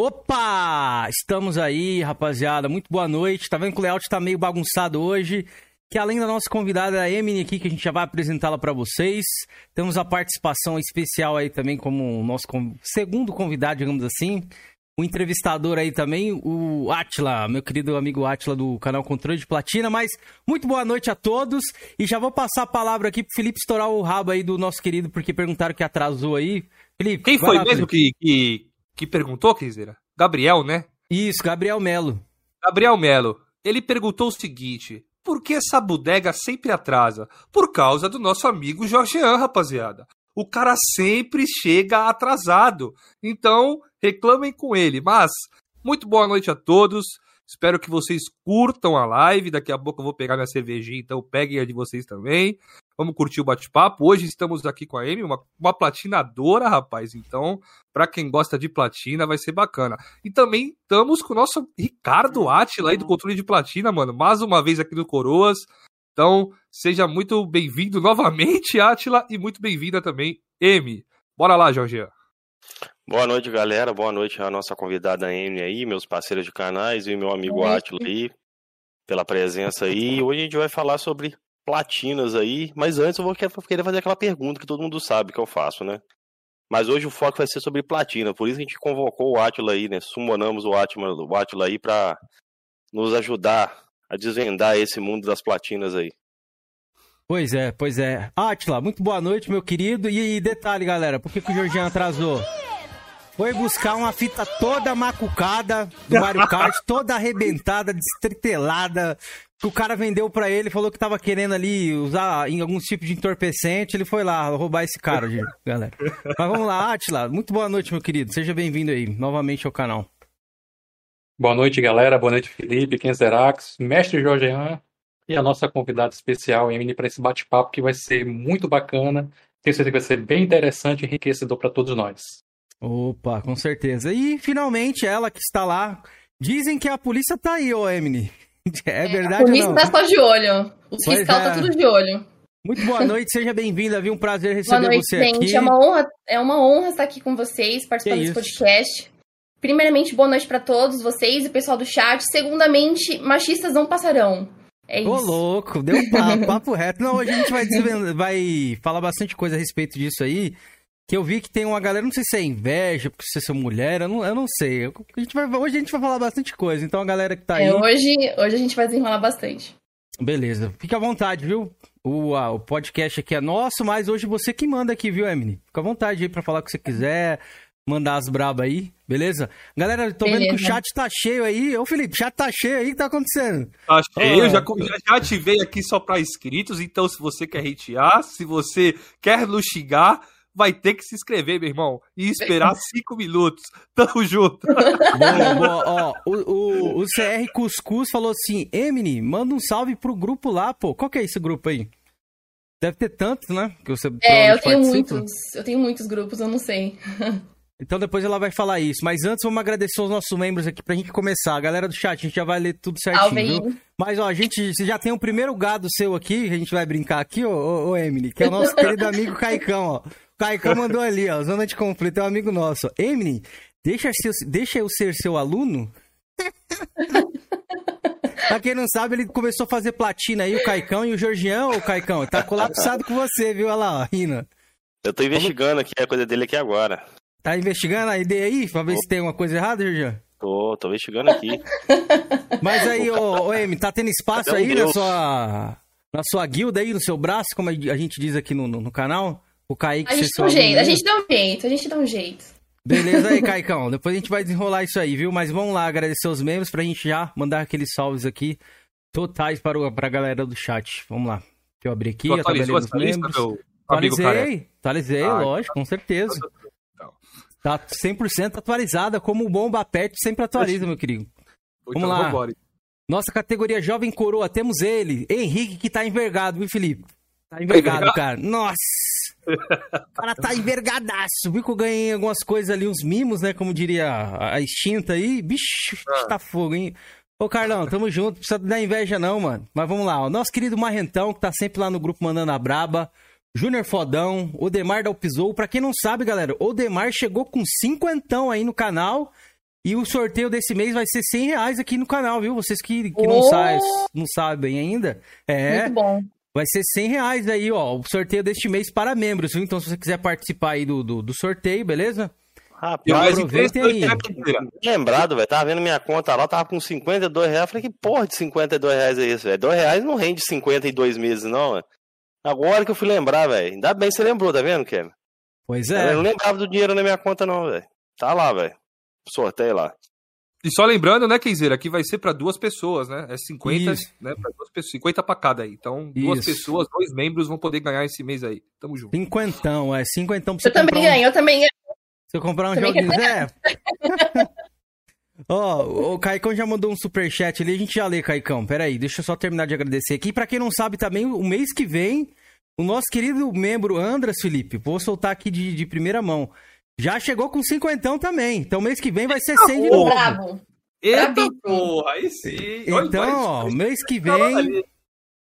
Opa! Estamos aí, rapaziada. Muito boa noite. Tá vendo que o layout tá meio bagunçado hoje? Que além da nossa convidada a Emily aqui, que a gente já vai apresentá-la para vocês, temos a participação especial aí também como nosso segundo convidado, digamos assim. O entrevistador aí também, o Atila, meu querido amigo Atila do canal Controle de Platina. Mas muito boa noite a todos. E já vou passar a palavra aqui pro Felipe estourar o rabo aí do nosso querido, porque perguntaram que atrasou aí. Felipe, Quem foi lá, mesmo que, que, que perguntou, Kizeira? Gabriel, né? Isso, Gabriel Melo. Gabriel Melo. Ele perguntou o seguinte: por que essa bodega sempre atrasa? Por causa do nosso amigo Jorgean, rapaziada. O cara sempre chega atrasado. Então, reclamem com ele. Mas, muito boa noite a todos. Espero que vocês curtam a live. Daqui a pouco eu vou pegar minha cervejinha, então peguem a de vocês também. Vamos curtir o bate-papo. Hoje estamos aqui com a Amy, uma, uma platinadora, rapaz. Então, para quem gosta de platina, vai ser bacana. E também estamos com o nosso Ricardo Atila aí do controle de platina, mano. Mais uma vez aqui no Coroas. Então, seja muito bem-vindo novamente, Atila, e muito bem-vinda também, Amy. Bora lá, Jorge. Boa noite, galera. Boa noite à nossa convidada Amy aí, meus parceiros de canais e meu amigo Átila aí, pela presença aí. Hoje a gente vai falar sobre platinas aí, mas antes eu vou querer fazer aquela pergunta que todo mundo sabe que eu faço, né? Mas hoje o foco vai ser sobre platina, por isso a gente convocou o Átila aí, né? Sumonamos o Átila, o aí para nos ajudar a desvendar esse mundo das platinas aí. Pois é, pois é. Átila, muito boa noite, meu querido. E detalhe, galera, por que, que o Jorginho atrasou? Foi buscar uma fita toda macucada do Mario Kart, toda arrebentada, destritelada, que o cara vendeu para ele, falou que tava querendo ali usar em alguns tipos de entorpecente, ele foi lá roubar esse cara, galera. Mas vamos lá, Atila, muito boa noite, meu querido. Seja bem-vindo aí, novamente ao canal. Boa noite, galera. Boa noite, Felipe, Kenzerax, mestre Jorgean e a nossa convidada especial, Emily, para esse bate-papo que vai ser muito bacana. Tenho certeza que vai ser bem interessante e enriquecedor para todos nós. Opa, com certeza. E finalmente ela que está lá. Dizem que a polícia tá aí, ô Emily. É, é verdade. A polícia tá só de olho. Os pois fiscal tá é. tá tudo de olho. Muito boa noite, seja bem-vinda, viu? Um prazer receber boa noite, você gente. aqui. É uma honra, é uma honra estar aqui com vocês, participando desse podcast. Primeiramente, boa noite para todos vocês e pessoal do chat. Segundamente, machistas não passarão. É isso. Ô, louco, deu um papo, papo reto. Não, hoje a gente vai, vai falar bastante coisa a respeito disso aí. Que eu vi que tem uma galera, não sei se é inveja, porque você é mulher, eu não, eu não sei. A gente vai, hoje a gente vai falar bastante coisa, então a galera que tá é, aí. Hoje, hoje a gente vai desenrolar bastante. Beleza, fique à vontade, viu? O, a, o podcast aqui é nosso, mas hoje você que manda aqui, viu, Emily? Fica à vontade aí pra falar o que você quiser, mandar as brabas aí, beleza? Galera, tô beleza. vendo que o chat tá cheio aí. Ô, Felipe, o chat tá cheio aí, o que tá acontecendo? Tá cheio, oh. já, já, já ativei aqui só pra inscritos, então se você quer hatear, se você quer nos xingar vai ter que se inscrever, meu irmão, e esperar cinco minutos. Tamo junto. Boa, boa. Ó, o, o, o CR Cuscuz falou assim: Emily, manda um salve pro grupo lá, pô. Qual que é esse grupo aí? Deve ter tantos, né? Que você é, eu tenho participa. muitos. Eu tenho muitos grupos, eu não sei. Então depois ela vai falar isso. Mas antes vamos agradecer os nossos membros aqui pra gente começar. A galera do chat, a gente já vai ler tudo certinho, viu? Mas ó, a gente você já tem o primeiro gado seu aqui, que a gente vai brincar aqui, ô, ô, ô Emily, que é o nosso querido amigo Caicão, ó. Caicão mandou ali, ó. Zona de conflito é um amigo nosso. Emily, deixa, seu, deixa eu ser seu aluno? pra quem não sabe, ele começou a fazer platina aí, o Caicão e o Georgião, o Caicão. Tá colapsado com você, viu? Olha lá, ó, rindo. Eu tô investigando aqui a coisa dele aqui agora. Tá investigando a ideia aí? Pra ver se tem alguma coisa errada, Georgião? Tô, tô investigando aqui. Mas aí, ô, ô Emi, tá tendo espaço aí na sua, na sua guilda aí, no seu braço, como a gente diz aqui no, no, no canal? O Kaique... A gente dá um jeito, a gente dá um jeito, a gente dá um jeito. Beleza aí, Caicão. Depois a gente vai desenrolar isso aí, viu? Mas vamos lá, agradecer os membros pra gente já mandar aqueles salves aqui totais para o, pra galera do chat. Vamos lá. Deixa eu abrir aqui, a tabela dos membros. Lista, atualizei, atualizei, ah, lógico, com certeza. Então. Tá 100% atualizada, como o Bomba Pet sempre atualiza, meu querido. Vamos então, lá. Nossa categoria Jovem Coroa, temos ele, Henrique, que tá envergado, viu, Felipe? Tá envergado, cara. Nossa! O cara tá envergadaço. Viu que eu ganhei algumas coisas ali, uns mimos, né? Como diria a extinta aí. Bicho, ah. tá fogo, hein? Ô, Carlão, tamo junto. Precisa dar inveja, não, mano. Mas vamos lá. O nosso querido Marrentão, que tá sempre lá no grupo mandando a braba. Júnior Fodão, o Demar da Upzou. Pra quem não sabe, galera, o Demar chegou com cinquentão aí no canal. E o sorteio desse mês vai ser 100 reais aqui no canal, viu? Vocês que, que não, sa não sabem ainda. É. Muito bom. Vai ser 100 reais aí, ó. O sorteio deste mês para membros, viu? Então, se você quiser participar aí do, do, do sorteio, beleza? Rapaz, aproveitem aí. Lembrado, velho. Tava vendo minha conta lá, tava com 52 reais. Falei, que porra de 52 reais é isso, velho? 2 reais não rende 52 meses, não, velho. Agora que eu fui lembrar, velho. Ainda bem que você lembrou, tá vendo, Kevin? Pois é. Eu não lembrava do dinheiro na minha conta, não, velho. Tá lá, velho. Sorteio lá. E só lembrando, né, Kenzeira, aqui vai ser para duas pessoas, né? É 50, Isso. né, para duas pessoas, 50 para cada aí. Então, duas Isso. pessoas, dois membros vão poder ganhar esse mês aí. Tamo junto. Cinquentão, é, cinquentão pra você Eu também ganho, um... eu também ganho. Se eu comprar um joguinho, Zé. Ó, oh, o Caicão já mandou um superchat ali, a gente já lê, Caicão. Pera aí, deixa eu só terminar de agradecer aqui. Para quem não sabe também, o mês que vem, o nosso querido membro Andras Felipe, vou soltar aqui de, de primeira mão. Já chegou com cinquentão também. Então mês que vem vai ser 100 de novo. Bravo. Eita porra, aí sim. Então, ó, mês que vem,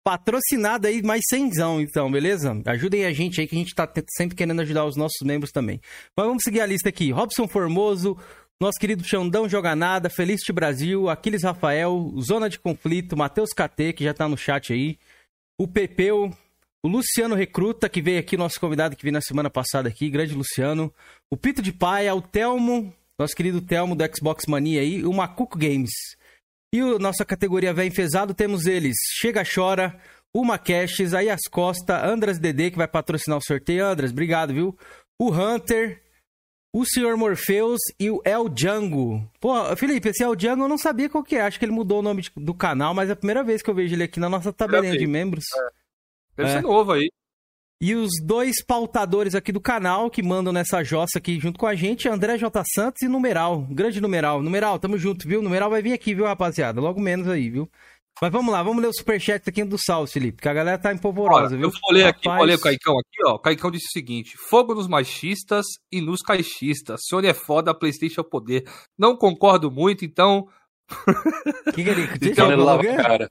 patrocinado aí mais cenzão, então, beleza? Ajudem a gente aí, que a gente tá sempre querendo ajudar os nossos membros também. Mas vamos seguir a lista aqui. Robson Formoso, nosso querido Xandão Joga Nada, Felicity Brasil, Aquiles Rafael, Zona de Conflito, Matheus KT, que já tá no chat aí, o Pepeu, o Luciano Recruta, que veio aqui, nosso convidado que veio na semana passada aqui, grande Luciano. O Pito de Paia, o Telmo, nosso querido Telmo do Xbox Mania aí, o Macuco Games. E a nossa categoria Véi Enfesado, temos eles, Chega Chora, Uma Caches, Ayas Costa, Andras DD, que vai patrocinar o sorteio. Andras, obrigado, viu? O Hunter, o Sr. Morpheus e o El Django. Pô, Felipe, esse El Django eu não sabia qual que é. Acho que ele mudou o nome do canal, mas é a primeira vez que eu vejo ele aqui na nossa tabelinha de membros. É. Deve é. ser novo aí. E os dois pautadores aqui do canal que mandam nessa jossa aqui junto com a gente, André J. Santos e Numeral. Grande Numeral. Numeral, tamo junto, viu? Numeral vai vir aqui, viu, rapaziada? Logo menos aí, viu? Mas vamos lá, vamos ler o superchat aqui do Salve, Felipe, que a galera tá empolvorosa, Olha, viu? Eu vou ler aqui, vou ler o Caicão aqui, ó. O Caicão disse o seguinte: fogo nos machistas e nos caixistas. Sony é foda, Playstation é poder. Não concordo muito, então. que que ele então, cara.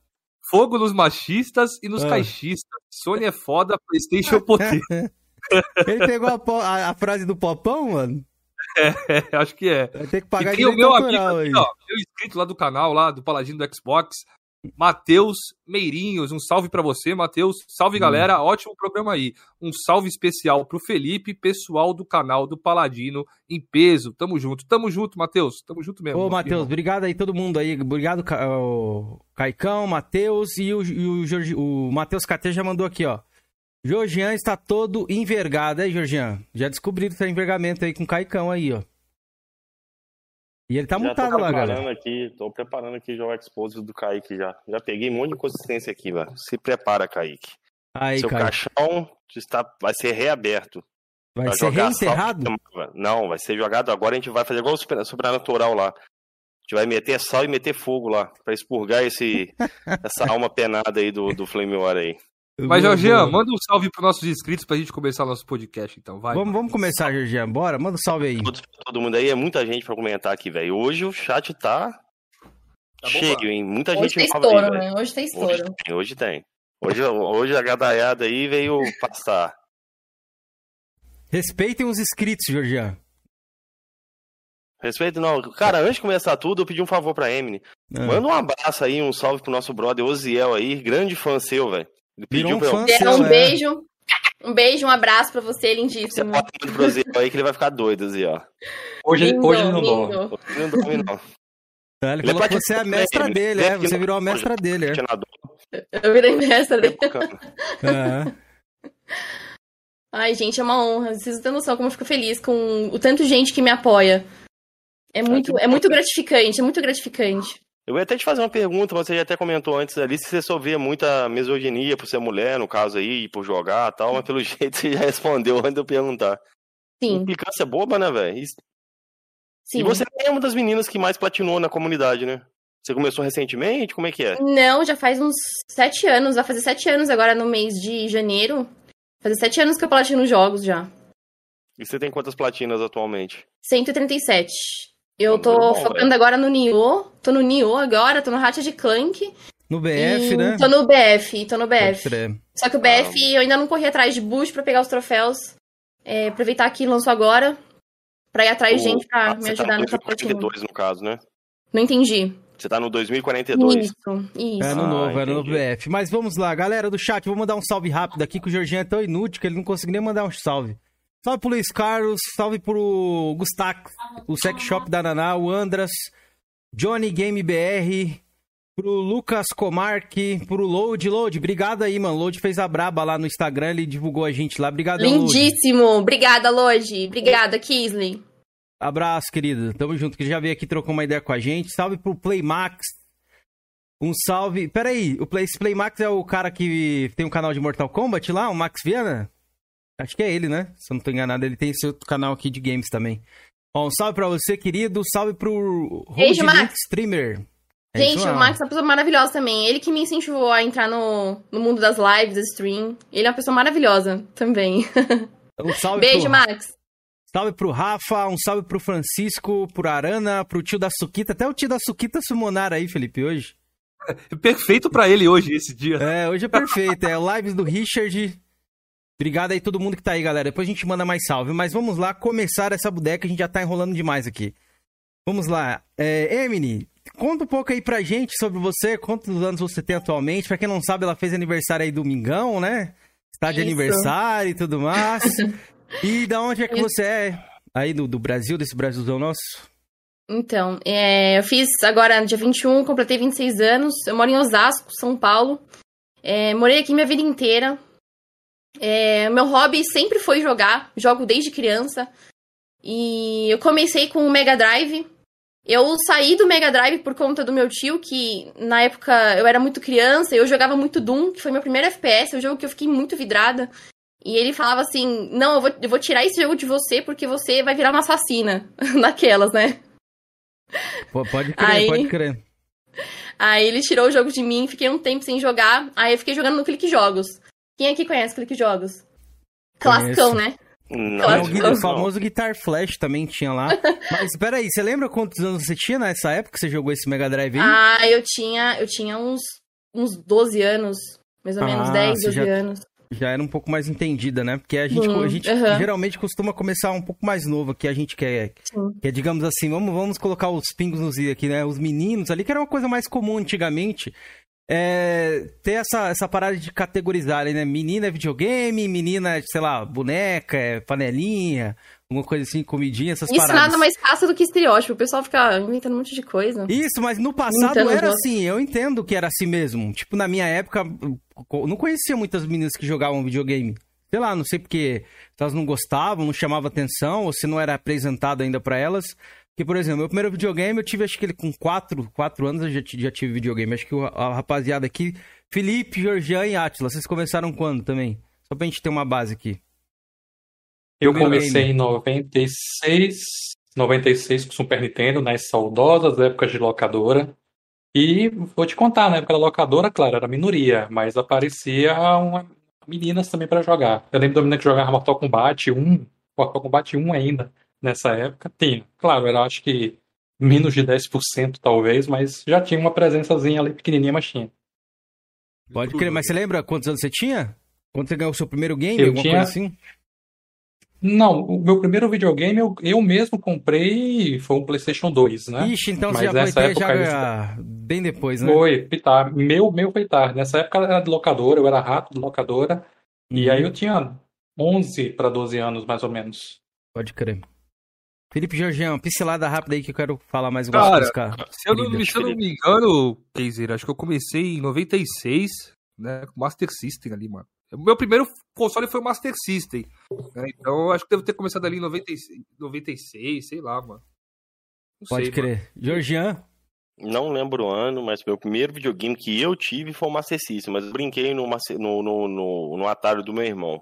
Fogo nos machistas e nos ah. caixistas. Sony é foda, Playstation é poder. Ele pegou a, a, a, frase do Popão, mano? É, acho que é. Vai ter que pagar e tem o meu amigo aqui, ó, meu inscrito lá do canal, lá do Paladino do Xbox, Matheus Meirinhos, um salve para você, Matheus. Salve, hum. galera. Ótimo programa aí. Um salve especial pro Felipe, pessoal do canal do Paladino em peso. Tamo junto. Tamo junto, Matheus. Tamo junto mesmo. Ô, Matheus, obrigado aí todo mundo aí. Obrigado, o Caicão, Matheus e o, e o, Jorge, o Matheus KT já mandou aqui, ó. Georgian está todo envergado, aí, Georgian? Já descobriram seu envergamento aí com o Caicão aí, ó. E ele tá já mutado lá, galera. Aqui, tô preparando aqui já o expose do Kaique já. Já peguei um monte de consistência aqui, velho. Se prepara, Kaique. Aí, Seu Kaique. caixão está, vai ser reaberto. Vai ser reenterrado? Sal, não, vai ser jogado agora. A gente vai fazer igual o Sobrenatural lá. A gente vai meter sal e meter fogo lá, pra expurgar esse, essa alma penada aí do, do Flame War aí. Mas, Jorgian, manda um salve para nossos inscritos pra gente começar nosso podcast, então. Vai. Vamos, vamos começar, Jorgian. Bora, manda um salve aí. Todo, todo mundo aí, é muita gente pra comentar aqui, velho. Hoje o chat tá, tá cheio, hein? Muita hoje gente tem estouro, aí, né? Hoje tem estouro. Hoje tem, hoje tem. Hoje, hoje a gadaiada aí veio passar. Respeitem os inscritos, Jorgian. Respeito não. Cara, antes de começar tudo, eu pedi um favor pra Emily. Ah. Manda um abraço aí, um salve pro nosso brother Oziel aí, grande fã seu, velho. Ele pediu um pra eu. Um é. beijo. Um beijo, um abraço pra você, lindíssimo. Você muito pro Zé aí que ele vai ficar doido, Zé, ó. Hoje, lindo, hoje não dorme. Hoje não dorme, não. É, ele, ele falou que você é a mestra dele, dele é. Você virou a mestra dele, é. Eu virei mestra dele. É. Ai, gente, é uma honra. Vocês não têm noção como eu fico feliz com o tanto de gente que me apoia. É muito, é muito gratificante, é muito gratificante. Eu ia até te fazer uma pergunta, você já até comentou antes ali, se você só vê muita misoginia por ser mulher, no caso aí, por jogar e tal, mas pelo jeito você já respondeu antes de eu perguntar. Sim. Implicância boba, né, velho? Sim. E você é uma das meninas que mais platinou na comunidade, né? Você começou recentemente? Como é que é? Não, já faz uns sete anos. Vai fazer sete anos agora no mês de janeiro. Fazer sete anos que eu platino jogos já. E você tem quantas platinas atualmente? 137. Eu tô bom, focando véio. agora no Nioh. Tô no Nioh agora, tô no Ratchet Clank. No BF, né? Tô no BF, tô no BF. Só que o BF ah. eu ainda não corri atrás de boost pra pegar os troféus. É, aproveitar que lançou agora. pra ir atrás de gente pra ah, me ajudar tá nessa platina. no caso, né? Não entendi. Você tá no 2042. Isso, isso. É no novo, ah, é no novo BF. Mas vamos lá, galera do chat, vou mandar um salve rápido aqui, que o Jorginho é tão inútil que ele não conseguiu nem mandar um salve. Salve pro Luiz Carlos, salve pro Gustac, o Sex Shop da Naná, o Andras, Johnny Game BR, pro Lucas Comarque, pro Load. Load, obrigado aí, mano. Load fez a braba lá no Instagram, ele divulgou a gente lá. Obrigado, Lindíssimo. Load. Obrigada, Load. Obrigada, Kisley. Abraço, querido. Tamo junto, que já veio aqui trocou uma ideia com a gente. Salve pro Playmax. Um salve. Pera aí, o Play, Playmax é o cara que tem um canal de Mortal Kombat lá, o Max Viana? Acho que é ele, né? Se eu não tô enganado, ele tem esse outro canal aqui de games também. Bom, um salve pra você, querido. Salve pro Beijo, Max. Streamer. É Gente, o Max é uma pessoa maravilhosa também. Ele que me incentivou a entrar no, no mundo das lives, stream. Ele é uma pessoa maravilhosa também. Um salve Beijo, pro... Max. Salve pro Rafa, um salve pro Francisco, pro Arana, pro tio da Suquita. Até o tio da Suquita sumonar aí, Felipe, hoje. É perfeito para ele hoje, esse dia. É, hoje é perfeito. É lives do Richard. Obrigado aí todo mundo que tá aí, galera. Depois a gente manda mais salve. Mas vamos lá começar essa bodeca, a gente já tá enrolando demais aqui. Vamos lá. É, Emily, Conta um pouco aí pra gente sobre você, quantos anos você tem atualmente. Pra quem não sabe, ela fez aniversário aí domingão, né? Está de Isso. aniversário e tudo mais. e da onde é que você é? Aí do, do Brasil, desse Brasilzão nosso? Então, é, eu fiz agora dia 21, completei 26 anos. Eu moro em Osasco, São Paulo. É, morei aqui minha vida inteira. É, meu hobby sempre foi jogar, jogo desde criança. E eu comecei com o Mega Drive, eu saí do Mega Drive por conta do meu tio, que na época eu era muito criança, eu jogava muito Doom, que foi meu primeiro FPS, é um jogo que eu fiquei muito vidrada. E ele falava assim: Não, eu vou, eu vou tirar esse jogo de você porque você vai virar uma assassina. Naquelas, né? pode crer, aí, pode crer. Aí ele tirou o jogo de mim, fiquei um tempo sem jogar. Aí eu fiquei jogando no Clique Jogos. Quem aqui conhece Clique Jogos? Classicão, né? Não, o, o famoso Guitar Flash também tinha lá. Mas espera aí, você lembra quantos anos você tinha nessa época que você jogou esse Mega Drive aí? Ah, eu tinha, eu tinha uns, uns 12 anos, mais ou menos, ah, 10, 12 já, anos. Já era um pouco mais entendida, né? Porque a gente, hum, a gente geralmente costuma começar um pouco mais novo aqui, a gente quer, quer digamos assim, vamos, vamos colocar os pingos nos i aqui, né? Os meninos ali, que era uma coisa mais comum antigamente é, ter essa, essa parada de categorizar, né? Menina é videogame, menina é, sei lá, boneca, é panelinha, alguma coisa assim, comidinha, essas Isso paradas. Isso nada mais fácil do que estereótipo. O pessoal fica inventando um monte de coisa. Isso, mas no passado era assim. Eu entendo que era assim mesmo. Tipo, na minha época, eu não conhecia muitas meninas que jogavam videogame. Sei lá, não sei porque elas não gostavam, não chamava atenção, ou se não era apresentado ainda para elas. Que, por exemplo, meu primeiro videogame eu tive, acho que ele com 4, 4 anos eu já, já tive videogame. Acho que a, a rapaziada aqui, Felipe, Georgian e Atila, vocês começaram quando também? Só pra gente ter uma base aqui. Eu comecei em 96, 96 com Super Nintendo, nas saudosas épocas de locadora. E vou te contar, na época da locadora, claro, era minoria, mas aparecia uma meninas também para jogar. Eu lembro do menino que jogava Mortal Kombat 1, Mortal Kombat 1 ainda nessa época tinha. Claro, era acho que menos de 10% talvez, mas já tinha uma presençazinha ali pequenininha, mas tinha. Pode crer, mas você lembra quantos anos você tinha? Quando você ganhou o seu primeiro game, eu alguma tinha... coisa assim? Não, o meu primeiro videogame eu, eu mesmo comprei foi um PlayStation 2, né? Ixi, então Mas você já foi época, já bem depois, né? Foi, tarde. Meu, meu foi tarde. Nessa época era de locadora, eu era rato de locadora. Uhum. E aí eu tinha 11 para 12 anos, mais ou menos. Pode crer. Felipe Jorgião, pincelada rápida aí que eu quero falar mais algumas coisas, cara. Se eu, não, se eu não me engano, Keizer, acho que eu comecei em 96, né, com Master System ali, mano. O meu primeiro console foi o Master System. Né, então acho que devo ter começado ali em 96, 96 sei lá, mano. Não Pode sei, crer. Georgian? Não lembro o ano, mas meu primeiro videogame que eu tive foi o Master System, mas eu brinquei no, no, no, no, no Atari do meu irmão.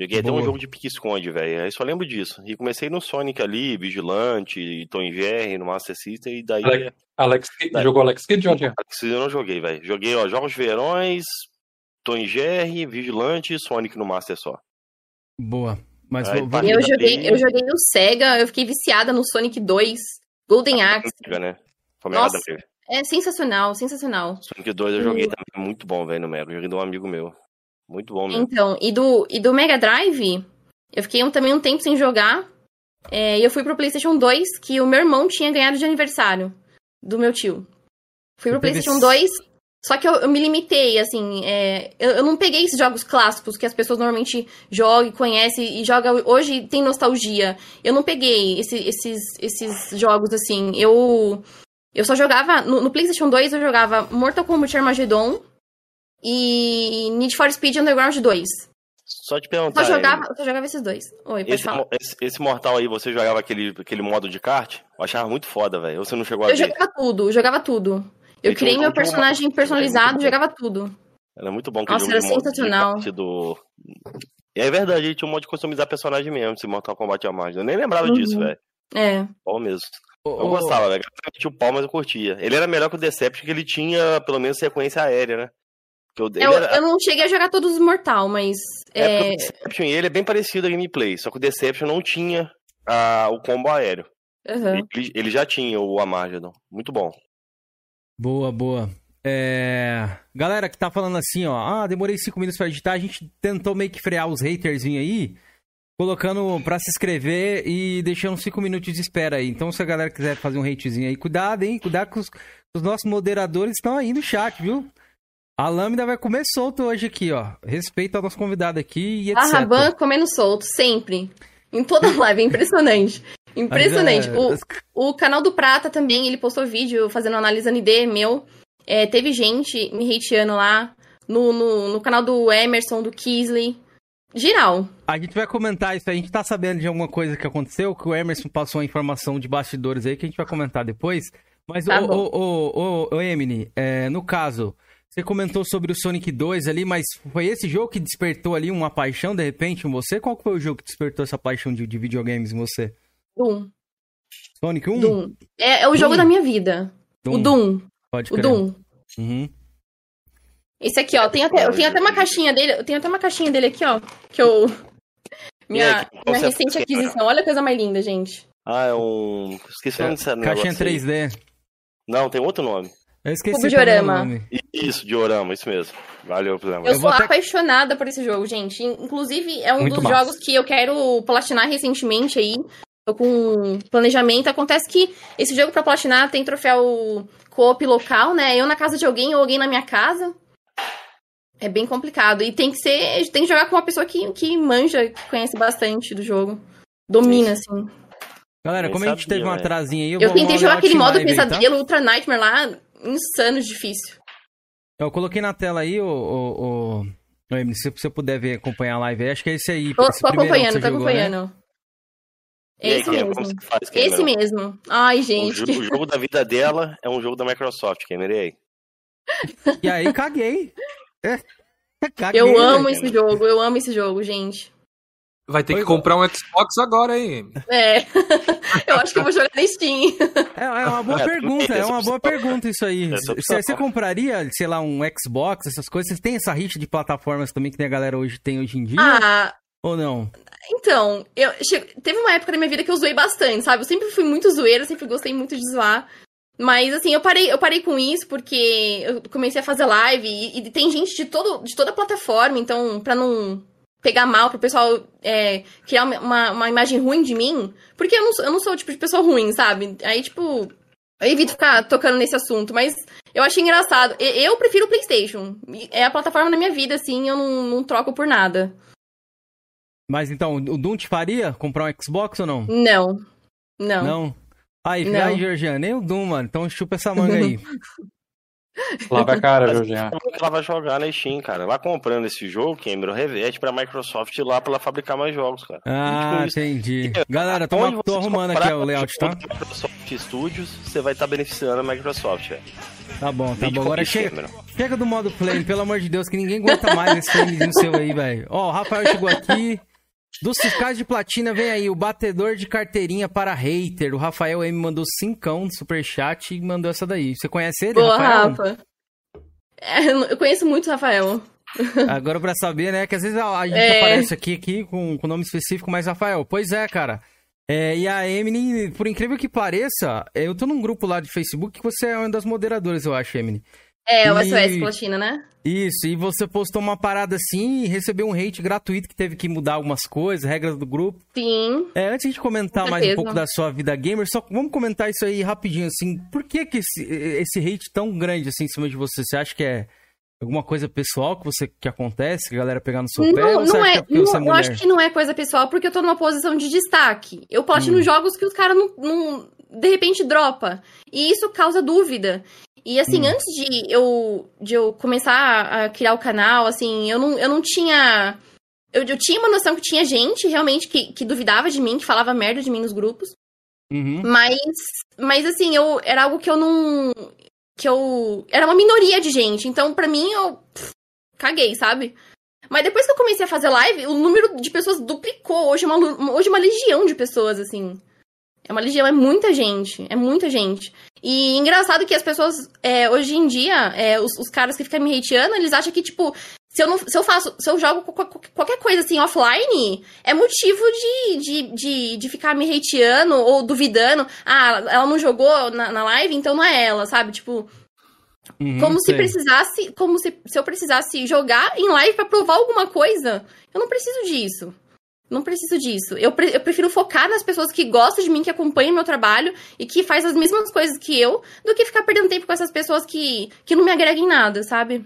Joguei Boa. até um jogo de pique-esconde, velho. Aí só lembro disso. E comecei no Sonic ali, Vigilante, Tom Jerry, no Master System, e daí. Alex, Alex daí... jogou Alex Kidd, Jorge? Alex Kidd eu não joguei, velho. Joguei, ó, Jogos Verões, Tom Jerry, Vigilante e Sonic no Master só. Boa. Mas Aí, vou... eu, joguei, eu joguei no Sega, eu fiquei viciada no Sonic 2, Golden ah, Axe. né? Nossa, é sensacional, sensacional. Sonic 2 eu joguei também, muito bom, velho, no Mega. Joguei de um amigo meu. Muito bom mesmo. Então, e do, e do Mega Drive, eu fiquei um, também um tempo sem jogar. É, e eu fui pro PlayStation 2, que o meu irmão tinha ganhado de aniversário do meu tio. Fui pro PlayStation 2, só que eu, eu me limitei, assim. É, eu, eu, não peguei esses jogos clássicos que as pessoas normalmente jogam, conhecem e jogam. Hoje tem nostalgia. Eu não peguei esse, esses, esses jogos, assim. Eu. Eu só jogava. No, no PlayStation 2 eu jogava Mortal Kombat Armageddon e Need for Speed Underground 2. Só te perguntar. Só jogava, só jogava esses dois. Oi, esse, esse, esse, Mortal aí, você jogava aquele, aquele modo de kart? Eu achava muito foda, velho. Você não chegou a Eu ver? jogava tudo, jogava tudo. Eu criei meu personagem personalizado, jogava tudo. Era muito bom. Nossa, era sensacional. Do... É verdade, ele tinha um modo de customizar personagem mesmo, esse Mortal Kombat a mais. Eu nem lembrava uhum. disso, velho. É. Bom mesmo. Eu oh, gostava, velho. Tinha o pau, mas eu curtia. Ele era melhor que o Deception, que ele tinha, pelo menos, sequência aérea, né? Eu, eu, era... eu, não cheguei a jogar todos os Mortal, mas. É, é... o Deception e ele é bem parecido a gameplay, só que o Deception não tinha a, o combo aéreo. Uhum. Ele, ele, já tinha o Amargedon. Muito bom. Boa, boa. É... Galera que tá falando assim, ó. Ah, demorei cinco minutos pra editar. A gente tentou meio que frear os haters aí, colocando pra se inscrever e deixando cinco minutos de espera aí. Então, se a galera quiser fazer um hatezinho aí, cuidado, hein? Cuidado que os, os nossos moderadores estão aí no chat, viu? A Lâmina vai comer solto hoje aqui, ó. Respeito ao nosso convidado aqui e etc. A Raban comendo solto, sempre. Em toda live, é impressionante. Impressionante. É... O, o canal do Prata também, ele postou vídeo fazendo análise ND meu. É, teve gente me hateando lá. No, no, no, canal do Emerson, do Kisley. Geral. A gente vai comentar isso aí. A gente tá sabendo de alguma coisa que aconteceu, que o Emerson passou a informação de bastidores aí, que a gente vai comentar depois. Mas, tá o, o, o, o, Emily, é, no caso, você comentou sobre o Sonic 2 ali, mas foi esse jogo que despertou ali uma paixão, de repente, em você? Qual foi o jogo que despertou essa paixão de, de videogames em você? Doom. Sonic 1? Doom. É, é o Doom. jogo da minha vida. Doom. O Doom. Pode crer. O Doom. Uhum. Esse aqui, ó. Tem até, eu tenho até uma caixinha dele. Eu tenho até uma caixinha dele aqui, ó. Que eu. Minha, minha recente aquisição. Olha a coisa mais linda, gente. Ah, é um. Esqueci o nome desse Caixinha 3D. Não, tem outro nome. Eu esqueci Cubo diorama. Isso, diorama, isso mesmo. Valeu pelo Eu, eu sou apaixonada por esse jogo, gente. Inclusive, é um Muito dos massa. jogos que eu quero platinar recentemente aí. Tô com planejamento. Acontece que esse jogo pra platinar tem troféu co-op local, né? Eu na casa de alguém ou alguém na minha casa. É bem complicado. E tem que ser. Tem que jogar com uma pessoa que, que manja, que conhece bastante do jogo. Domina, assim. Galera, como a gente teve uma atrasinha aí, eu, eu tentei jogar aquele modo pesadelo, tá? Ultra Nightmare lá, insano difícil. Eu coloquei na tela aí, o, o, o... Emily, se você puder ver, acompanhar a live, acho que é esse aí. Tô, esse tô acompanhando, tô jogou, né? acompanhando. Né? Esse aí, mesmo. Faz, esse mesmo. Ai, gente. O, o, jogo da vida dela é um jogo da Microsoft, Cameron. E aí, caguei. É, caguei eu amo esse jogo, eu amo esse jogo, gente. Vai ter pois que comprar um Xbox agora, hein? É. eu acho que eu vou jogar na Steam. É, é uma boa é, pergunta, é uma boa pergunta isso aí. Você, você compraria, sei lá, um Xbox, essas coisas? Vocês têm essa rixa de plataformas também que a galera hoje tem hoje em dia? Ah. Ou não? Então, eu teve uma época na minha vida que eu zoei bastante, sabe? Eu sempre fui muito zoeira, sempre gostei muito de zoar. Mas assim, eu parei, eu parei com isso porque eu comecei a fazer live e, e tem gente de, todo, de toda a plataforma, então, pra não pegar mal, pro pessoal é, criar uma, uma imagem ruim de mim, porque eu não, eu não sou o tipo de pessoa ruim, sabe? Aí, tipo, eu evito ficar tocando nesse assunto, mas eu achei engraçado. Eu prefiro o PlayStation. É a plataforma da minha vida, assim, eu não, não troco por nada. Mas então, o Doom te faria comprar um Xbox ou não? Não. Não. Não? Aí, não. aí Georgiana, nem o Doom, mano. Então chupa essa manga aí. Lava a cara, Jorginho. Ela vai jogar na Steam, cara. Lá comprando esse jogo, Cameron, reveste pra Microsoft lá pra ela fabricar mais jogos, cara. Ah, entendi. Galera, tô, tô arrumando aqui o layout, tá? Microsoft Studios, você vai estar tá beneficiando a Microsoft, velho. Tá bom, tá bom. Agora chega, chega do modo flame, pelo amor de Deus, que ninguém aguenta mais esse flamezinho seu aí, velho. Ó, o Rafael chegou aqui. Dos fiscais de platina, vem aí o batedor de carteirinha para hater. O Rafael M mandou cincão no superchat e mandou essa daí. Você conhece ele, Boa, Rafael? Rafa. É, eu conheço muito o Rafael. Agora pra saber, né? Que às vezes a gente é... aparece aqui, aqui com, com nome específico, mas Rafael. Pois é, cara. É, e a Emily, por incrível que pareça, eu tô num grupo lá de Facebook que você é uma das moderadoras, eu acho, Emily. É, o SOS Platina, né? Isso, e você postou uma parada assim e recebeu um hate gratuito que teve que mudar algumas coisas, regras do grupo. Sim. É, antes de comentar mais um pouco da sua vida gamer, só vamos comentar isso aí rapidinho, assim. Por que que esse, esse hate tão grande assim em cima de você? Você acha que é alguma coisa pessoal que você que acontece, que a galera pegar no seu não, pé? Não, não é, é não, é eu acho que não é coisa pessoal porque eu tô numa posição de destaque. Eu posto hum. nos jogos que os caras não, não, de repente dropa. E isso causa dúvida. E assim, hum. antes de eu, de eu começar a criar o canal, assim, eu não, eu não tinha. Eu, eu tinha uma noção que tinha gente realmente que, que duvidava de mim, que falava merda de mim nos grupos. Uhum. Mas, mas assim, eu era algo que eu não. Que eu. Era uma minoria de gente. Então, pra mim, eu. Pff, caguei, sabe? Mas depois que eu comecei a fazer live, o número de pessoas duplicou. Hoje é uma, hoje é uma legião de pessoas, assim. É uma legião, é muita gente. É muita gente. E engraçado que as pessoas, é, hoje em dia, é, os, os, caras que ficam me hateando, eles acham que, tipo, se eu, não, se eu faço, se eu jogo qualquer coisa assim offline, é motivo de, de, de, de ficar me hateando ou duvidando. Ah, ela não jogou na, na live, então não é ela, sabre? Tipo. Uhum, como se precisasse. Como se, se eu precisasse jogar em live para provar alguma coisa. Eu não preciso disso. Não preciso disso. Eu, pre eu prefiro focar nas pessoas que gostam de mim, que acompanham meu trabalho e que faz as mesmas coisas que eu, do que ficar perdendo tempo com essas pessoas que, que não me agregam em nada, sabe?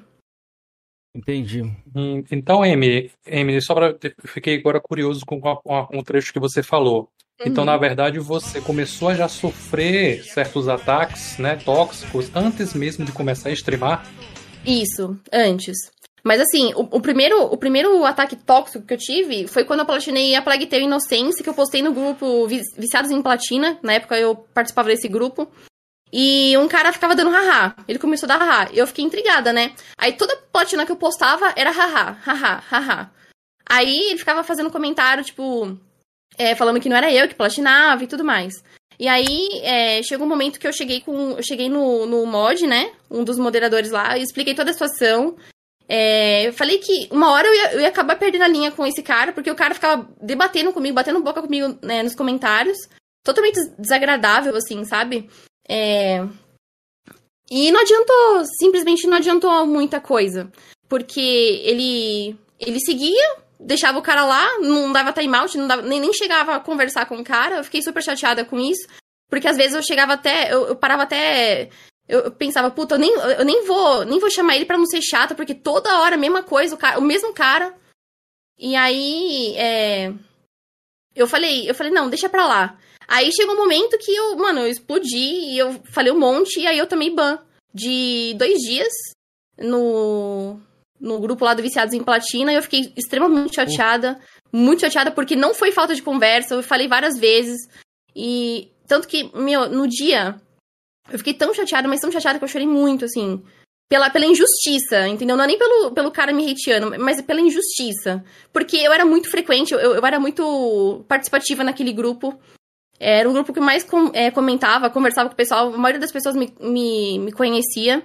Entendi. Hum, então, Emily, Emily, só pra. Fiquei agora curioso com, com, um trecho que você falou. Então, uhum. Então, na verdade, você começou a já sofrer certos ataques, né, tóxicos, antes mesmo de começar a streamar? Isso, antes. Mas assim, o, o, primeiro, o primeiro ataque tóxico que eu tive foi quando eu platinei a Plague Tale Inocência, que eu postei no grupo Viciados em Platina. Na época eu participava desse grupo. E um cara ficava dando haha. Ele começou a dar haha. Eu fiquei intrigada, né? Aí toda platina que eu postava era haha, haha, haha. Aí ele ficava fazendo comentário, tipo, é, falando que não era eu que platinava e tudo mais. E aí, é, chegou um momento que eu cheguei com. Eu cheguei no, no mod, né? Um dos moderadores lá, e expliquei toda a situação. É, eu falei que uma hora eu ia, eu ia, acabar perdendo a linha com esse cara, porque o cara ficava debatendo comigo, batendo boca comigo né, nos comentários. Totalmente desagradável, assim, sabe? É... E não adiantou, simplesmente não adiantou muita coisa. Porque ele, ele seguia, deixava o cara lá, não dava timeout, não dava, nem, nem chegava a conversar com o cara. Eu fiquei super chateada com isso. Porque às vezes eu chegava até. Eu, eu parava até eu, pensava, puta, eu nem, eu nem vou nem vou chamar ele para não ser chata, porque toda hora a mesma coisa, o, cara, o mesmo cara. E aí, é, eu falei, eu falei, não, deixa pra lá. Aí chegou um momento que eu, mano, eu explodi e eu falei um monte, e aí eu tomei ban de dois dias no, no grupo lá do Viciados em Platina, e eu fiquei extremamente chateada, muito chateada, porque não foi falta de conversa, eu falei várias vezes, e tanto que, meu, no dia eu fiquei tão chateada, mas tão chateada que eu chorei muito, assim. Pela, pela injustiça, entendeu? Não é nem pelo, pelo cara me hateando, mas pela injustiça. Porque eu era muito frequente, eu, eu era muito participativa naquele grupo. Era um grupo que mais com, é, comentava, conversava com o pessoal. A maioria das pessoas me, me, me conhecia.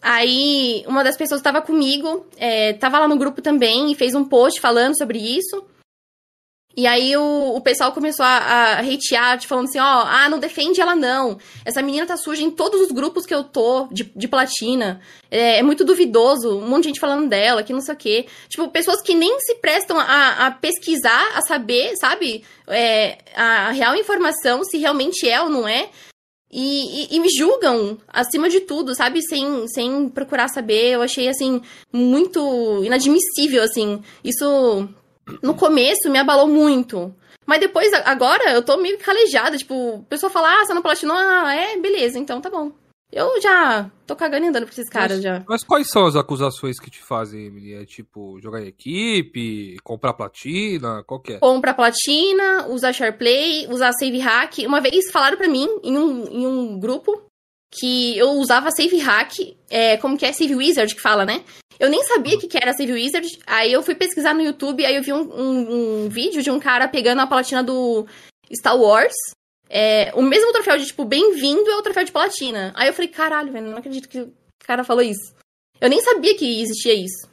Aí, uma das pessoas estava comigo, é, tava lá no grupo também e fez um post falando sobre isso. E aí o, o pessoal começou a, a hatear, falando assim, ó, ah, não defende ela não. Essa menina tá suja em todos os grupos que eu tô, de, de platina. É, é muito duvidoso, um monte de gente falando dela, que não sei o quê. Tipo, pessoas que nem se prestam a, a pesquisar, a saber, sabe? É, a real informação, se realmente é ou não é. E, e, e, me julgam acima de tudo, sabe? Sem, sem procurar saber. Eu achei, assim, muito inadmissível, assim. Isso no começo me abalou muito. Mas depois, agora, eu tô meio calejada. Tipo, o pessoal fala, ah, você não platinou? Ah, é, beleza, então tá bom. Eu já tô cagando e andando pra esses caras mas, já. Mas quais são as acusações que te fazem, Emily? É tipo, jogar em equipe, comprar platina, qual que é? Comprar platina, usar SharePlay, usar Save Hack. Uma vez falaram pra mim, em um, em um grupo, que eu usava Save Hack, é, como que é Save Wizard que fala, né? Eu nem sabia o que, que era Save Wizard. Aí eu fui pesquisar no YouTube, aí eu vi um, um, um vídeo de um cara pegando a platina do Star Wars. É, o mesmo troféu de, tipo, bem-vindo é o troféu de platina. Aí eu falei, caralho, velho, não acredito que o cara falou isso. Eu nem sabia que existia isso.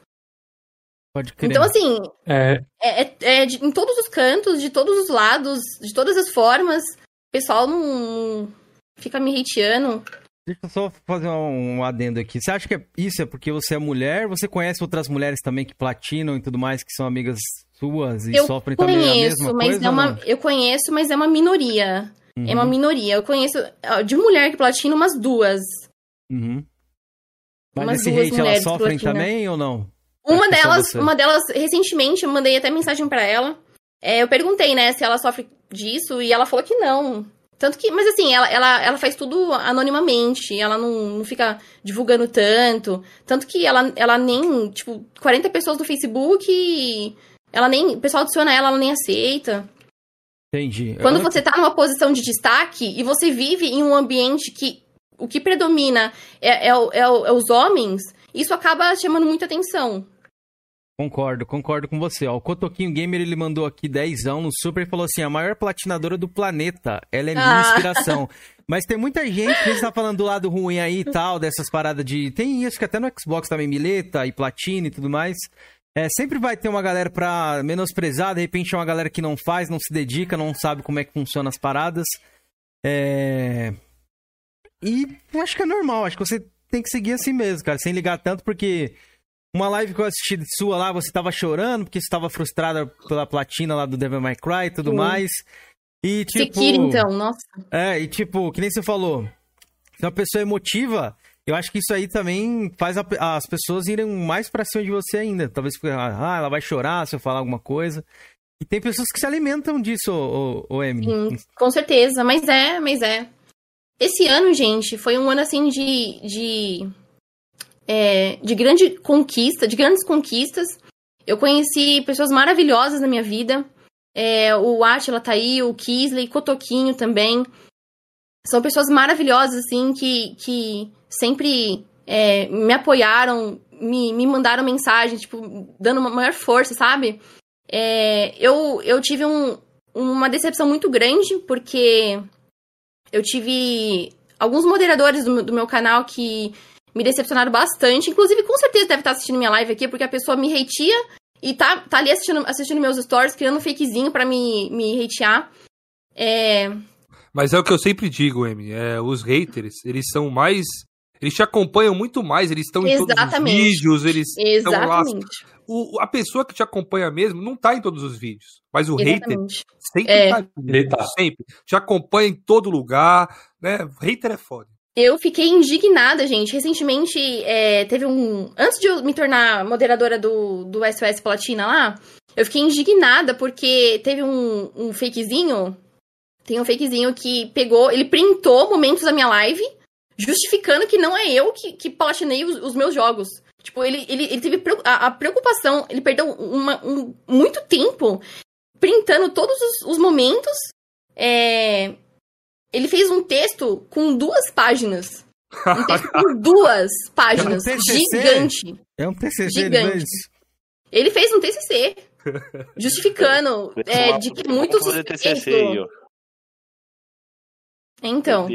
Pode crer. Então, assim, é... É, é, é de, em todos os cantos, de todos os lados, de todas as formas, o pessoal não fica me hateando. Deixa eu só fazer um, adendo aqui. Você acha que é, isso é porque você é mulher? Você conhece outras mulheres também que platinam e tudo mais, que são amigas suas e eu sofrem conheço, também a mesma mas coisa? É uma, eu conheço, mas é uma minoria. Uhum. É uma uhum. minoria. Eu conheço de mulher que platina umas duas. Uhum. Mas umas esse hate elas sofrem também ou não? Uma delas, uma delas, recentemente, eu mandei até mensagem para ela. É, eu perguntei, né, se ela sofre disso, e ela falou que não. Tanto que, mas assim, ela, ela, ela faz tudo anonimamente, ela não, não fica divulgando tanto. Tanto que ela, ela nem, tipo, 40 pessoas no Facebook, ela nem, o pessoal adiciona ela, ela nem aceita. Entendi. Quando você tá numa posição de destaque e você vive em um ambiente que o que predomina é, é, é, é os homens, isso acaba chamando muita atenção. Concordo, concordo com você. Ó, o Cotoquinho Gamer ele mandou aqui 10 no Super e falou assim: a maior platinadora do planeta. Ela é minha ah. inspiração. Mas tem muita gente que está falando do lado ruim aí e tal, dessas paradas de. Tem isso que até no Xbox também, mileta e platina e tudo mais. É, sempre vai ter uma galera pra menosprezar, de repente é uma galera que não faz, não se dedica, não sabe como é que funcionam as paradas. É. E acho que é normal, acho que você tem que seguir assim mesmo, cara, sem ligar tanto, porque uma live que eu assisti sua lá, você tava chorando porque você tava frustrada pela platina lá do Devil May Cry e tudo mais. E tipo. Sekiro, então, nossa. É, e tipo, que nem você falou. Se uma pessoa emotiva, eu acho que isso aí também faz a, as pessoas irem mais pra cima de você ainda. Talvez ah, ela vai chorar se eu falar alguma coisa. E tem pessoas que se alimentam disso, o, o, o Emily. Sim, com certeza, mas é, mas é. Esse ano, gente, foi um ano assim de, de é, de grande conquista, de grandes conquistas. Eu conheci pessoas maravilhosas na minha vida. É, o Atila tá aí, o Kisley, Cotoquinho também. São pessoas maravilhosas, assim, que, que sempre é, me apoiaram, me, me mandaram mensagem, tipo, dando uma maior força, sabe? É, eu, eu tive um, uma decepção muito grande, porque eu tive alguns moderadores do, do meu canal que me decepcionaram bastante. Inclusive, com certeza deve estar assistindo minha live aqui, porque a pessoa me hateia e tá, tá ali assistindo, assistindo meus stories, criando um fakezinho para me, me hatear. É... Mas é o que eu sempre digo, Amy. É, os haters, eles são mais. Eles te acompanham muito mais, eles estão em todos os vídeos, eles Exatamente. estão lá. O, a pessoa que te acompanha mesmo não tá em todos os vídeos. Mas o Exatamente. hater sempre é. tá, tá. Sempre. Te acompanha em todo lugar. Né? O hater é foda. Eu fiquei indignada, gente. Recentemente, é, teve um. Antes de eu me tornar moderadora do, do SOS Platina lá, eu fiquei indignada porque teve um, um fakezinho. Tem um fakezinho que pegou. Ele printou momentos da minha live, justificando que não é eu que, que platinei os, os meus jogos. Tipo, ele, ele, ele teve a, a preocupação, ele perdeu uma, um, muito tempo printando todos os, os momentos. É, ele fez um texto com duas páginas. Um texto com duas páginas. É um gigante. É um TCC gigante. Ele fez um TCC. Justificando é, de que muitos. TCC aí, ó. Então.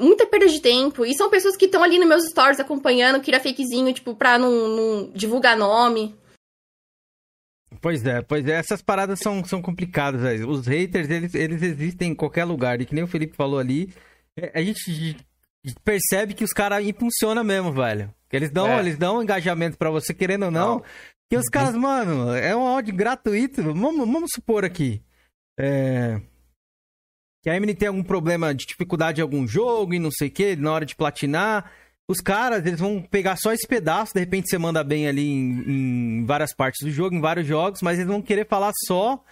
Muita perda de tempo. E são pessoas que estão ali nos meus stories acompanhando, que era fakezinho, tipo, pra não, não divulgar nome. Pois é, pois é, essas paradas são, são complicadas, velho. Os haters, eles, eles existem em qualquer lugar. E que nem o Felipe falou ali, é, a gente percebe que os caras impulsionam mesmo, velho. Que eles dão, é. eles dão engajamento para você, querendo ou não. não. Que os caras, mano, é um áudio gratuito. Vamos, vamos supor aqui. É... Que a Emily tem algum problema de dificuldade em algum jogo e não sei o que, na hora de platinar. Os caras, eles vão pegar só esse pedaço, de repente você manda bem ali em, em, várias partes do jogo, em vários jogos, mas eles vão querer falar só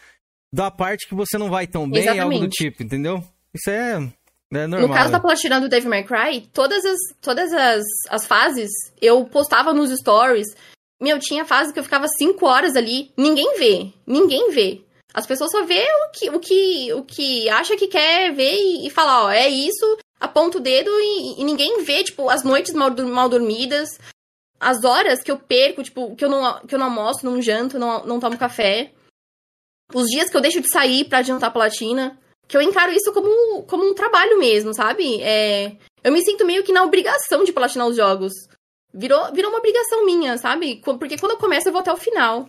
da parte que você não vai tão bem, Exatamente. algo do tipo, entendeu? Isso é, é normal. No caso da platina do Devil May Cry, todas as, todas as, as fases eu postava nos stories. Meu, tinha fase que eu ficava 5 horas ali, ninguém vê, ninguém vê. As pessoas só vê o que, o que, o que acha que quer ver e, e falar, ó, é isso, aponta o dedo e, e, ninguém vê, tipo, as noites mal, mal dormidas, as horas que eu perco, tipo, que eu não, que eu não almoço, não janto, não, não tomo café, os dias que eu deixo de sair para adiantar a platina, que eu encaro isso como, como um trabalho mesmo, sabe? É, eu me sinto meio que na obrigação de platinar os jogos. Virou, virou uma obrigação minha, sabe? Porque quando eu começo, eu vou até o final.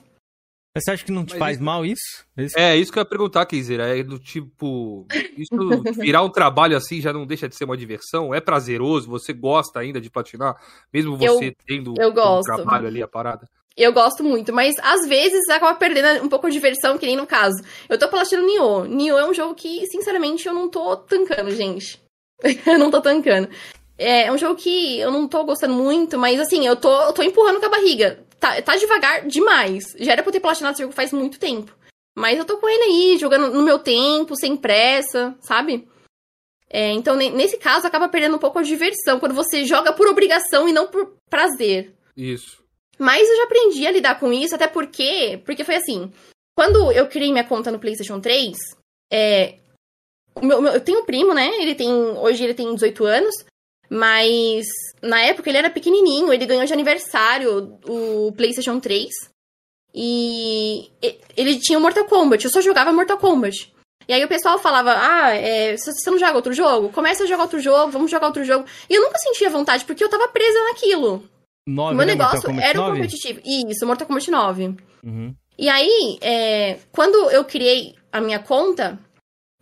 Mas você acha que não te Mas faz isso... mal isso? isso? É, isso que eu ia perguntar, Kizer. É do tipo. Isso virar um trabalho assim já não deixa de ser uma diversão? É prazeroso? Você gosta ainda de patinar? Mesmo você eu, tendo eu gosto. um trabalho ali, a parada? Eu gosto muito, mas às vezes acaba perdendo um pouco de diversão, que nem no caso. Eu tô platinando Nioh. Nioh é um jogo que, sinceramente, eu não tô tancando, gente. eu não tô tancando. É, é um jogo que eu não tô gostando muito, mas assim, eu tô, eu tô empurrando com a barriga tá, tá devagar demais. Já era pra eu ter platinado esse jogo faz muito tempo. Mas eu tô com ele aí, jogando no meu tempo, sem pressa, sabe? É, então, nesse caso, acaba perdendo um pouco a diversão, quando você joga por obrigação e não por prazer. Isso. Mas eu já aprendi a lidar com isso, até porque. Porque foi assim. Quando eu criei minha conta no PlayStation 3, é, meu, meu, eu tenho um primo, né? Ele tem. Hoje ele tem 18 anos. Mas na época ele era pequenininho, ele ganhou de aniversário o PlayStation 3. E ele tinha o Mortal Kombat, eu só jogava Mortal Kombat. E aí o pessoal falava: Ah, é, você não joga outro jogo? Começa a jogar outro jogo, vamos jogar outro jogo. E eu nunca sentia vontade, porque eu tava presa naquilo. 9, o meu né, negócio era o competitivo. Isso, Mortal Kombat 9. Uhum. E aí, é, quando eu criei a minha conta,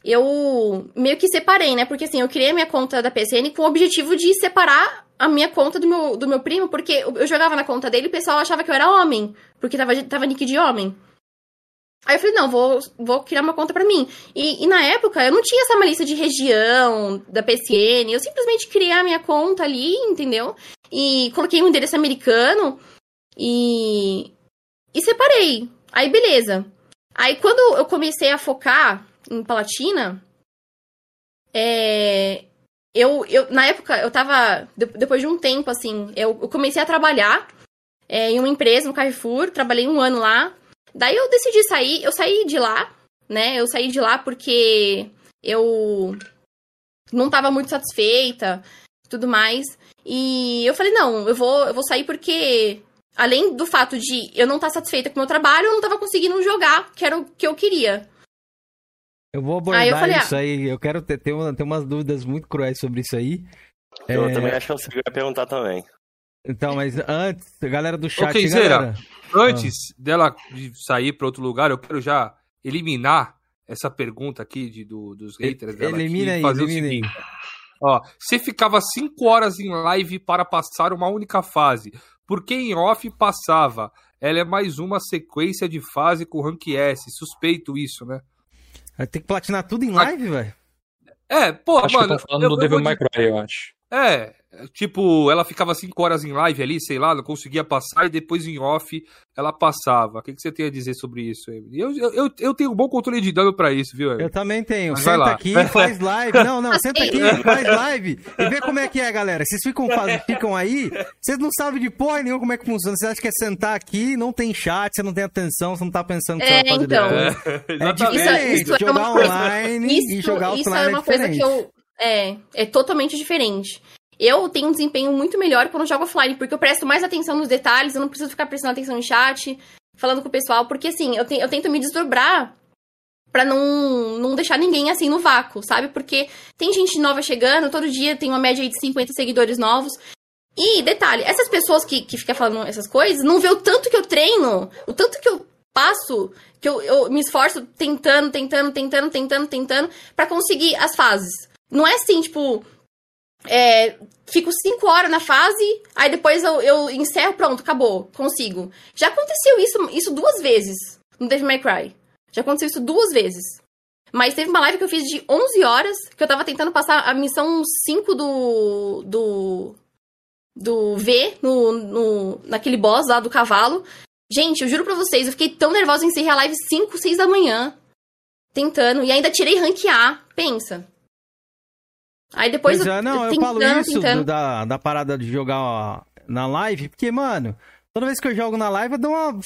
eu meio que separei, né? Porque assim, eu criei a minha conta da PSN com o objetivo de separar a minha conta do meu, do meu primo, porque eu jogava na conta dele e o pessoal achava que eu era homem, porque tava, tava nick de homem. Aí eu falei, não, vou, vou criar uma conta para mim. E, e, na época eu não tinha essa malícia de região da PSN, eu simplesmente criei a minha conta ali, entendeu? E coloquei um endereço americano e. E separei. Aí beleza. Aí quando eu comecei a focar em Palatina, é, eu, eu, na época, eu tava. Depois de um tempo, assim, eu, eu comecei a trabalhar é, em uma empresa, no Carrefour, trabalhei um ano lá. Daí eu decidi sair, eu saí de lá, né? Eu saí de lá porque eu não tava muito satisfeita tudo mais. E eu falei, não, eu vou, eu vou sair porque, além do fato de eu não estar tá satisfeita com o meu trabalho, eu não tava conseguindo jogar, que era o que eu queria. Eu vou abordar aí falei, isso ah, aí. Eu quero ter, ter, uma, ter umas dúvidas muito cruéis sobre isso aí. Eu é... também acho que você ia perguntar também. Então, mas antes, galera do chat. Ok, Zera, antes ah. dela sair para outro lugar, eu quero já eliminar essa pergunta aqui de, do, dos haters dela. Elimina aqui, aí, fazer elimina o seguinte. Aí. Ó, você ficava 5 horas em live para passar uma única fase. Porque em off passava. Ela é mais uma sequência de fase com rank S. Suspeito isso, né? Vai ter que platinar tudo em live, velho? É, pô, acho mano. Que tá falando eu, do Devil May Cry, eu acho. É, tipo, ela ficava 5 horas em live ali, sei lá, não conseguia passar e depois em off ela passava. O que, que você tem a dizer sobre isso, Emily? Eu, eu, eu tenho um bom controle de dano pra isso, viu, Emily? Eu também tenho. Mas senta aqui e faz live. Não, não, senta aqui e faz live e vê como é que é, galera. Vocês ficam, ficam aí, vocês não sabem de porra nenhuma como é que funciona. Vocês acham que é sentar aqui, não tem chat, você não tem atenção, você não tá pensando que é, você vai fazer então. depois. É, é diferente. Isso, isso jogar é online isso, e jogar offline isso é uma coisa que eu... É, é totalmente diferente. Eu tenho um desempenho muito melhor quando jogo offline, porque eu presto mais atenção nos detalhes, eu não preciso ficar prestando atenção em chat, falando com o pessoal, porque assim, eu, te, eu tento me desdobrar para não, não deixar ninguém assim no vácuo, sabe? Porque tem gente nova chegando, todo dia tem uma média de 50 seguidores novos. E, detalhe, essas pessoas que, que ficam falando essas coisas não vê o tanto que eu treino, o tanto que eu passo, que eu, eu me esforço tentando, tentando, tentando, tentando, tentando, para conseguir as fases. Não é assim, tipo, é, fico cinco horas na fase, aí depois eu, eu encerro, pronto, acabou, consigo. Já aconteceu isso, isso duas vezes no Devil May Cry. Já aconteceu isso duas vezes. Mas teve uma live que eu fiz de 11 horas, que eu tava tentando passar a missão 5 do. do. do V, no, no, naquele boss lá do cavalo. Gente, eu juro pra vocês, eu fiquei tão nervosa em encerrar a live 5, 6 da manhã. Tentando. E ainda tirei rank A. Pensa. Aí depois pois eu, é, não, eu falo isso da, da parada de jogar ó, na live, porque, mano, toda vez que eu jogo na live, eu dou uma.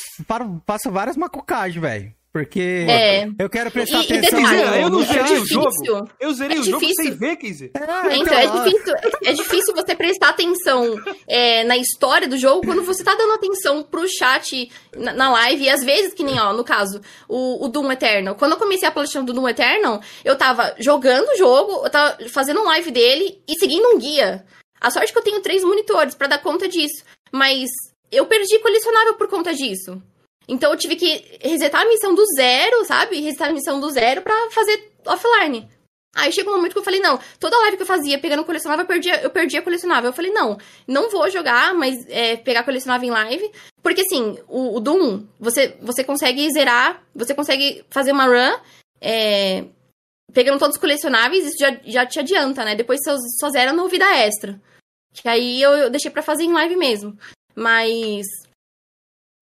Faço várias macucagens, velho. Porque é. eu quero prestar e, atenção. E eu não zerei o jogo. Eu zerei é o jogo sem ver, Kizer. É, então, então, é, difícil, é difícil você prestar atenção é, na história do jogo quando você tá dando atenção pro chat na, na, live. E às vezes, que nem, ó, no caso, o, o Doom Eternal. Quando eu comecei a platina do Doom Eternal, eu tava jogando o jogo, eu tava fazendo um live dele e seguindo um guia. A sorte é que eu tenho três monitores para dar conta disso. Mas eu perdi colecionável por conta disso. Então eu tive que resetar a missão do zero, sabe? Resetar a missão do zero pra fazer offline. Aí chegou um momento que eu falei, não, toda live que eu fazia pegando colecionável, eu perdia, eu perdia colecionável. Eu falei, não, não vou jogar, mas é, pegar colecionável em live. Porque assim, o, o, Doom, você, você consegue zerar, você consegue fazer uma run, é, pegando todos os colecionáveis, isso já, já te adianta, né? Depois só, só zera no vida extra. Que aí eu, eu deixei para fazer em live mesmo. Mas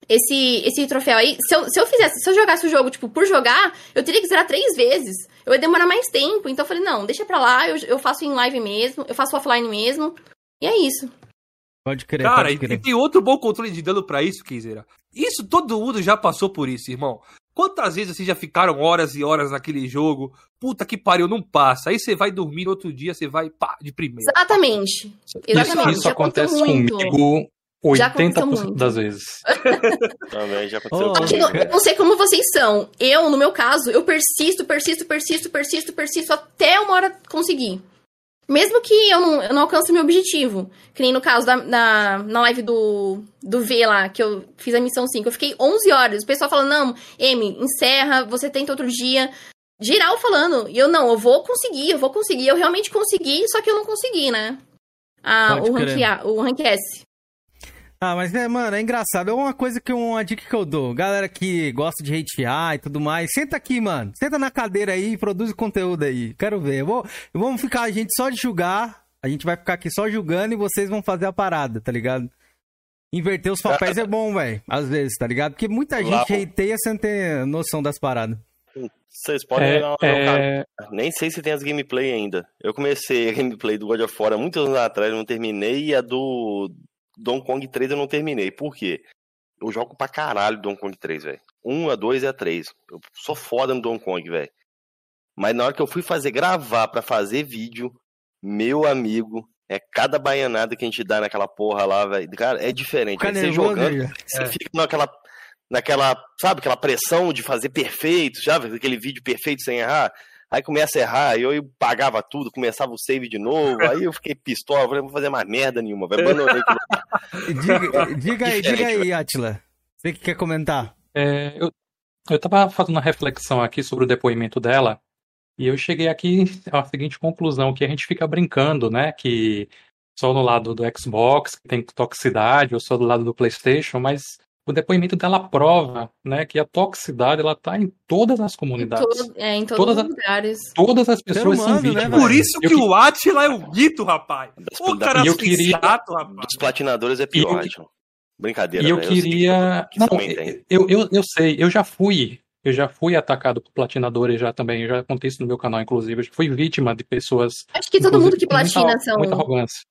esse, esse troféu aí, se eu, se eu fizesse, se eu jogasse o jogo, tipo, por jogar, eu teria que zerar três vezes. Eu ia demorar mais tempo. Então eu falei, não, deixa pra lá, eu, eu faço em live mesmo, eu faço offline mesmo. E é isso. Pode crer, Cara, pode crer. e tem outro bom controle de dano pra isso, Kizera. Isso todo mundo já passou por isso, irmão. Quantas vezes vocês já ficaram horas e horas naquele jogo? Puta que pariu, não passa. Aí você vai dormir no outro dia, você vai pá, de primeira. Exatamente. Exatamente. Isso, isso acontece comigo 80% das vezes. Também já aconteceu. Oh, eu não sei como vocês são. Eu, no meu caso, eu persisto, persisto, persisto, persisto, persisto até uma hora conseguir. Mesmo que eu não, eu não alcance o meu objetivo. Que nem no caso da, da, na live do, do V lá, que eu fiz a missão 5. Eu fiquei 11 horas. O pessoal falando, não, Amy, encerra, você tenta outro dia. Geral falando. E eu, não, eu vou conseguir, eu vou conseguir. Eu realmente consegui, só que eu não consegui, né? Ah, o rank, A, o rank S. Ah, mas é, mano, é engraçado. É uma coisa que uma dica que eu dou. Galera que gosta de hatear e tudo mais, senta aqui, mano. Senta na cadeira aí e produz conteúdo aí. Quero ver. Eu vou, vamos ficar a gente só de julgar. A gente vai ficar aqui só julgando e vocês vão fazer a parada, tá ligado? Inverter os papéis é bom, velho. Às vezes, tá ligado? Porque muita gente hateia sem ter noção das paradas. Vocês podem é, é... Nem sei se tem as gameplay ainda. Eu comecei a gameplay do God of War muitos anos atrás, não terminei, e a do Donkey Kong 3 eu não terminei. Por quê? Eu jogo pra caralho Donkey Kong 3, velho. 1, a 2 e a 3. Eu sou foda no Donkey Kong, velho. Mas na hora que eu fui fazer, gravar para fazer vídeo, meu amigo, é cada baianada que a gente dá naquela porra lá, velho. Cara, é diferente. Cara, você jogando, você é. fica naquela, naquela, sabe, aquela pressão de fazer perfeito, já aquele vídeo perfeito sem errar. Aí começa a errar, aí eu pagava tudo, começava o save de novo, aí eu fiquei pistola, falei, não vou fazer mais merda nenhuma, vai abandonei diga, diga aí, diga aí, Atila. Você que quer comentar? É, eu, eu tava fazendo uma reflexão aqui sobre o depoimento dela, e eu cheguei aqui à seguinte conclusão, que a gente fica brincando, né, que só no lado do Xbox que tem toxicidade, ou só do lado do PlayStation, mas o depoimento dela prova né, que a toxicidade ela está em todas as comunidades. Em, todo, é, em todos todas os lugares. Todas as pessoas humano, são né, vítimas. Né, Por isso que eu, o Atila é o guito, rapaz. O cara eu queria... rapaz. Dos platinadores é pior, eu... Brincadeira, E eu véio. queria... Eu não, eu, eu, eu sei, eu já fui eu já fui atacado por platinadores já também, eu já contei isso no meu canal, inclusive. Eu fui vítima de pessoas. Acho que todo mundo que platina muita, são. Muita arrogância.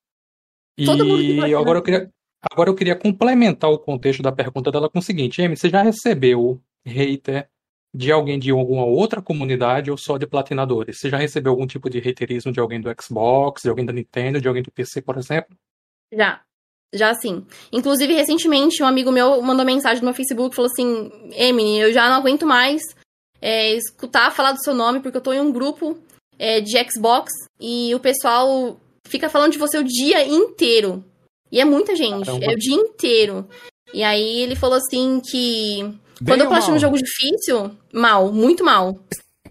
E agora eu queria. Agora eu queria complementar o contexto da pergunta dela com o seguinte: Amy, você já recebeu hater de alguém de alguma outra comunidade ou só de platinadores? Você já recebeu algum tipo de haterismo de alguém do Xbox, de alguém da Nintendo, de alguém do PC, por exemplo? Já. Já sim. Inclusive, recentemente, um amigo meu mandou mensagem no meu Facebook falou assim: Emily, eu já não aguento mais é, escutar falar do seu nome, porque eu tô em um grupo é, de Xbox e o pessoal fica falando de você o dia inteiro. E é muita gente, Caramba. é o dia inteiro. E aí ele falou assim que Bem quando eu platino um jogo difícil, mal, muito mal.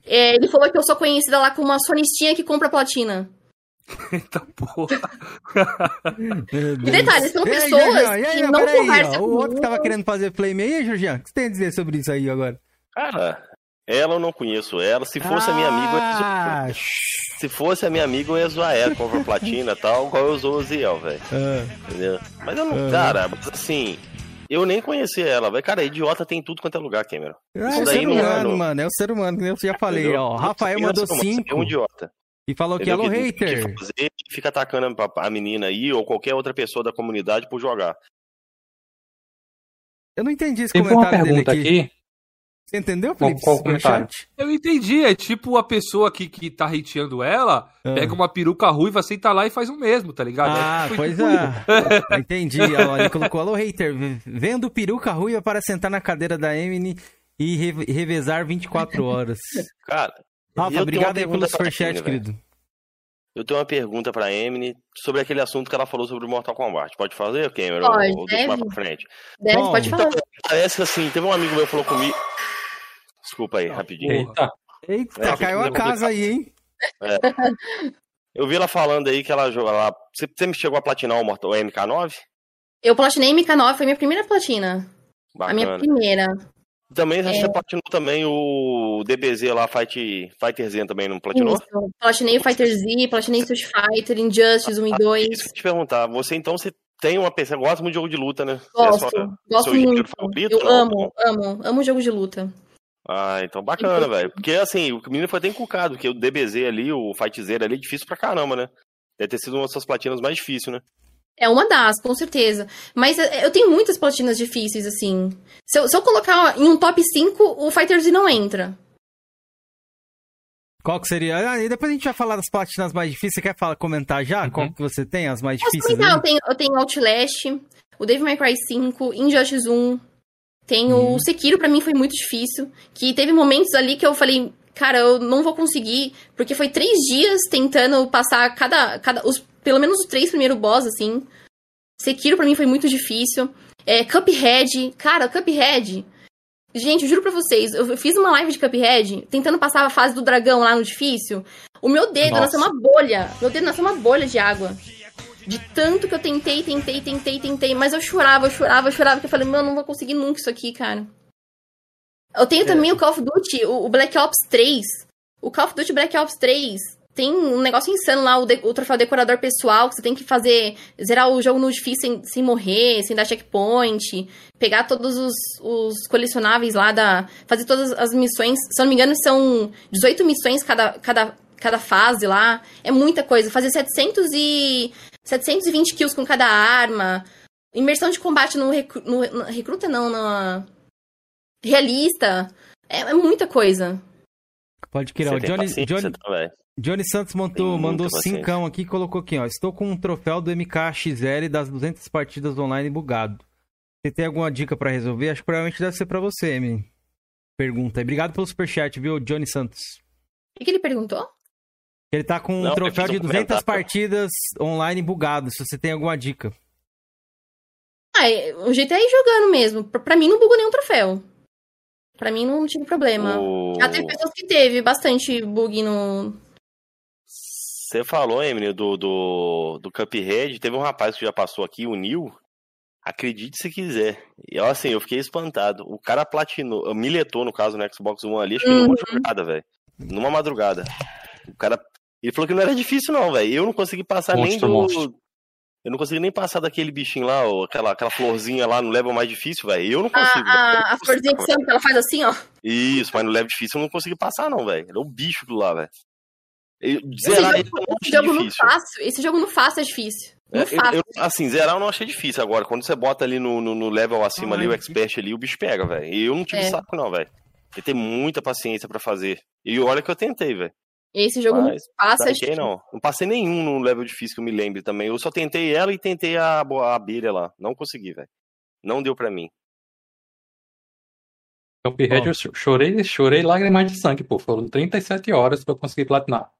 É, ele falou que eu sou conhecida lá como uma sonistinha que compra platina. Eita porra. e detalhes, são pessoas aí, aí, que não conversam. O outro que tava querendo fazer flame aí, Jorgian, o que você tem a dizer sobre isso aí agora? Cara, ela eu não conheço ela. Se fosse ah, a minha amiga, eu ia zoar. Ah, Se fosse a minha amiga, eu ia zoar ela, compra platina e tal, igual eu usou o Ziel, velho. Ah, Entendeu? Mas eu não, ah, cara, mas assim, eu nem conhecia ela, velho. Cara, idiota tem tudo quanto é lugar, Cameron. É, é o ser é humano, mano. É o ser humano, que eu já falei, Entendeu? ó. Rafael mandou cinco. É um idiota. E falou Entendeu? que ela é o hater. Que fazer, fica atacando a menina aí ou qualquer outra pessoa da comunidade por jogar. Eu não entendi esse Tem comentário uma pergunta dele aqui. aqui você entendeu, Felipe? Qual, qual Eu entendi. É tipo a pessoa que, que tá hateando ela, ah. pega uma peruca ruiva, senta lá e faz o mesmo, tá ligado? Ah, é, pois tipo é. entendi. Ele colocou, alô, hater, vendo peruca ruiva para sentar na cadeira da Emily e re revezar 24 horas. Cara, Rafa, obrigado aí pelo superchat, querido. Eu tenho uma pergunta pra Emily sobre aquele assunto que ela falou sobre o Mortal Kombat. Pode fazer, Cameron? Pode, ou deve. mais pra frente? Deve, Bom, pode falar. Parece que assim, teve um amigo meu que falou comigo. Desculpa aí, rapidinho. Eita. Eita, É, caiu a casa aí, hein? Eu vi ela falando aí que ela jogou. Ela... Você, você me chegou a platinar o, Mortal... o MK9? Eu platinei MK9, foi minha primeira platina. A minha Bacana. primeira. Também É. você platinou também o DBZ lá, Fight... Fighter Z também, não platinou? Isso. Platinei o Fighter Z, platinei Street Fighter, Injustice 1 e 2. Isso que eu te perguntar. Você então você tem uma PC, gosta muito de jogo de luta, né? Gosto, É sua- gosto muito. favorito, Eu não? amo, amo, amo jogo de luta. Ah, então bacana, velho. Porque assim, o menino foi até encucado, porque o DBZ ali, o Fight Zero ali, é difícil pra caramba, né? Deve ter sido uma das suas platinas mais difíceis, né? É uma das, com certeza. Mas é, eu tenho muitas platinas difíceis, assim. Se eu, se eu colocar em um top 5, o Fighter Z não entra. Qual que seria? Ah, e depois a gente vai falar das platinas mais difíceis. Você quer falar, comentar já? Uhum. Qual que você tem, as mais Posso difíceis? comentar, eu tenho, eu tenho Outlast, o Devil May Cry 5, Injustice 1. Tenho Uhum. o Sekiro, pra mim foi muito difícil. Que teve momentos ali que eu falei, cara, eu não vou conseguir. Porque foi três dias tentando passar cada. cada os, pelo menos os três primeiros boss, assim. Sekiro pra mim foi muito difícil. É, Cuphead. Cara, Cuphead. Gente, eu juro pra vocês, eu fiz uma live de Cuphead tentando passar a fase do dragão lá no difícil. O meu dedo Nossa. nasceu uma bolha. Meu dedo nasceu uma bolha de água. De tanto que eu tentei, tentei, tentei, tentei. Mas eu chorava, eu chorava, eu chorava. Que eu falei, mano, não vou conseguir nunca isso aqui, cara. Eu tenho também o Call of Duty, o, o Black Ops 3. O Call of Duty Black Ops 3 tem um negócio insano lá, o, de- o troféu decorador pessoal, que você tem que fazer, zerar o jogo no difícil sem, sem morrer, sem dar checkpoint, pegar todos os, os colecionáveis lá da. fazer todas as missões. Se eu não me engano, são 18 missões cada, cada, cada fase lá. É muita coisa. Fazer 700 e. 720 kills com cada arma. Imersão de combate no, recru, no, no- recruta, não, na. Realista. É, é muita coisa. Pode criar. Você O Johnny, Johnny, também. Johnny Santos montou, mandou paciência. cincão aqui e colocou aqui, ó. Estou com um troféu do MKXL das 200 partidas online bugado. Você tem alguma dica pra resolver? Acho que provavelmente deve ser pra você, Emily. Pergunta. E obrigado pelo superchat, viu, Johnny Santos. O que, que ele perguntou? Ele tá com um Não, eu troféu um de 200 comentário. partidas online bugado. Se você tem alguma dica. Ah, é- o jeito é ir jogando mesmo. Pra, mim não bugou nenhum troféu. Pra mim não tive problema. O... Já teve pessoas que teve bastante bug no. Você falou, Emily, do, do, do Cuphead. Teve um rapaz que já passou aqui, o Nil. Acredite se quiser. E eu, assim, eu fiquei espantado. O cara platinou, miletou, no caso, no Xbox One ali, acho que numa jogada, velho. Numa madrugada. O cara. Ele falou que não era difícil, não, velho. Eu não consegui passar nem Monstro, do. monstro. Eu não consegui nem passar daquele bichinho lá, ó, aquela, aquela florzinha lá no level mais difícil, velho. Eu não A, consigo. a, velho. a florzinha que que ela faz assim, ó. Isso, mas no level difícil eu não consegui passar, não, velho. Era o bicho aquilo lá, velho. Eu- Esse Zerar jogo, não esse achei jogo no difícil. fácil. Esse jogo no fácil é difícil. No É, eu- fácil. eu- assim, zerar eu não achei difícil agora. Quando você bota ali no, no, no level acima Ai, ali, o expert ali, o bicho pega, velho. E eu não tive É. saco, não, velho. Tem que ter muita paciência pra fazer. E olha que eu tentei, velho. Esse jogo Mas, é Saquei, difícil. não. Não passei nenhum no level difícil que eu me lembre também. Eu só tentei ela e tentei a, a abelha lá. Não consegui, velho. Não deu pra mim. Cuphead eu cho- chorei, chorei lágrimas de sangue, pô. Foram 37 horas pra eu conseguir platinar.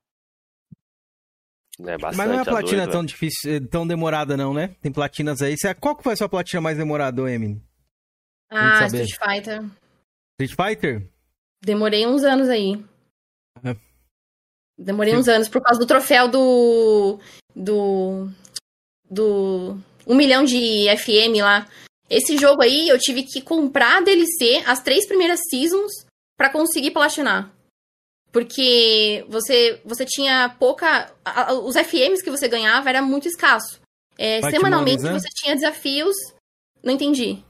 É bastante. Mas não é a tá platina doido, tão velho. difícil, eh, tão demorada, não, né? Tem platinas aí. Qual que foi a sua platina mais demorada, Emily? Ah. Street Fighter. Street Fighter? Demorei uns anos aí. É. Demorei Sim. uns anos por causa do troféu do. Do. Do. Um milhão de FM lá. Esse jogo aí eu tive que comprar a DLC, as três primeiras seasons, pra conseguir platinar. Porque você, você tinha pouca. a- a- os FMs que você ganhava era muito escasso. É, semanalmente né? você tinha desafios. Não entendi.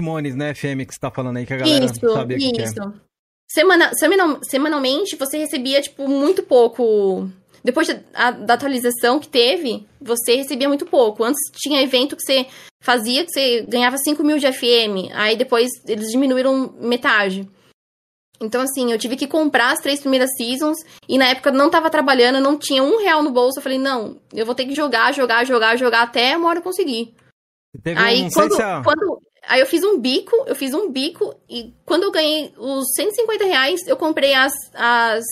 Monies, né, FM, que você tá falando aí, que a galera Isso, sabia o que que é. Semana, semanal- semanalmente você recebia, tipo, muito pouco. Depois da, a- da atualização que teve, você recebia muito pouco. Antes tinha evento que você fazia, que você ganhava 5 mil de FM. Aí depois eles diminuíram metade. Então, assim, eu tive que comprar as três primeiras seasons. E na época eu não tava trabalhando, não tinha um real no bolso. Eu falei, não, eu vou ter que jogar, jogar, jogar, jogar até uma hora eu conseguir. Teve Aí um, quando, se a... quando- aí eu fiz um bico, eu fiz um bico e quando eu ganhei os 150 reais, eu comprei as, as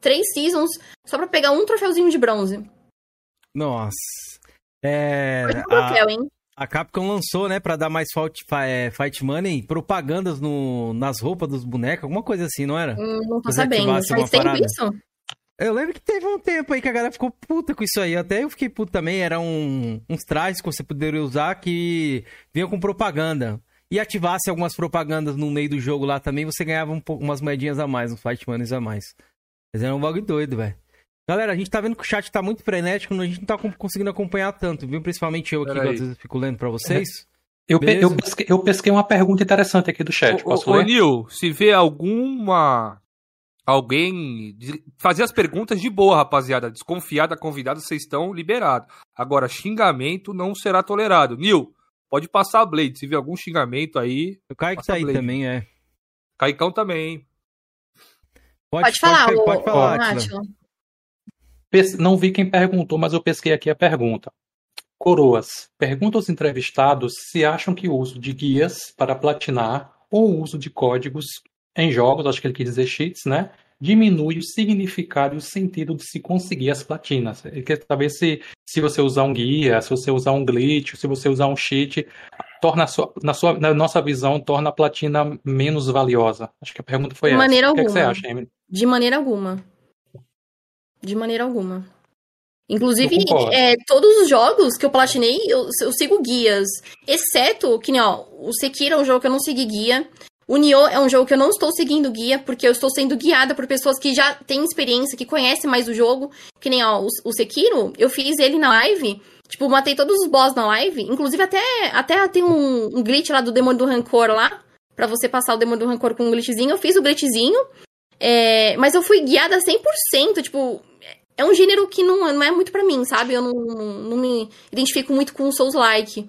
três seasons só pra pegar um troféuzinho de bronze. Nossa. É. A, hein? a Capcom lançou, né, pra dar mais fight, é, fight money, propagandas no, nas roupas dos bonecos, alguma coisa assim, não era? Hum, não tô sabendo. Faz tempo isso? Eu lembro que teve um tempo aí que a galera ficou puta com isso aí. Até eu fiquei puto também. Era um, uns trajes que você poderia usar que vinham com propaganda. E ativasse algumas propagandas no meio do jogo lá também, você ganhava um, umas moedinhas a mais, uns fight money a mais. Mas era um bagulho doido, velho. Galera, a gente tá vendo que o chat tá muito frenético, a gente não tá conseguindo acompanhar tanto, viu? Principalmente eu aqui, que às vezes fico lendo pra vocês. Eu, eu, pesquei, eu pesquei uma pergunta interessante aqui do chat. Posso ô, ler? Ô, Nil, se vê alguma alguém fazer as perguntas de boa, rapaziada. Desconfiar da convidada, vocês estão liberados. Agora, xingamento não será tolerado. Nil, pode passar a Blade. Se vê algum xingamento aí. O Kaique tá aí Blade. também, é. Caicão também. Pode, pode falar, pode, pode, falar, Não vi quem perguntou, mas eu pesquei aqui a pergunta. Coroas, pergunta aos entrevistados se acham que o uso de guias para platinar ou o uso de códigos em jogos, acho que ele quis dizer cheats, né? Diminui o significado e o sentido de se conseguir as platinas. Ele quer saber se, se você usar um guia, se você usar um glitch, se você usar um cheat, torna sua, na, sua, na nossa visão, torna a platina menos valiosa. Acho que a pergunta foi de essa. Maneira o que, alguma. É que você acha, Emily? De maneira alguma. De maneira alguma. Inclusive, é, todos os jogos que eu platinei, eu, eu, sigo guias. Exceto que, ó, o Sekiro é um jogo que eu não segui guia. O Nioh é um jogo que eu não estou seguindo guia, porque eu estou sendo guiada por pessoas que já têm experiência, que conhecem mais o jogo. Que nem, ó, o, o Sekiro, eu fiz ele na live. Tipo, matei todos os boss na live. Inclusive, até, até tem um, um glitch lá do Demônio do Rancor lá. para você passar o Demônio do Rancor com um glitchzinho. Eu fiz o glitchzinho. É, mas eu fui guiada 100%. Tipo, é um gênero que não, não é muito para mim, sabe? Eu não, não me identifico muito com Souls-like.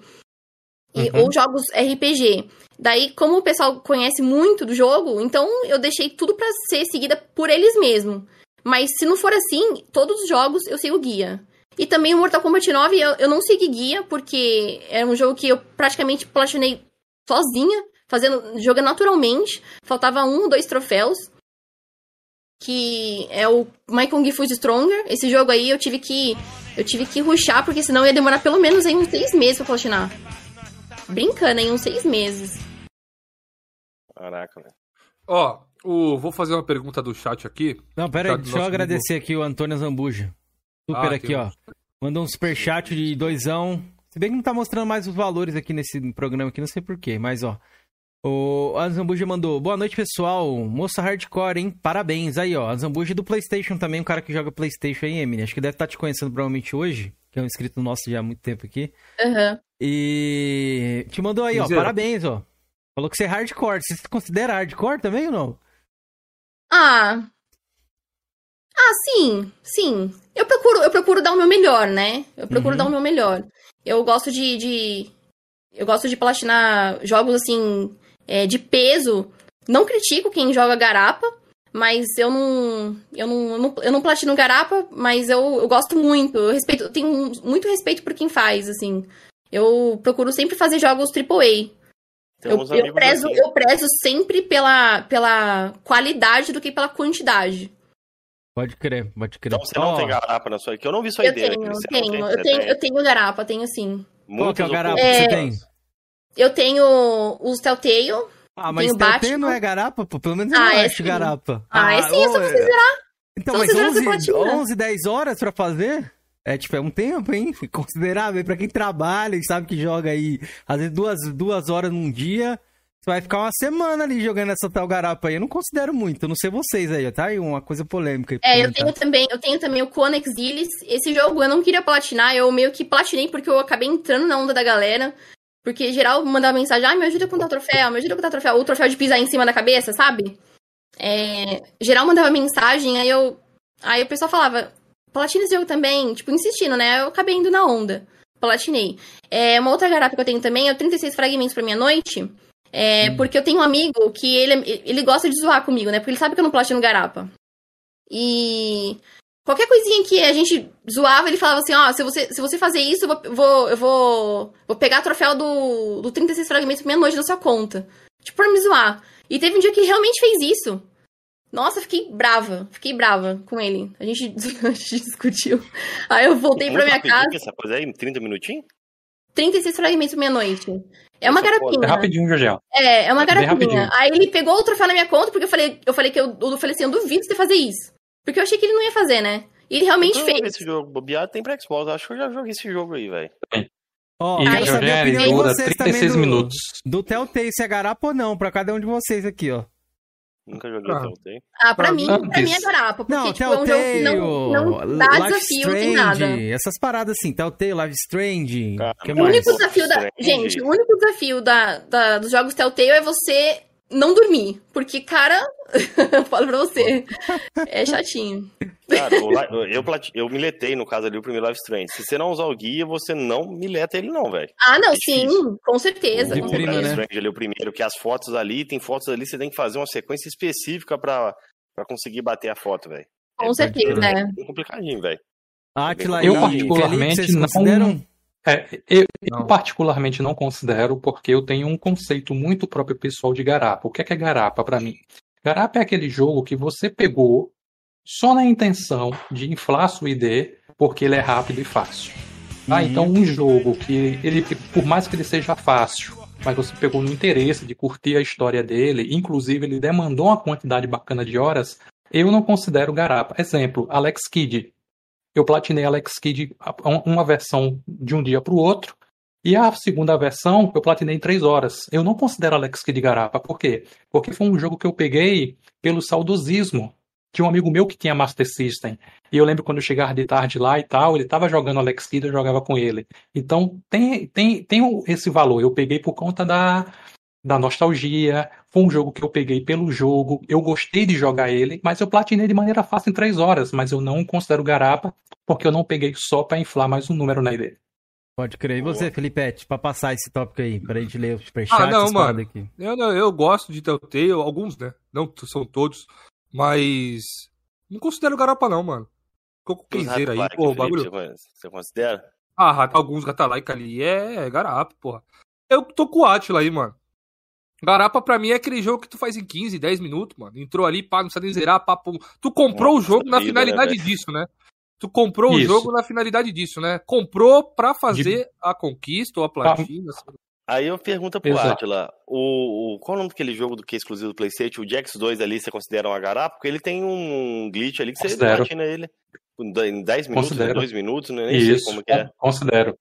Uhum. Ou jogos RPG. Daí, como o pessoal conhece muito do jogo, então eu deixei tudo para ser seguida por eles mesmo. Mas se não for assim, todos os jogos eu sigo guia. E também o Mortal Kombat 9 eu, eu não segui guia, porque era um jogo que eu praticamente platinei sozinha, fazendo, jogando naturalmente. Faltava um, dois troféus. Que é o My Kung Fu Stronger. Esse jogo aí eu tive que. Eu tive que ruxar, porque senão ia demorar pelo menos aí uns seis meses pra platinar. Brincando, em uns seis meses. Caraca, né? Ó, o, vou fazer uma pergunta do chat aqui. Não, pera aí, deixa eu agradecer aqui o Antônio Zambuja. Super ah, aqui, ó. Mandou um superchat de doisão. Se bem que não tá mostrando mais os valores aqui nesse programa aqui, não sei porquê, mas ó. O Azambuja mandou, boa noite pessoal, moça hardcore, hein? Parabéns aí, ó. Azambuja do Playstation também, um cara que joga Playstation aí, Emily. Acho que deve estar tá te conhecendo provavelmente hoje, que é um inscrito nosso já há muito tempo aqui. Uhum. E te mandou aí, ó, parabéns, ó. Falou que você é hardcore. Você se considera hardcore também ou não? Ah. Ah, sim, sim. Eu procuro, eu procuro dar o meu melhor, né? Eu procuro uhum. dar o meu melhor. Eu gosto de. de eu gosto de platinar jogos assim. É, de peso. Não critico quem joga garapa, mas eu não. Eu não, eu não, eu não platino garapa, mas eu, eu gosto muito. Eu respeito, eu tenho muito respeito por quem faz, assim. Eu procuro sempre fazer jogos AAA. Eu, eu, prezo, assim. eu prezo sempre pela, pela qualidade do que pela quantidade. Pode crer, pode crer. Então você não oh. tem garapa na sua que Eu não vi sua eu ideia. Tenho, eu tenho, eu tenho, eu tenho garapa, tenho sim. Qual que é o garapa é, que você tem? Eu tenho os Telltale. Ah, mas Telltale não é garapa? Pô? Pelo menos eu ah, não é acho sim. garapa. Ah, ah, é sim, é só você zerar. Então, só mas 11, 11, 10 horas pra fazer? É, tipo, é um tempo, hein? Considerável. Pra quem trabalha e sabe que joga aí, às vezes, duas, duas horas num dia. Você vai ficar uma semana ali jogando essa tal garapa aí. Eu não considero muito, eu não sei vocês aí, tá? aí uma coisa polêmica. É, eu tenho também, eu tenho também o Conex Illis. Esse jogo eu não queria platinar, eu meio que platinei porque eu acabei entrando na onda da galera. Porque geral mandava mensagem, ah, me ajuda a contar troféu, me ajuda a contar troféu. O troféu de pisar em cima da cabeça, sabe? É, geral mandava mensagem, aí eu. Aí o pessoal falava, platina esse jogo também, tipo, insistindo, né? Eu acabei indo na onda. Platinei. É, uma outra garapa que eu tenho também é o 36 fragmentos pra minha noite. É, hum. Porque eu tenho um amigo que ele, ele gosta de zoar comigo, né? Porque ele sabe que eu não platino garapa. E qualquer coisinha que a gente zoava, ele falava assim, ó, oh, se você, se você fazer isso, eu vou, vou, eu vou, vou pegar o troféu do, do 36 fragmentos pra minha noite na sua conta. Tipo, pra me zoar. E teve um dia que realmente fez isso. Nossa, fiquei brava, fiquei brava com ele. A gente, a gente discutiu. Aí eu voltei pra minha casa. Essa coisa aí, 30 minutinhos? 36 fragmentos meia-noite. É uma garapinha. É rapidinho, Jorge. É, é uma garapinha. Aí ele pegou o troféu na minha conta, porque eu falei, eu falei que eu, eu falei assim, eu duvido você fazer isso. Porque eu achei que ele não ia fazer, né? E ele realmente eu fez. Esse jogo bobeado tem pra Xbox, acho que eu já joguei esse jogo aí, velho. Ó, oh, e Jorge, dura 36 do, minutos. Do Telltale, se é garapa ou não, pra cada um de vocês aqui, ó. Nunca joguei ah. Telltale. Ah, pra, mim, pra mim é garapa. Porque, não, tipo, Telltale, é um jogo que não, não dá Life desafio, Strange, tem nada. Essas paradas assim, Telltale, Live Strange. o único desafio da. Gente, o único desafio da, da, dos jogos Telltale é você não dormir. Porque, cara, eu falo pra você, é chatinho. Cara, eu, eu miletei, no caso ali, o primeiro Live Strange. Se você não usar o guia, você não mileta ele não, velho. Ah, não, é sim, com certeza. O prima, Live né? Strange ali, o primeiro, que as fotos ali, tem fotos ali, você tem que fazer uma sequência específica pra, pra conseguir bater a foto, velho. Com é, certeza, é. É complicadinho, velho. Atila, eu particularmente não... Consideram? É, eu, eu, particularmente não considero, porque eu tenho um conceito muito próprio pessoal de garapa. O que é, que é garapa para mim? Garapa é aquele jogo que você pegou só na intenção de inflar sua ID, porque ele é rápido e fácil. Ah, uhum. então um jogo que ele, por mais que ele seja fácil, mas você pegou no interesse de curtir a história dele, inclusive ele demandou uma quantidade bacana de horas, eu não considero garapa. Exemplo, Alex Kidd. Eu platinei Alex Kidd uma versão de um dia para o outro, e a segunda versão eu platinei em três horas. Eu não considero Alex Kidd garapa. Por quê? Porque foi um jogo que eu peguei pelo saudosismo. Tinha um amigo meu que tinha Master System. E eu lembro quando eu chegava de tarde lá e tal, ele estava jogando Alex Kidd, eu jogava com ele. Então tem, tem, tem esse valor. Eu peguei por conta da, da nostalgia. Foi um jogo que eu peguei pelo jogo. Eu gostei de jogar ele, mas eu platinei de maneira fácil em três horas. Mas eu não considero garapa, porque eu não peguei só para inflar mais um número na ideia. Pode crer. E você, Felipe, pra passar esse tópico aí, pra gente ler o superchat? Ah, não, mano. Aqui. Eu, não, eu gosto de Telltale, alguns, né? Não são todos. Mas. Não considero garapa, não, mano. Ficou com quinzeira aí, pô, o bagulho. Você considera? Ah, alguns gatalike ali é, é garapa, porra. Eu tô com o Atila aí, mano. Garapa pra mim é aquele jogo que tu faz em 15, 10 minutos, mano. Entrou ali, pá, não precisa nem zerar, papo. Tu comprou Nossa, o jogo na vida, né, finalidade né, disso, né? Tu comprou Isso. o jogo na finalidade disso, né? Comprou pra fazer De... a conquista ou a platina. Tá. Aí eu pergunto pro Exato. Atila, o, o, qual é o nome daquele jogo do que é exclusivo do Playstation? O Jax 2 ali, você considera um garapa? Porque ele tem um glitch ali que você platina ele em 10 minutos, Considero. 2 minutos, né? Nem Isso, sei como que é. Considero.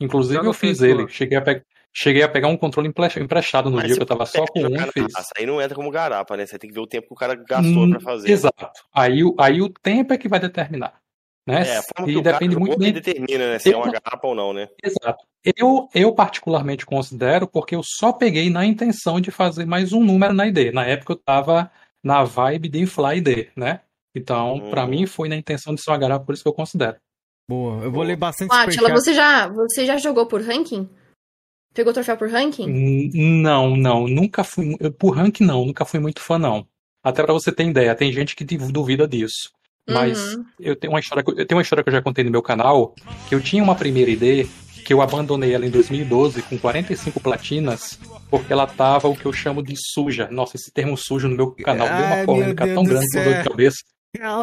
Inclusive eu fiz ele, cheguei a, pe... cheguei a pegar um controle emprestado no Mas dia que eu tava só com um e fiz. Aí não entra como garapa, né? Você tem que ver o tempo que o cara gastou hum, pra fazer. Exato. Aí, aí o tempo é que vai determinar. Né? É, a forma e depende muito bem. determina né, se é eu, é uma garapa ou não, né? Exato. Eu, eu particularmente considero porque eu só peguei na intenção de fazer mais um número na ID. Na época eu tava na vibe de inflar ID, né? Então, hum. para mim foi na intenção de ser uma garapa, por isso que eu considero. Boa, eu vou ler bastante Átila, você já, você já jogou por ranking? Pegou troféu por ranking? Não, não, nunca fui por ranking não, nunca fui muito fã não. Até para você ter ideia, tem gente que duvida disso. Mas uhum. eu, tenho uma história, eu tenho uma história que eu já contei no meu canal, que eu tinha uma primeira ID, que eu abandonei ela em 2012 com 45 platinas, porque ela tava o que eu chamo de suja. Nossa, esse termo sujo no meu canal deu uma polêmica tão grande com dor de cabeça.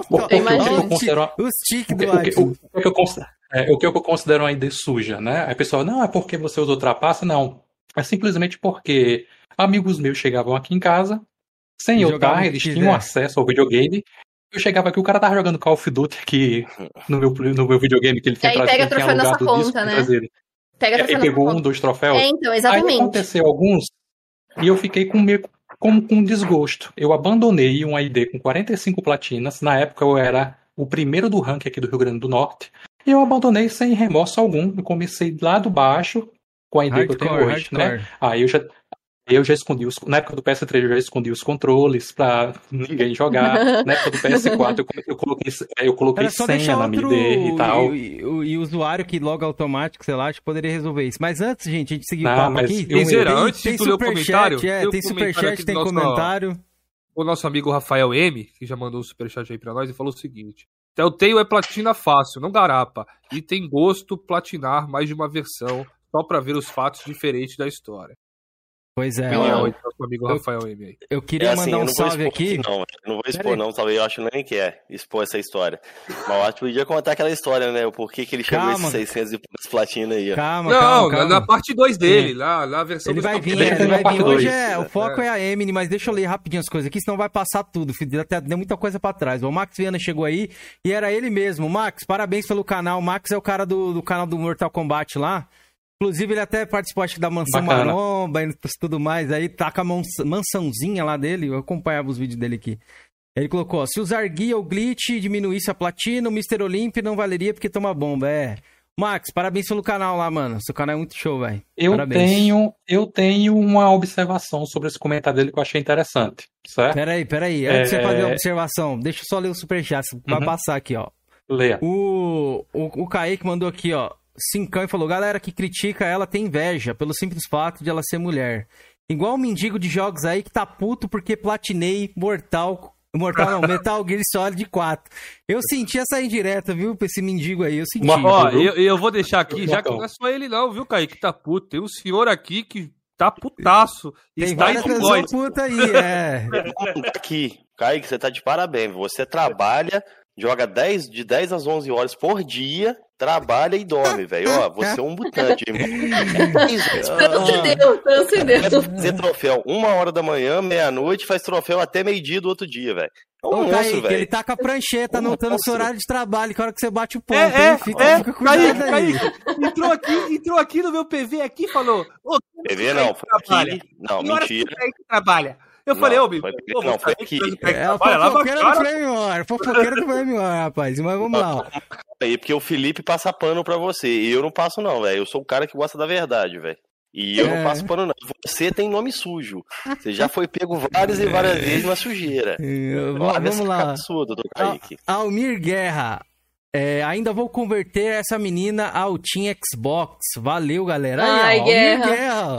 Porque, eu considero, os tiques do o, que, o, o, que eu considero, é, o que eu considero uma ID suja, né? Aí a pessoa, não, é porque você usa ultrapassa? Não. É simplesmente porque amigos meus chegavam aqui em casa, sem eu estar, eles tinham acesso ao videogame, eu chegava aqui, o cara tava jogando Call of Duty aqui no meu, no meu videogame que ele tinha trazido. Pega troféu nessa conta, né? Pega troféu e pegou um, dois troféus. É, então, exatamente. Aí aconteceu alguns e eu fiquei com meio com, com desgosto. Eu abandonei um ID com 45 platinas. Na época eu era o primeiro do ranking aqui do Rio Grande do Norte. E eu abandonei sem remorso algum. Eu comecei lá do baixo com a ID hardcore, que eu tenho hoje, né? hardcore. né? Aí eu já, eu já escondi os. Na época do PS3 eu já escondi os controles pra ninguém jogar. na época do PS4 eu, eu coloquei, eu coloquei senha na minha ID e tal. E, o usuário que loga automático, sei lá, acho que poderia resolver isso. Mas antes, gente, a gente seguir o papo aqui. Tem, tem, antes tem superchat, é, tem superchat, tem nosso, comentário. O nosso amigo Rafael M, que já mandou o superchat aí pra nós, e falou o seguinte. Telltale é platina fácil, não garapa. E tem gosto platinar mais de uma versão só para ver os fatos diferentes da história. Pois é. Não, então, amigo Rafael eu, eu queria é assim, mandar um salve aqui. Não, não vou expor, não, talvez eu acho nem que é expor essa história. Mas eu acho que podia contar aquela história, né? O porquê que ele chegou calma. esses 600 e poucos platina aí. Ó. Calma, não, calma, calma. na parte 2 dele, é. lá, lá a versão Ele vai vir, ele vai vir. Hoje é, o foco é. é a Emily, mas deixa eu ler rapidinho as coisas aqui, senão vai passar tudo. Até deu muita coisa pra trás. O Max Viana chegou aí e era ele mesmo. Max, parabéns pelo canal. O Max é o cara do, do canal do Mortal Kombat lá. Inclusive, ele até participou acho, da Mansão Bacana. Maromba e tudo mais. Aí tá com a mansãozinha lá dele. Eu acompanhava os vídeos dele aqui. Ele colocou: ó, se usar guia ou glitch diminuísse a platina, o Mr. Olymp não valeria porque toma bomba. É. Max, parabéns pelo canal lá, mano. Seu canal é muito show, velho. Eu parabéns. tenho, eu tenho uma observação sobre esse comentário dele que eu achei interessante, certo? Peraí, peraí. Antes de você fazer a é. observação, deixa eu só ler o superchat. Vai uhum. passar aqui, ó. Leia. O, o, o Kaique mandou aqui, ó. Cincão e falou: galera que critica ela tem inveja pelo simples fato de ela ser mulher. Igual um mendigo de jogos aí que tá puto porque platinei Mortal. Mortal não, Metal Gear Solid 4. Eu senti essa indireta, viu, pra esse mendigo aí. Eu senti. Ó, eu, eu vou deixar aqui, já que não é só ele, não, viu, Kaique, que tá puto. Tem um senhor aqui que tá putaço. Tem está várias pessoas puta aí, é. Aqui, Kaique, você tá de parabéns. Você trabalha, joga 10, de 10 às 11 horas por dia trabalha e dorme, velho. Ó, você é um mutante, irmão. Deus, Deus. Fazer troféu uma hora da manhã, meia-noite, faz troféu até meio-dia do outro dia, velho. É um monstro, velho. Ele tá com a prancheta anotando o seu horário de trabalho, que hora que você bate o ponto, é, é, fica, é, fica cuidado aí. Entrou aqui, entrou aqui no meu PV aqui e falou... PV não, foi aqui. Não, mentira. Que trabalha? Eu não, falei, ô, Bibi, não, foi aqui. É o fofoqueiro do Flame War, fofoqueiro do Flame War, rapaz, mas vamos lá. Aí, porque o Felipe passa pano pra você, e eu não passo não, velho, eu sou o cara que gosta da verdade, velho. E eu é. não passo pano, não. Você tem nome sujo. Você já foi pego várias e várias vezes na sujeira. Eu, vamos lá. Sua, doutor Kaique. Almir Guerra. É, ainda vou converter essa menina ao Team Xbox. Valeu, galera. Ai, Aí, Guerra. Guerra.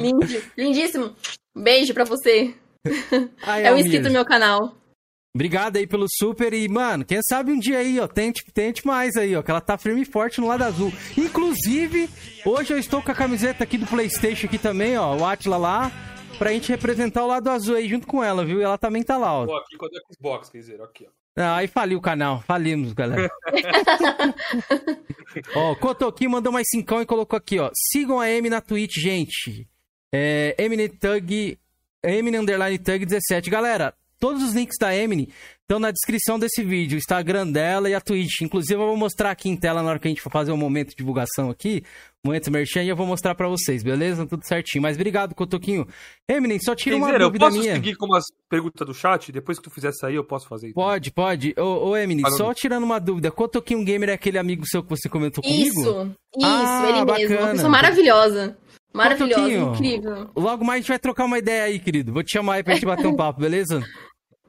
Lindíssimo. Beijo pra você. Ai, é o inscrito no meu canal. Obrigado aí pelo super e, mano, quem sabe um dia aí, ó, tente, tente mais aí, ó, que ela tá firme e forte no lado azul. Inclusive, hoje eu estou com a camiseta aqui do Playstation aqui também, ó, o Atila lá, pra gente representar o lado azul aí junto com ela, viu? E ela também tá lá, ó. Pô, aqui quando é Xbox, quer dizer, aqui, ó. Ah, aí faliu o canal, falimos, galera. ó, Kotoki mandou mais cincão e colocou aqui, ó. Sigam a M na Twitch, gente. É, Eminent Tug Eminem Underline Tug 17. Galera, todos os links da Eminem estão na descrição desse vídeo, o Instagram dela e a Twitch. Inclusive, eu vou mostrar aqui em tela na hora que a gente for fazer o um momento de divulgação aqui, momento merchan, e eu vou mostrar para vocês, beleza? Tudo certinho. Mas obrigado, Cotoquinho. Eminem, só tira uma dizer, dúvida minha. Eu posso seguir com umas perguntas do chat? Depois que tu fizer sair, eu posso fazer. Então. Pode, pode. Ô, ô Eminem, só tirando uma dúvida. Cotoquinho Gamer é aquele amigo seu que você comentou isso, comigo? Isso, ah, ele bacana. mesmo. Uma pessoa maravilhosa. Maravilhoso, incrível. Logo mais a gente vai trocar uma ideia aí, querido. Vou te chamar aí pra gente bater um papo, beleza?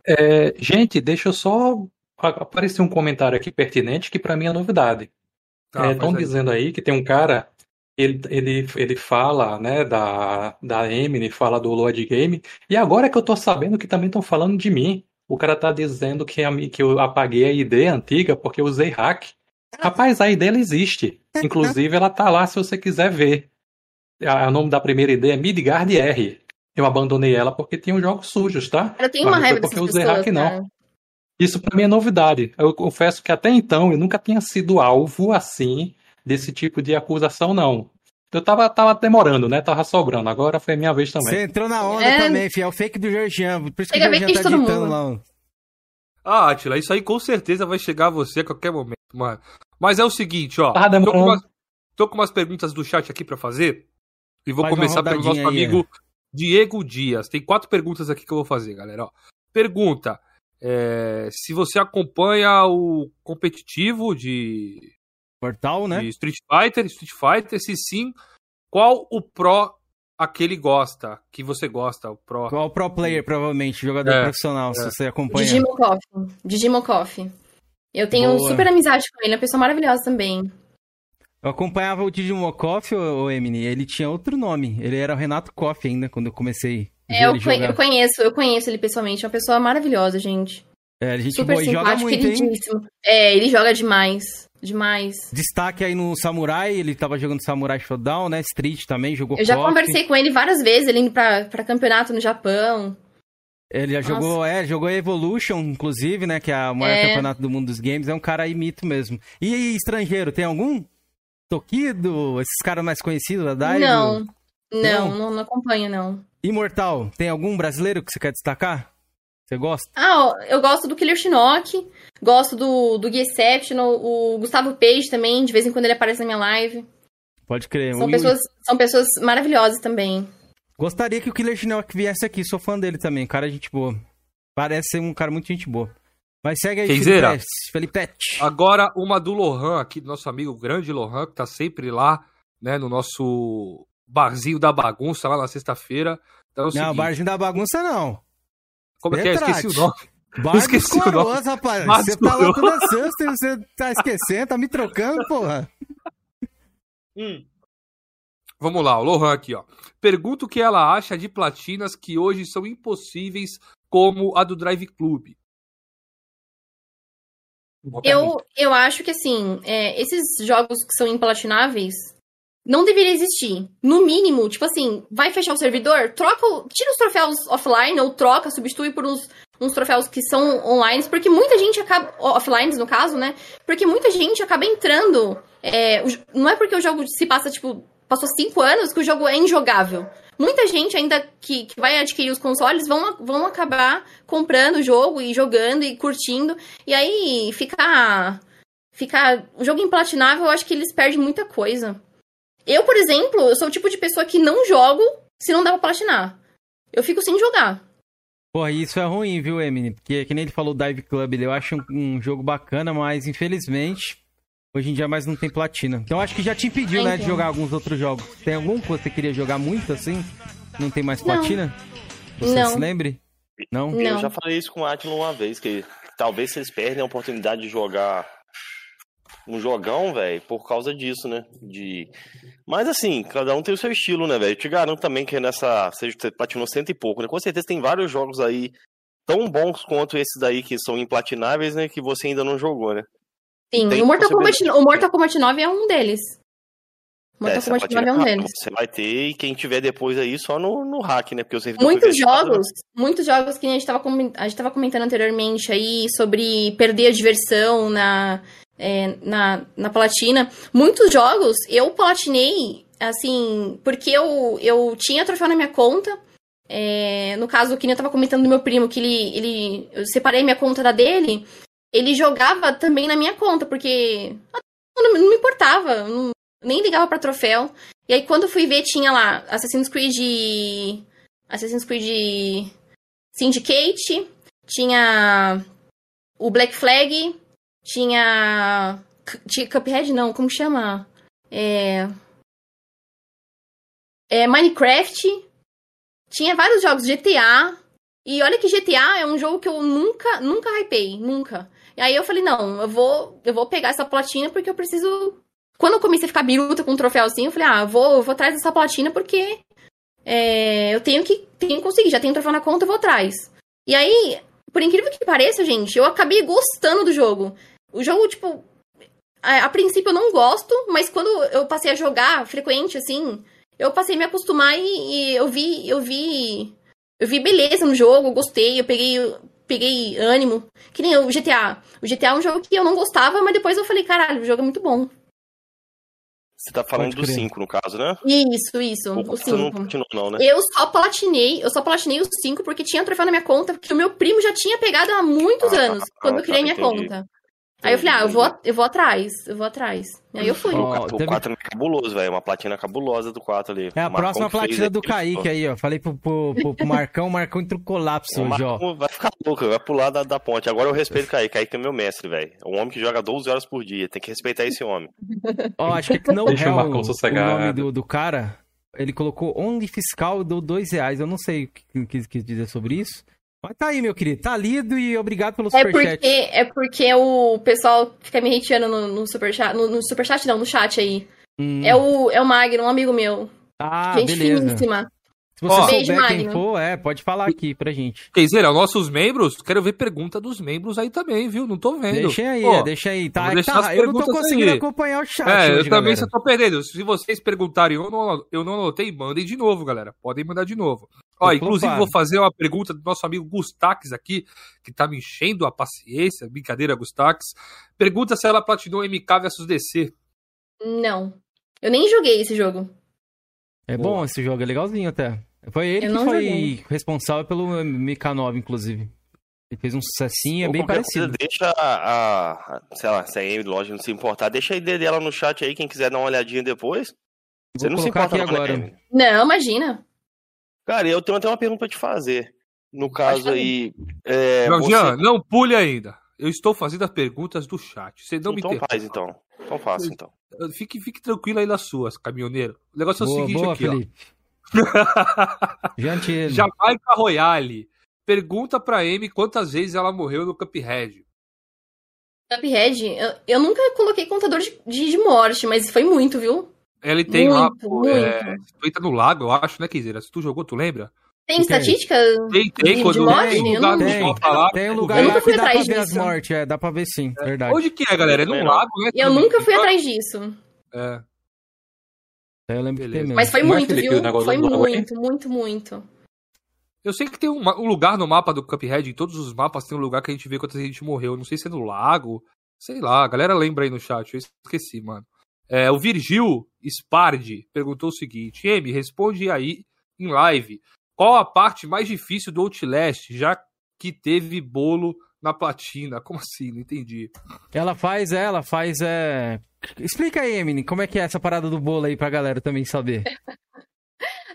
É, gente, deixa eu só aparecer um comentário aqui pertinente que para mim é novidade. Estão é, dizendo aí que tem um cara, ele, ele, ele fala né, da, da Eminem, fala do Lord Game, e agora é que eu tô sabendo que também estão falando de mim. O cara tá dizendo que, a, que eu apaguei a ID antiga porque eu usei hack. Rapaz, a ID ela existe. Inclusive, ela tá lá se você quiser ver o nome da primeira ideia é Midgard R. Eu abandonei ela porque tinha jogos sujos, tá? Eu tenho uma raiva porque eu usei hack, não. Isso para mim é novidade. Eu confesso que até então eu nunca tinha sido alvo assim desse tipo de acusação, não. Eu tava, tava demorando, né? Tava sobrando. Agora foi a minha vez também. Você entrou na onda é... também, fiel. Fake do Georgian. Por isso que o Georgian tá ditando lá. Ah, Atila, isso aí com certeza vai chegar a você a qualquer momento, mano. Mas é o seguinte, ó. Ah, tô, com umas, tô com umas perguntas do chat aqui para fazer. E vou Faz começar pelo nosso amigo aí. Diego Dias. Tem quatro perguntas aqui que eu vou fazer, galera. Ó, pergunta: é, se você acompanha o competitivo de. Portal, né? De Street Fighter, Street Fighter, se sim, qual o Pro aquele gosta, que você gosta, o Pro? Qual o Pro Player, provavelmente, jogador é, profissional, é. se você acompanha. Digimon Coffee. Digimon Coffee. Eu tenho Boa. super amizade com ele, é uma pessoa maravilhosa também. Eu acompanhava o Digimon Coffee, o Emily, ele tinha outro nome. Ele era o Renato Coffee ainda, quando eu comecei. É, eu, eu, conheço, eu conheço ele pessoalmente. É uma pessoa maravilhosa, gente. É, a gente Super boa, joga muito, queridíssimo. Hein? É, ele joga demais. Demais. Destaque aí no Samurai, ele tava jogando Samurai Showdown, né? Street também, jogou Eu já conversei com ele várias vezes, ele indo pra, pra campeonato no Japão. Ele já Nossa. jogou, é, jogou Evolution, inclusive, né? Que é o maior é. campeonato do mundo dos games. É um cara aí mito mesmo. E estrangeiro, tem algum? Tokido? Esses caras mais conhecidos da Daigo? Não. Não, não, não acompanho, não. Imortal, tem algum brasileiro que você quer destacar? Você gosta? Ah, eu gosto do Killer Shinnok, gosto do, do Exceptional, o Gustavo Page também, de vez em quando ele aparece na minha live. Pode crer. São, pessoas, são pessoas maravilhosas também. Gostaria que o Killer Shinnok viesse aqui, sou fã dele também, cara gente boa. Parece ser um cara muito gente boa. Mas segue aí, Felipe Felipe Agora uma do Lohan aqui, do nosso amigo grande Lohan, que tá sempre lá, né, no nosso barzinho da bagunça lá na sexta-feira. Então, é não, seguinte... barzinho da bagunça não. Como é que é? Esqueci o nome. Bar esqueci o nome. rapaz. Bar você tá lá toda sexta e você tá esquecendo, tá me trocando, porra. Hum. Vamos lá, o Lohan aqui, ó. Pergunta o que ela acha de platinas que hoje são impossíveis, como a do Drive Club. Eu, eu acho que, assim, é, esses jogos que são implatináveis, não deveria existir. No mínimo, tipo assim, vai fechar o servidor, troca, tira os troféus offline ou troca, substitui por uns, uns troféus que são online, porque muita gente acaba offline no caso, né? Porque muita gente acaba entrando. É, não é porque o jogo se passa tipo passou cinco anos que o jogo é injogável. Muita gente ainda que, que vai adquirir os consoles vão, vão acabar comprando o jogo e jogando e curtindo. E aí ficar. Ficar. O jogo implatinável, eu acho que eles perdem muita coisa. Eu, por exemplo, eu sou o tipo de pessoa que não jogo se não dá pra platinar. Eu fico sem jogar. Pô, isso é ruim, viu, Emily? Porque, que nem ele falou, Dive Club, eu acho um, um, jogo bacana, mas infelizmente, hoje em dia mais não tem platina. Então acho que já te impediu, né, de jogar alguns outros jogos. Tem algum que você queria jogar muito assim? Não tem mais platina? Não. Você não. se lembre? Não? não? Eu já falei isso com o Atila uma vez, que talvez vocês perdem a oportunidade de jogar um jogão, velho, por causa disso, né? De... Mas assim, cada um tem o seu estilo, né, velho? Eu te garanto também que nessa. Seja você platinou cento e pouco, né? Com certeza tem vários jogos aí tão bons quanto esses daí que são implatináveis, né? Que você ainda não jogou, né? Sim, o Mortal, Kombat, o Mortal Kombat 9 é um deles. Mortal é, Kombat 9 é um deles. Você vai ter, e quem tiver depois aí só no, no hack, né? Porque o Muitos jogos, muitos jogos que a gente, tava, a gente tava comentando anteriormente aí sobre perder a diversão na, é, na, na platina. Muitos jogos eu platinei, assim, porque eu, eu tinha troféu na minha conta. É, no caso, o que eu tava comentando do meu primo, que ele, ele. Eu separei minha conta da dele. Ele jogava também na minha conta, porque não, não me importava, não, nem ligava para troféu. E aí, quando fui ver, tinha lá Assassin's Creed. Assassin's Creed Syndicate, tinha o Black Flag, tinha. Tinha Cuphead, não, como chama? É. É Minecraft. Tinha vários jogos, GTA. E olha que GTA é um jogo que eu nunca, nunca hypei, nunca. E aí eu falei, não, eu vou, eu vou pegar essa platina porque eu preciso. Quando eu comecei a ficar biruta com um troféu assim, eu falei, ah, eu vou, eu vou atrás dessa platina porque é, eu tenho que, tenho que conseguir, já tenho troféu na conta, eu vou atrás. E aí, por incrível que pareça, gente, eu acabei gostando do jogo. O jogo, tipo, a, a, princípio eu não gosto, mas quando eu passei a jogar frequente, assim, eu passei a me acostumar e, e eu vi, eu vi. Eu vi beleza no jogo, gostei, eu peguei, peguei ânimo. Que nem o GTA. O GTA é um jogo que eu não gostava, mas depois eu falei, caralho, o jogo é muito bom. Você tá falando do 5, no caso, né? Isso, isso. o 5. Não, não, né? Eu só platinei, eu só platinei o 5 porque tinha troféu na minha conta, que o meu primo já tinha pegado há muitos ah, anos, ah, quando eu criei tá, minha entendi. conta. Aí eu falei, ah, eu vou, eu vou atrás, eu vou atrás. Aí eu fui. Oh, o 4 é cabuloso, velho. Uma platina cabulosa do 4 ali. É a próxima platina do Kaique aí, ó. Falei pro, pro, pro, pro Marcão, o Marcão entrou colapso hoje, ó. Vai ficar louco, vai pular da, da ponte. Agora eu respeito o Kaique. Kaique é meu mestre, velho. É um homem que joga 12 horas por dia. Tem que respeitar esse homem. Ó, oh, acho que não é o, o nome do, do cara. Ele colocou onde fiscal deu 2 reais. Eu não sei o que quis dizer sobre isso. Mas tá aí, meu querido. Tá lido e obrigado pelo é superchat. Porque, é porque o pessoal fica me hateando no, no superchat. No, no superchat não, no chat aí. Hum. É, o, é o Magno, um amigo meu. Ah, Gente beleza. finíssima. Se você Ó, souber quem for, é, pode falar aqui pra gente. Quer dizer, nossos membros, quero ver pergunta dos membros aí também, viu? Não tô vendo. Deixa aí, Pô, deixa aí. Tá, é tá, eu não tô conseguindo aí. acompanhar o chat. É, hoje, eu também só tô perdendo. Se vocês perguntarem, eu não, eu não anotei, mandem de novo, galera. Podem mandar de novo. Ó, inclusive vou fazer uma pergunta do nosso amigo Gustax aqui, que tá me enchendo a paciência. Brincadeira, Gustax. Pergunta se ela platinou MK versus DC. Não. Eu nem joguei esse jogo. É bom esse jogo, é legalzinho até. Foi ele eu que foi joguei. responsável pelo MK9, inclusive. Ele fez um sucessinho, é bem parecido. Deixa a, a, sei lá, se a Amy Lodge não se importar, deixa a ID dela no chat aí, quem quiser dar uma olhadinha depois. Você Vou não se importa aqui não, agora. Né, não, imagina. Cara, eu tenho até uma pergunta pra te fazer. No caso aí. É, você... não pule ainda. Eu estou fazendo as perguntas do chat. Você não então me faz, então. Então faça, então. Fique, fique tranquilo aí nas suas, caminhoneiro. O negócio boa, é o seguinte boa, aqui, Felipe. ó. Gentil. Jamaica Royale. Pergunta pra Amy quantas vezes ela morreu no Cuphead. Cuphead? Eu, eu nunca coloquei contador de, de, de, morte, mas foi muito, viu? Ele tem muito, lá, pô, muito. É, tu entra no lago, eu acho, né, Kizera? Se tu jogou, tu lembra? Tem estatística? Tem, tem. De, quando de morte? Tem, lugar, tem, falar, tem um lugar lá que dá pra ver as mortes, é, dá pra ver sim, é. verdade. Onde que é, galera? É num lago, né? Eu nunca fui atrás disso. É. Eu lembro que tem mesmo. Mas foi muito, viu? Foi muito, muito, muito. Eu sei que tem um, um, lugar no mapa do Cuphead, em todos os mapas tem um lugar que a gente vê quando a gente morreu. Não sei se é no lago, sei lá. A galera lembra aí no chat, eu esqueci, mano. É, o Virgil Spardi perguntou o seguinte: M, responde aí em live. Qual a parte mais difícil do Outlast, já que teve bolo na platina? Como assim? Não entendi. Ela faz, é, ela faz, é... Explica aí, Emily, como é que é essa parada do bolo aí pra galera também saber.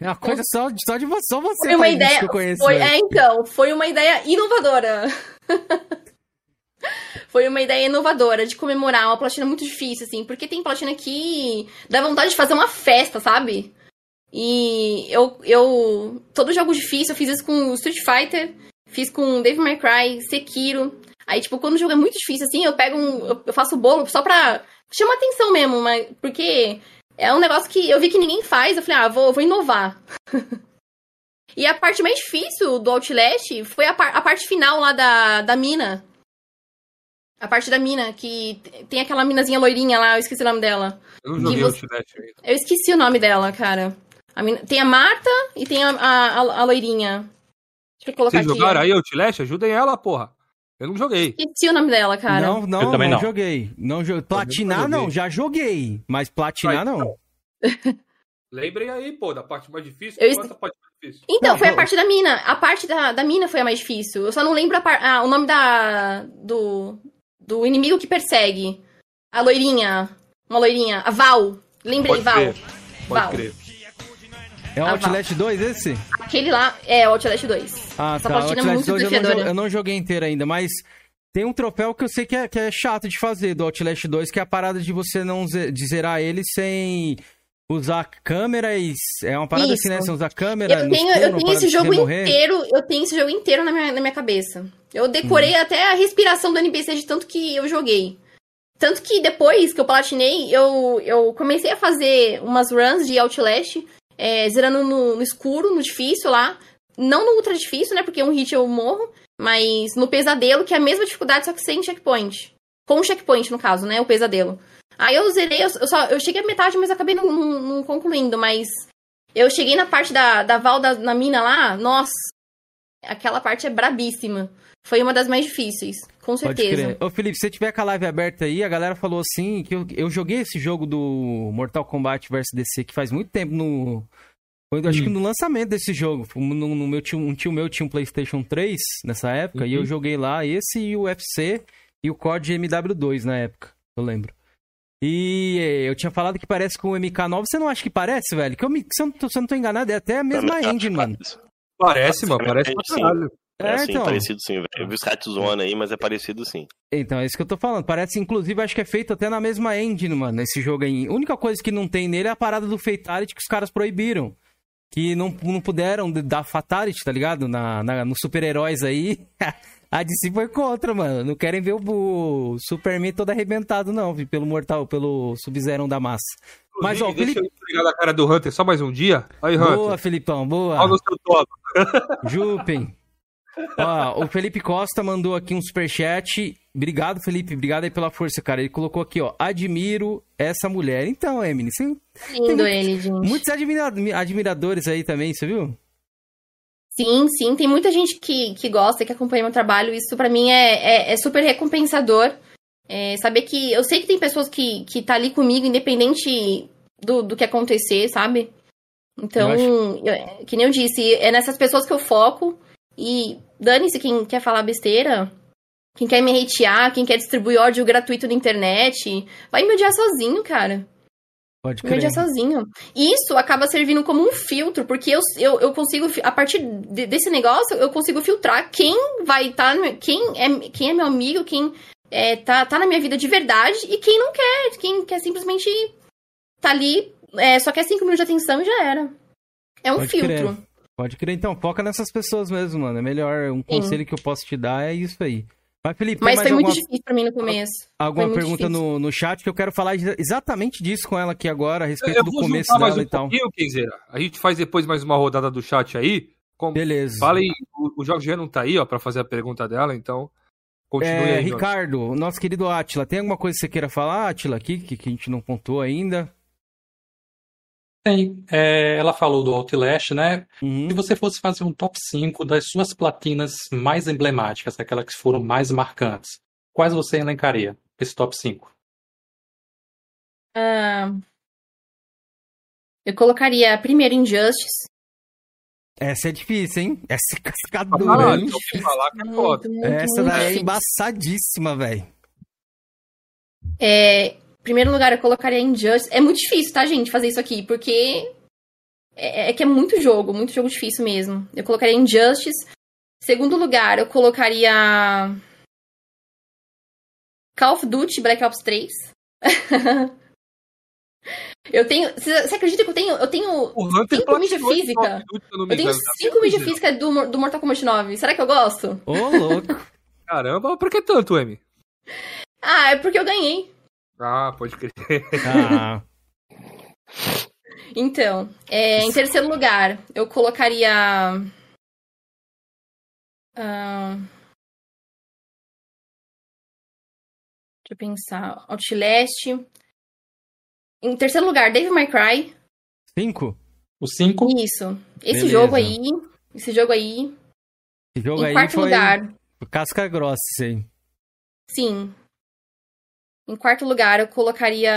É uma coisa só, só de você, só você foi uma ideia, que eu conheço. Foi, é, então, foi uma ideia inovadora. foi uma ideia inovadora de comemorar uma platina muito difícil, assim, porque tem platina que dá vontade de fazer uma festa, sabe? E eu, eu. Todo jogo difícil, eu fiz isso com Street Fighter, fiz com Devil May Cry, Sekiro. Aí, tipo, quando o jogo é muito difícil, assim, eu pego um. Eu faço bolo só pra chamar atenção mesmo, mas. Porque é um negócio que eu vi que ninguém faz, eu falei, ah, vou, vou inovar. e a parte mais difícil do Outlast foi a, par a parte final lá da, da mina. A parte da mina, que tem aquela minazinha loirinha lá, eu esqueci o nome dela. Eu não joguei você... Outlast ainda. Eu esqueci o nome dela, cara. A mina... Tem a Marta e tem a, a, a loirinha. Deixa eu colocar Vocês aqui. jogaram aí Outlast? Ajudem ela, porra. Eu não joguei. Esqueci o nome dela, cara. Não, não, eu também não, não. joguei. Não joguei. Platinar não, já joguei. Mas platinar não. Lembrem aí, pô, da parte mais difícil. Eu... Qual é a parte mais difícil? Então, não, foi a parte da mina. A parte da, da mina foi a mais difícil. Eu só não lembro par... ah, o nome da do, do inimigo que persegue. A loirinha. Uma loirinha. A Val. Lembrei, Pode Val. Crer. Pode Val. crer. É o Outlast 2 esse? Aquele lá é o Outlast 2. Ah, Essa tá. Outlast é muito 2 eu não, eu não, joguei inteiro ainda, mas tem um troféu que eu sei que é, que é chato de fazer do Outlast 2, que é a parada de você não de zerar ele sem usar câmera e é uma parada Isso. assim, né? Você usar câmera. Eu tenho, escuro, eu tenho esse jogo inteiro, eu tenho esse jogo inteiro na minha, na minha cabeça. Eu decorei hum. até a respiração do NPC de tanto que eu joguei. Tanto que depois que eu platinei, eu, eu comecei a fazer umas runs de Outlast é, zerando no, no, escuro, no difícil lá. Não no ultra difícil, né? Porque um hit eu morro. Mas no pesadelo, que é a mesma dificuldade, só que sem checkpoint. Com checkpoint, no caso, né? O pesadelo. Aí eu zerei, eu, só, eu cheguei à metade, mas acabei não, não, não, concluindo. Mas eu cheguei na parte da, da Val da, na mina lá, nossa. Aquela parte é brabíssima. Foi uma das mais difíceis, com certeza. Ô, Felipe, se você tiver com a live aberta aí, a galera falou assim que eu, eu joguei esse jogo do Mortal Kombat vs DC que faz muito tempo no. Foi, acho que hum. no lançamento desse jogo. No, no meu tio, um tio meu tinha um PlayStation 3 nessa época, uhum. e eu uhum. joguei lá esse e o UFC e o COD MW2 na época, eu lembro. E eu tinha falado que parece com o MK9. Você não acha que parece, velho? Que eu me, se, eu não tô, se eu não tô enganado, é até a mesma engine, mano. Parece, mano. Parece pra caralho. É, é assim, então... parecido sim, velho. Eu vi os cats zoando aí, mas é parecido sim. Então, é isso que eu tô falando. Parece, inclusive, acho que é feito até na mesma engine, mano, esse jogo aí. A única coisa que não tem nele é a parada do Fatality que os caras proibiram. que não, não puderam dar Fatality, tá ligado? Na, na, nos super-heróis aí. A DC foi contra, mano. Não querem ver o, o Superman todo arrebentado, não, pelo Mortal, pelo Sub-Zero da massa. Mas, ó, Felipe... Deixa eu a cara do Hunter só mais um dia. Aí, Hunter. Boa, Felipão, boa. Olha o seu topo. Jupen. Ó, o Felipe Costa mandou aqui um superchat. Obrigado, Felipe. Obrigado aí pela força, cara. Ele colocou aqui, ó. Admiro essa mulher. Então, Emily, sim. Lindo ele, gente. Muitos admiradores aí também, você viu? Sim, sim, tem muita gente que, que gosta, que acompanha meu trabalho. Isso para mim é, é, é, super recompensador. É, saber que. Eu sei que tem pessoas que, que tá ali comigo, independente do, do que acontecer, sabe? Então, eu eu, que nem eu disse, é nessas pessoas que eu foco. E dane-se quem quer falar besteira, quem quer me hatear, quem quer distribuir ódio gratuito na internet. Vai me odiar sozinho, cara. Pode crer. Medir sozinho. Isso acaba servindo como um filtro, porque eu, eu, eu consigo, a partir de, desse negócio, eu consigo filtrar quem vai estar, tá, quem, é, quem é meu amigo, quem é, tá, tá na minha vida de verdade e quem não quer, quem quer simplesmente tá ali, é, só quer cinco minutos de atenção e já era. É um Pode filtro. Crer. Pode crer, então, foca nessas pessoas mesmo, mano. É melhor, um Sim. conselho que eu posso te dar é isso aí. Mas, Felipe, Mas foi alguma... muito difícil pra mim no começo. Alguma pergunta no, no chat que eu quero falar exatamente disso com ela aqui agora, a respeito eu do começo dela um e tal. A gente faz depois mais uma rodada do chat aí. Com... Beleza. Fala aí, o, o Jorge não tá aí, ó, pra fazer a pergunta dela, então. Continue é, aí. Ricardo, nosso querido Atila, tem alguma coisa que você queira falar, Atila, aqui, que, que a gente não contou ainda? Tem. É, ela falou do Outlast, né? Uhum. Se você fosse fazer um top 5 das suas platinas mais emblemáticas, aquelas que foram mais marcantes, quais você elencaria? Esse top 5? Uh, eu colocaria primeiro Injustice. Essa é difícil, hein? Essa é cascadura, ah, hein? Falar que é muito, muito, Essa daí é embaçadíssima, velho. É, primeiro lugar, eu colocaria Injustice. É muito difícil, tá, gente, fazer isso aqui, porque é, é, que é muito jogo, muito jogo difícil mesmo. Eu colocaria Injustice. Segundo lugar, eu colocaria Call of Duty Black Ops 3. eu tenho. Você acredita que eu tenho. Eu tenho cinco mídia física. Eu tenho cinco mídia física do, do Mortal Kombat 9. Será que eu gosto? Ô, oh, louco. Caramba, por que tanto, M? Ah, é porque eu ganhei. Ah, pode crer. Ah. Então, é, em terceiro lugar, eu colocaria. Uh... Deixa eu pensar. Outlast. Em terceiro lugar, Dave My Cry. Cinco? O cinco? Isso. Esse Beleza. jogo aí. Esse jogo aí. Esse jogo em aí quarto foi lugar. Casca grossa, sim. Sim. Em quarto lugar, eu colocaria.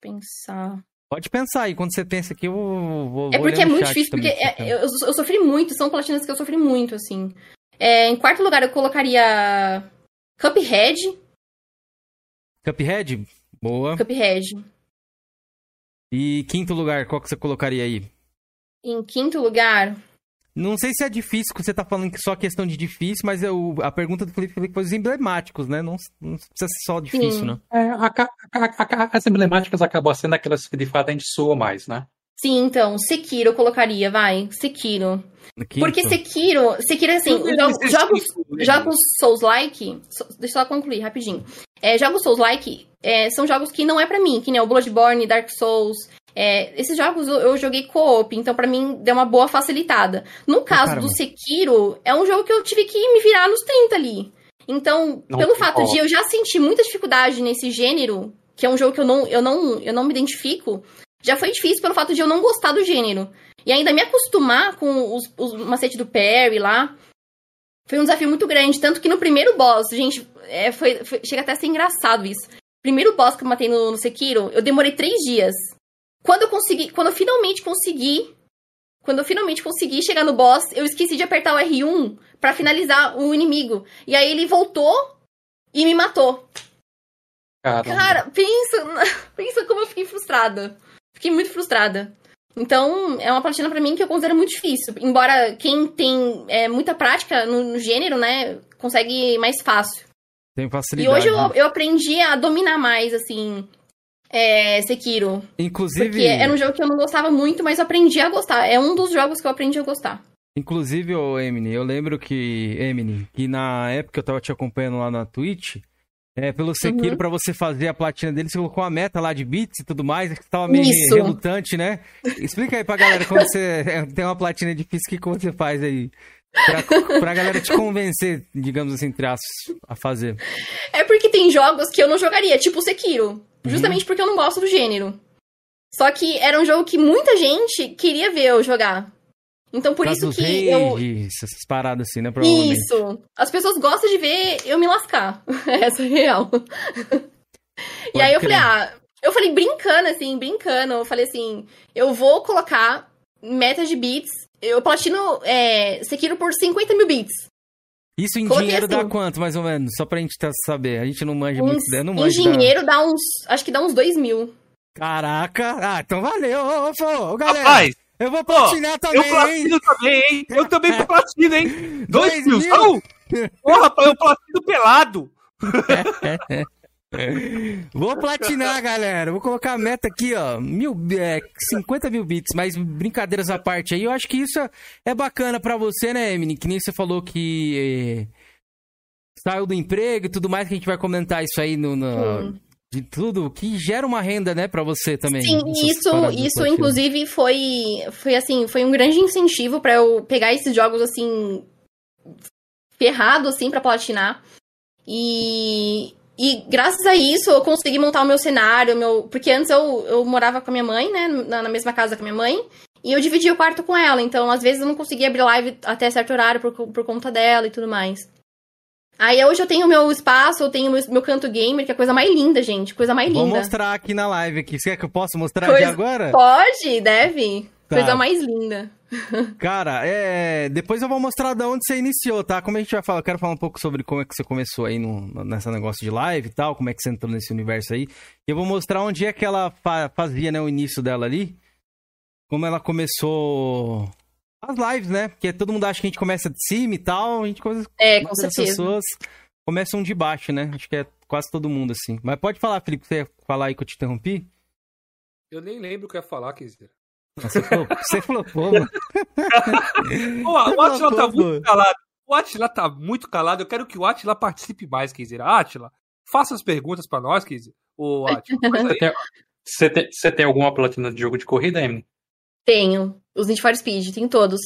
Pensar. Pode pensar aí, quando você pensa aqui, eu vou. É porque é muito difícil, porque é, eu, eu, sofri muito, são platinas que eu sofri muito, assim. É, em quarto lugar, eu colocaria. Cuphead. Cuphead? Boa. Cuphead. E quinto lugar, qual que você colocaria aí? Em quinto lugar, não sei se é difícil, que você tá falando que só questão de difícil, mas eu, a pergunta do Felipe foi os emblemáticos, né? Não, não precisa ser só difícil, Sim. né? É, a, a, a, as emblemáticas acabam sendo aquelas que de fato a gente soa mais, né? Sim, então, Sekiro eu colocaria, vai, Sekiro. Porque Sekiro, Sekiro é assim, jogos, jogos, jogos Souls-like, deixa eu só concluir rapidinho. É, jogos Souls-like é, são jogos que não é para mim, que nem o Bloodborne, Dark Souls, é, esses jogos eu joguei co-op, então para mim deu uma boa facilitada. No caso Caramba. do Sekiro, é um jogo que eu tive que me virar nos 30 ali. Então, não, pelo fato de eu já sentir muita dificuldade nesse gênero, que é um jogo que eu não, eu não, eu não me identifico, já foi difícil pelo fato de eu não gostar do gênero. E ainda me acostumar com os, os macetes do Perry lá, foi um desafio muito grande. Tanto que no primeiro boss, gente, é, foi, foi, chega até a ser engraçado isso. Primeiro boss que eu matei no, no Sekiro, eu demorei três dias. Quando eu consegui, quando eu finalmente consegui, quando eu finalmente consegui chegar no boss, eu esqueci de apertar o R1 para finalizar o inimigo. E aí ele voltou e me matou. Caramba. Cara, pensa, pensa como eu fiquei frustrada. Fiquei muito frustrada. Então, é uma platina para mim que eu considero muito difícil. Embora quem tem é, muita prática no, no, gênero, né, consegue mais fácil. Tem facilidade. E hoje eu, eu aprendi a dominar mais, assim, É, Sekiro. Inclusive. Porque era um jogo que eu não gostava muito, mas aprendi a gostar. É um dos jogos que eu aprendi a gostar. Inclusive, ô Emily, eu lembro que, Emily, que na época eu tava te acompanhando lá na Twitch, é, pelo Sekiro, uhum. pra você fazer a platina dele, você colocou uma meta lá de bits e tudo mais, que tava meio Isso. relutante, né? Explica aí pra galera como você é, tem uma platina difícil, o que, que você faz aí? Pra, pra galera te convencer, digamos assim, traços, a fazer. É porque tem jogos que eu não jogaria, tipo Sekiro. Justamente uhum. porque eu não gosto do gênero. Só que era um jogo que muita gente queria ver eu jogar. Então por isso que eu. Essas paradas assim, né? Isso. As pessoas gostam de ver eu me lascar. Essa é real. e aí eu falei, ah, eu falei brincando, assim, brincando. Eu falei assim, eu vou colocar meta de bits. Eu platino é, Sekiro por 50 mil bits. Isso em Coloquei dinheiro assim, dá quanto, mais ou menos? Só pra gente saber. A gente não manja uns, muito ideia, não manja. Em dinheiro dá... dá uns. Acho que dá uns 2 mil. Caraca! Ah, então valeu, ô, ô, ô, galera! Rapaz, eu vou platinar também, Eu platino hein? também, hein? Eu também platino, hein? 2 mil! mil? Porra, eu platino pelado! Vou platinar, galera. Vou colocar a meta aqui, ó. Mil, é, 50 mil bits, mas brincadeiras à parte aí. Eu acho que isso é bacana para você, né, Emily? Que nem você falou que eh, saiu do emprego e tudo mais, que a gente vai comentar isso aí no, no de tudo, que gera uma renda, né, para você também. Sim, isso, isso inclusive foi, foi assim, foi um grande incentivo para eu pegar esses jogos assim ferrado assim para platinar. E e graças a isso eu consegui montar o meu cenário, meu... porque antes eu, eu morava com a minha mãe, né, na, na mesma casa com a minha mãe, e eu dividia o quarto com ela, então às vezes eu não conseguia abrir live até certo horário por, por conta dela e tudo mais. Aí hoje eu tenho meu espaço, eu tenho meu, meu canto gamer, que é a coisa mais linda, gente. Coisa mais linda. Vou mostrar aqui na live aqui. Você quer que eu possa mostrar coisa... aqui agora? Pode, deve. Tá. Coisa mais linda. Cara, é... depois eu vou mostrar de onde você iniciou, tá? Como a gente vai falar, eu quero falar um pouco sobre como é que você começou aí no, nessa negócio de live e tal, como é que você entrou nesse universo aí. E eu vou mostrar onde é que ela fa fazia, né, o início dela ali. Como ela começou as lives, né? Porque todo mundo acha que a gente começa de cima e tal, a gente começa... É, com certeza. As pessoas começam de baixo, né? Acho que é quase todo mundo assim. Mas pode falar, Felipe, você ia falar aí que eu te interrompi? Eu nem lembro o que eu ia falar, Kizer. Você falou, você falou pô, mano. Pô, o Atila tá muito calado. O Atila tá muito calado. Eu quero que o Atila participe mais, Kizer. Atila, faça as perguntas pra nós, Kizer. O Atila. Você tem, você, tem, você tem alguma platina de jogo de corrida, Emily? Tenho. Os Need for Speed, tenho todos.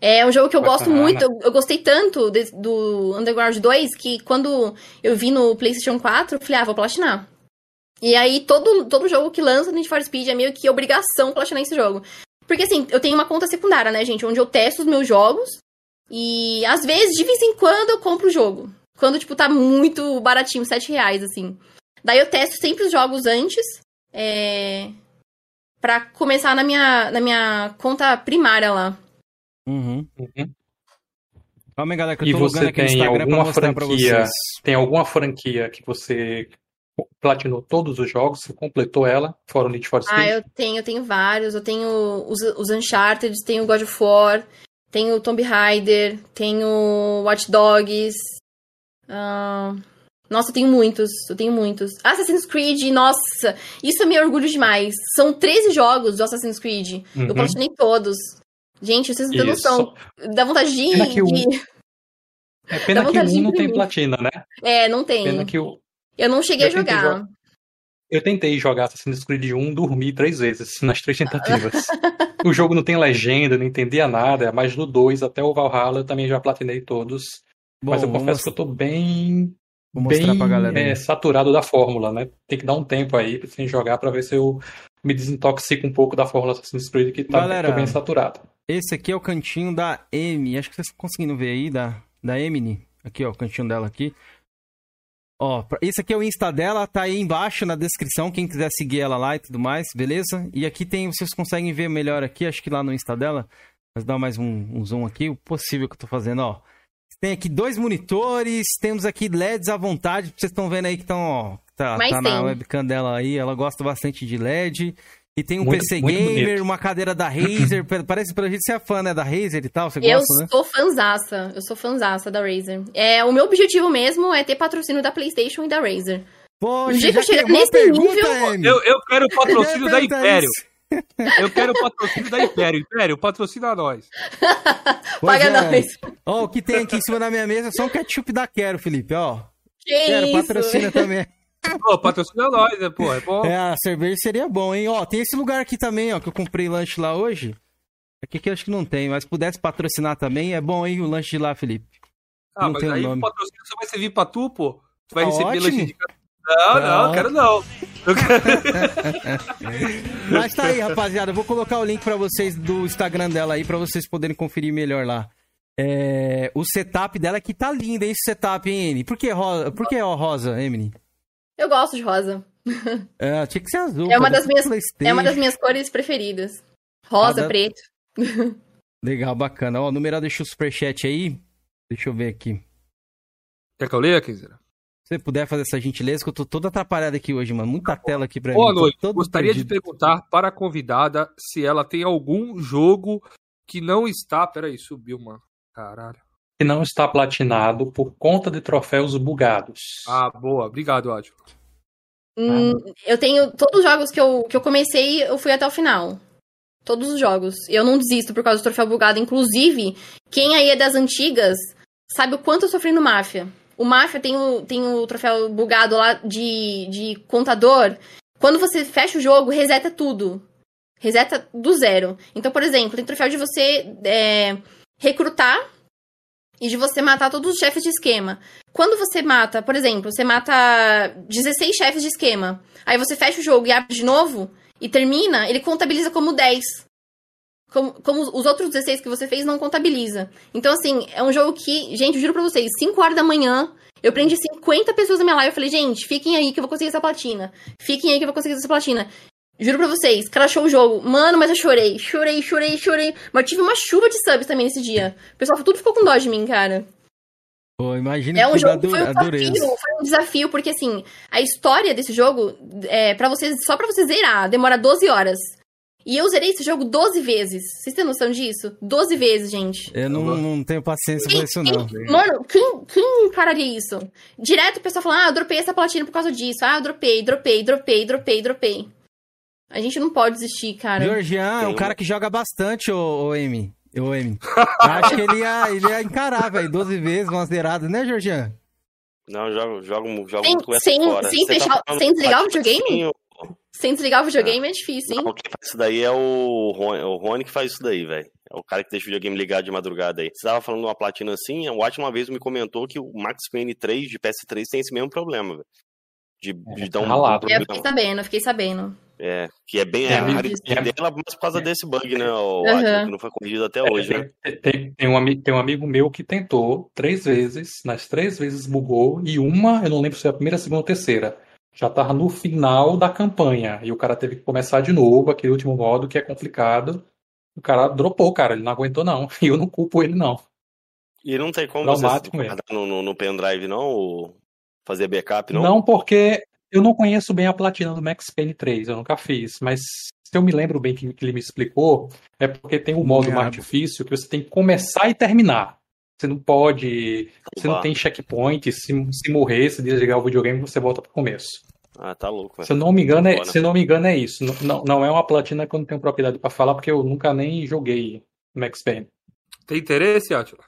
É um jogo que eu Bacana. gosto muito. Eu, eu gostei tanto de, do Underground 2 que quando eu vi no PlayStation 4, eu falei, ah, vou platinar. E aí, todo, todo jogo que lança no Need for Speed é meio que obrigação platinar esse jogo. Porque, assim, eu tenho uma conta secundária, né, gente? Onde eu testo os meus jogos. E, às vezes, de vez em quando, eu compro o jogo. Quando, tipo, tá muito baratinho, 7 reais, assim. Daí eu testo sempre os jogos antes. É... Pra começar na minha, na minha conta primária lá. Uhum. uhum. Calma aí, galera, que eu tô e você aqui tem alguma franquia, Tem alguma franquia que você platinou todos os jogos, você completou ela, fora o Need for Speed? Ah, eu tenho, eu tenho vários. Eu tenho os, os Uncharted, tenho God of War, tenho Tomb Raider, tenho Watch Dogs. Uh... Nossa, eu tenho muitos, eu tenho muitos. Assassin's Creed, nossa, isso eu me orgulho demais. São 13 jogos do Assassin's Creed. Uhum. Eu platinei todos. Gente, vocês não têm noção. Dá vontade de. Pena que o... É pena que o 1 não tem platina, né? É, não tem. Pena que o, eu não cheguei eu a jogar. Eu tentei jogar Assassin's Creed 1, dormi três vezes nas três tentativas. o jogo não tem legenda, não entendia nada, mas no 2 até o Valhalla eu também já platinei todos. Bom, mas eu confesso vamos... que eu tô bem Vou bem é, saturado da fórmula, né? Tem que dar um tempo aí sem jogar para ver se eu me desintoxico um pouco da fórmula Assassin's Creed que tá galera, bem saturado. Esse aqui é o cantinho da M. Acho que vocês estão conseguindo ver aí da, da Emily. Aqui, ó, o cantinho dela aqui. Ó, esse aqui é o Insta dela, tá aí embaixo na descrição, quem quiser seguir ela lá e tudo mais, beleza? E aqui tem, vocês conseguem ver melhor aqui, acho que lá no Insta dela. Mas dá mais um, um zoom aqui, o possível que eu tô fazendo, ó. Tem aqui dois monitores, temos aqui LEDs à vontade, vocês estão vendo aí que estão, ó, tá, tá na webcam dela aí, ela gosta bastante de LED. E tem um muito, PC muito Gamer, bonito. uma cadeira da Razer. Parece pra gente ser fã, né? Da Razer e tal. Você eu gosta, né? sou fanzaça. Eu sou fanzaça da Razer. É, o meu objetivo mesmo é ter patrocínio da PlayStation e da Razer. Poxa, já que chega nesse pergunta, nível... Eu, eu quero o patrocínio da Império. Eu quero o patrocínio da Império. Império, patrocina nós. Paga é. nós. Ó, o que tem aqui em cima da minha mesa é só um ketchup da Quero, Felipe, ó. Que Quero, isso? patrocina também. Pô, patrocina nós, né, pô? É bom. É, a cerveja seria bom, hein? Ó, tem esse lugar aqui também, ó, que eu comprei lanche lá hoje. Aqui que eu acho que não tem, mas pudesse patrocinar também, é bom, hein, o lanche de lá, Felipe. Ah, não mas aí o patrocínio só vai servir pra tu, pô. Tu vai tá receber ótimo. lanche de não, não, não, quero não. Mas tá aí, rapaziada. Eu vou colocar o link para vocês do Instagram dela aí, para vocês poderem conferir melhor lá. É, o setup dela que tá lindo, hein, esse setup, hein, Emily? Por que rosa, Por que ó, rosa, Emily? Eu gosto de rosa. É, tinha que ser azul. É uma, das minhas, é uma das minhas cores preferidas. Rosa, preto. Legal, bacana. Ó, o numeral deixa o superchat aí. Deixa eu ver aqui. Quer que eu leia, Kizera? Se você puder fazer essa gentileza, que eu tô todo atrapalhado aqui hoje, mano. Muita tela aqui pra Boa mim. Boa noite. Gostaria perdido. de perguntar para a convidada se ela tem algum jogo que não está. Peraí, subiu, mano. Caralho. Que não está platinado por conta de troféus bugados. Ah, boa. Obrigado, Átila. Hum, eu tenho. Todos os jogos que eu, que eu comecei, eu fui até o final. Todos os jogos. Eu não desisto por causa do troféu bugado. Inclusive, quem aí é das antigas sabe o quanto eu sofri no Máfia. O Máfia tem o, tem o troféu bugado lá de, de contador. Quando você fecha o jogo, reseta tudo. Reseta do zero. Então, por exemplo, tem troféu de você é, recrutar e de você matar todos os chefes de esquema. Quando você mata, por exemplo, você mata 16 chefes de esquema, aí você fecha o jogo e abre de novo e termina, ele contabiliza como 10. Como, como os outros 16 que você fez não contabiliza. Então, assim, é um jogo que, gente, eu juro pra vocês, 5 horas da manhã, eu prendi 50 pessoas na minha live. Eu falei, gente, fiquem aí que eu vou conseguir essa platina. Fiquem aí que eu vou conseguir essa platina. Juro pra vocês, crashou o jogo. Mano, mas eu chorei. Chorei, chorei, chorei. Mas tive uma chuva de subs também nesse dia. O pessoal tudo ficou com dó de mim, cara. Pô, imagina é um jogo foi um desafio, foi um desafio, porque assim, a história desse jogo, é, para vocês, só pra você zerar, demora 12 horas. E eu zerei esse jogo 12 vezes. Vocês têm noção disso? 12 vezes, gente. Eu não, não tenho paciência quem, pra isso, não. Quem, mano, quem, quem encararia isso? Direto o pessoal fala, ah, eu dropei essa platina por causa disso. Ah, eu dropei, dropei, dropei, dropei, dropei. A gente não pode desistir, cara. Georgian é um cara que joga bastante, ô, ô Amy. Ô, Amy. Acho que ele ia, ele ia encarar, velho, 12 vezes, umas zeradas, né, Georgian? Não, jogo, jogo, jogo sem, muito sem, fora. Sem, tá fechar, tá sem desligar o videogame? Sem desligar o videogame é difícil, hein? Não, quem faz isso daí é o Rony, o Rony que faz isso daí, velho. É o cara que deixa o videogame ligado de madrugada aí. Você tava falando de uma platina assim, o Watch uma vez me comentou que o Max Payne 3 de PS3 tem esse mesmo problema, velho. De, é, de dar um, um problema. Eu fiquei sabendo, eu fiquei sabendo. É, que é bem é, a raridade dela, mas por causa é. desse bug, né? O uhum. que não foi corrigido até hoje, né? Tem, tem, um, tem um amigo meu que tentou três vezes, nas três vezes bugou, e uma, eu não lembro se é a primeira, a segunda ou a terceira já tava no final da campanha. E o cara teve que começar de novo, aquele último modo que é complicado. O cara dropou, cara, ele não aguentou, não. E eu não culpo ele, não. E não tem como você guardar no, no, no, pendrive, não? Ou fazer backup, não? Não, porque eu não conheço bem a platina do Max Payne 3, eu nunca fiz. Mas se eu me lembro bem que, que ele me explicou, é porque tem um modo é. mais difícil que você tem que começar e terminar. Você não pode. Você não tem checkpoint. Se, se morrer, se desligar o videogame, você volta pro começo. Ah, tá louco. Se eu não me engano, é, se não me engano, é isso. Não, não é uma platina que eu não tenho propriedade para falar, porque eu nunca nem joguei Max Payne. Tem interesse, Atila?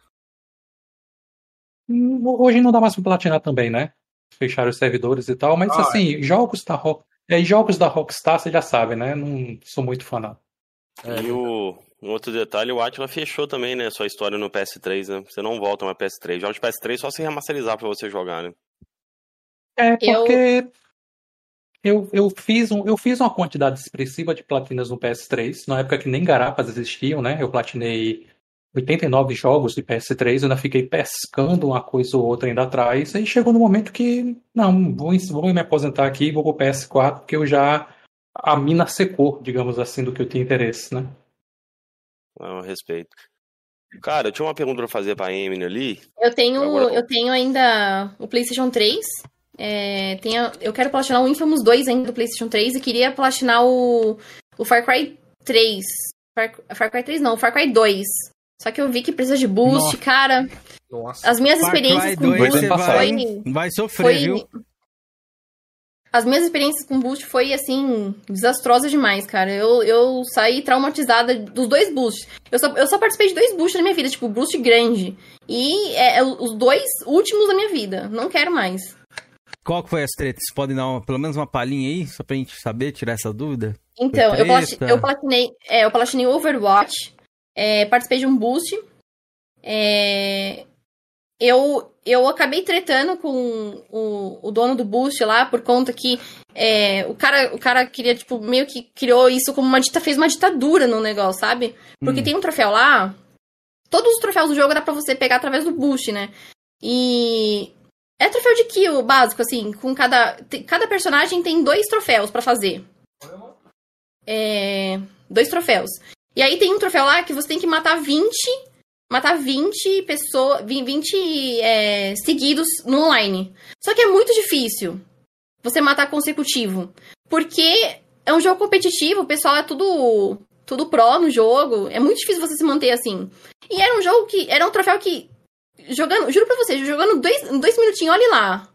Hum, hoje não dá mais pra platinar também, né? Fecharam os servidores e tal, mas ah, assim, é. jogos da Rock. É, jogos da Rockstar, você já sabe, né? Não sou muito fã, não. É, e o, um outro detalhe, o Atila fechou também, né? Sua história no PS3, né? Você não volta mais PS3. Joga de PS3 só se remasterizar pra você jogar, né? É, porque eu, eu, eu, fiz um, eu fiz uma quantidade expressiva de platinas no PS3, na época que nem garapas existiam, né? Eu platinei 89 jogos de PS3, eu ainda fiquei pescando uma coisa ou outra ainda atrás, aí chegou no momento que, não, vou, vou me aposentar aqui, vou pro PS4, porque eu já, a mina secou, digamos assim, do que eu tinha interesse, né? Não, respeito. Cara, eu tinha uma pergunta pra fazer pra Emily ali. Eu tenho, Agora... eu tenho ainda o PlayStation 3. É, tenho, eu quero platinar o Infamous 2 ainda do PlayStation 3 e queria platinar o, o Far Cry 3. Far, Far Cry 3 não, Far Cry 2. Só que eu vi que precisa de boost, Nossa. cara. Nossa. As minhas Far experiências com boost vai, vai sofrer, foi, viu? as minhas experiências com boost foi, assim, desastrosa demais, cara. Eu, eu saí traumatizada dos dois boosts. Eu só, eu só participei de dois boosts na minha vida, tipo, boost grande. E é, é, os dois últimos da minha vida. Não quero mais. Qual que foi as tretas? Vocês podem dar uma, pelo menos uma palhinha aí, só pra gente saber, tirar essa dúvida? Então, eu, plat, eu platinei, é, eu platinei Overwatch, é, participei de um boost. É, eu, eu acabei tretando com o, o dono do Boost lá, por conta que é, o, cara, o cara queria, tipo, meio que criou isso como uma dita, fez uma ditadura no negócio, sabe? Porque hum. tem um troféu lá. Todos os troféus do jogo dá pra você pegar através do Boost, né? E. É troféu de kill básico, assim, com cada. Cada personagem tem dois troféus para fazer. É. Dois troféus. E aí tem um troféu lá que você tem que matar 20 matar 20 pessoas, 20 é, seguidos no online. Só que é muito difícil você matar consecutivo. Porque é um jogo competitivo, o pessoal é tudo tudo pró no jogo. É muito difícil você se manter assim. E era um jogo que. Era um troféu que. Jogando, juro pra vocês, jogando dois, dois minutinhos, olhe lá.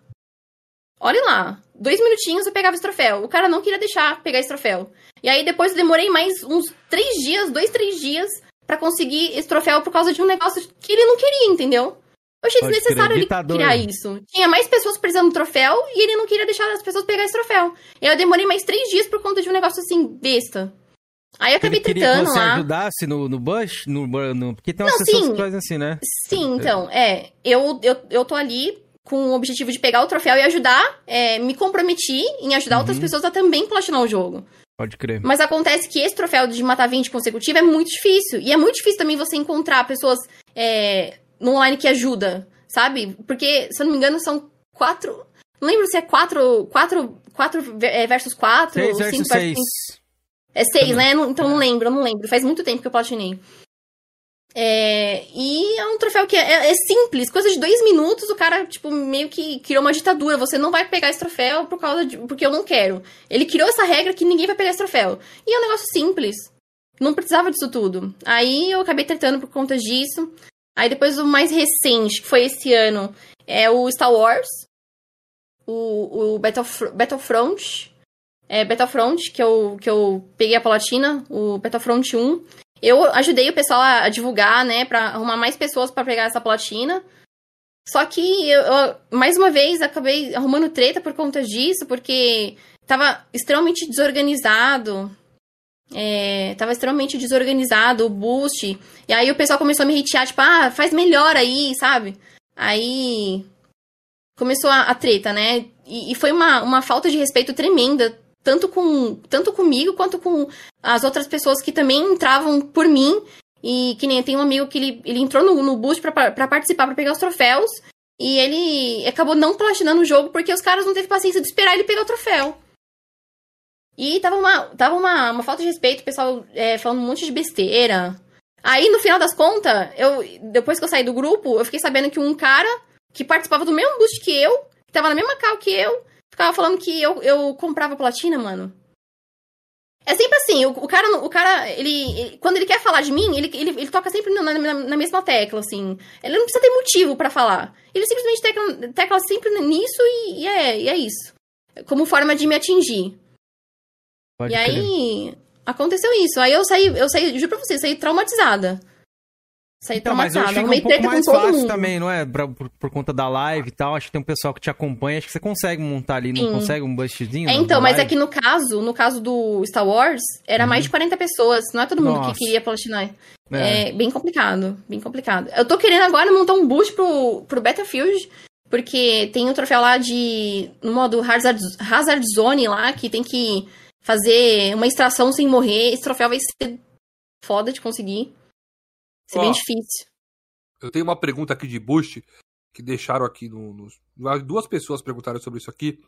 Olhe lá. Dois minutinhos eu pegava esse troféu. O cara não queria deixar pegar esse troféu. E aí depois eu demorei mais uns três dias, dois, três dias, para conseguir esse troféu por causa de um negócio que ele não queria, entendeu? Eu achei Pode desnecessário ele criar isso. Tinha mais pessoas precisando do troféu e ele não queria deixar as pessoas pegar esse troféu. E aí eu demorei mais três dias por conta de um negócio assim, besta. Aí eu acabei ele tentando que você lá. ajudasse no, no Bush? No, no, porque tem umas não, pessoas sim, que fazem assim, né? Sim, então, é. Eu, eu, eu tô ali com o objetivo de pegar o troféu e ajudar. É, me comprometi em ajudar uhum. outras pessoas a também platinar o jogo. Pode crer. Mas acontece que esse troféu de matar 20 consecutivo é muito difícil. E é muito difícil também você encontrar pessoas é, no online que ajuda, sabe? Porque, se eu não me engano, são quatro. Não lembro se é quatro. Quatro, quatro é, versus quatro. Seis versus cinco seis. Versus... É seis, né? Então não lembro, eu não lembro. Faz muito tempo que eu platinei. É, e é um troféu que é, é, é, simples, coisa de dois minutos, o cara, tipo, meio que criou uma ditadura. Você não vai pegar esse troféu por causa de. porque eu não quero. Ele criou essa regra que ninguém vai pegar esse troféu. E é um negócio simples. Não precisava disso tudo. Aí eu acabei tratando por conta disso. Aí depois o mais recente, que foi esse ano, é o Star Wars. O, o Battlef Battlefront. É, Battlefront, que eu, que eu peguei a platina, o Battlefront 1. Eu ajudei o pessoal a, divulgar, né, pra arrumar mais pessoas para pegar essa platina. Só que eu, eu, mais uma vez, acabei arrumando treta por conta disso, porque tava extremamente desorganizado. É, tava extremamente desorganizado o boost. E aí o pessoal começou a me hatear, tipo, ah, faz melhor aí, sabe? Aí começou a, a treta, né? E, e, foi uma, uma falta de respeito tremenda tanto com tanto comigo quanto com as outras pessoas que também entravam por mim. E que nem tem um amigo que ele, ele entrou no, no boost para participar, para pegar os troféus. E ele acabou não platinando o jogo porque os caras não teve paciência de esperar ele pegar o troféu. E tava uma, tava uma, uma falta de respeito, o pessoal é, falando um monte de besteira. Aí, no final das contas, eu, depois que eu saí do grupo, eu fiquei sabendo que um cara que participava do mesmo boost que eu, que tava na mesma cal que eu, ficava falando que eu, eu comprava platina, mano. É sempre assim, o, o cara, o cara ele, ele, quando ele quer falar de mim, ele, ele, ele toca sempre na, na, na, mesma tecla, assim. Ele não precisa ter motivo para falar. Ele simplesmente tecla, tecla sempre nisso e, e, é, e é isso. Como forma de me atingir. Pode e aí, aconteceu isso. Aí eu saí, eu saí, juro pra você, saí traumatizada. Saí então, mas hoje fica um pouco mais fácil mundo. também, não é? Por, por, conta da live e tal. Acho que tem um pessoal que te acompanha. Acho que você consegue montar ali, não Sim. consegue um bustzinho? É, então, mas live? é que no caso, no caso do Star Wars, era uhum. mais de 40 pessoas. Não é todo mundo Nossa. que queria platinar. É. é. bem complicado, bem complicado. Eu tô querendo agora montar um boost pro, pro Battlefield, porque tem um troféu lá de. no modo Hazard, Hazard Zone lá, que tem que fazer uma extração sem morrer. Esse troféu vai ser foda de conseguir. Ser Ó, bem difícil. Eu tenho uma pergunta aqui de boost que deixaram aqui no, no duas pessoas perguntaram sobre isso aqui.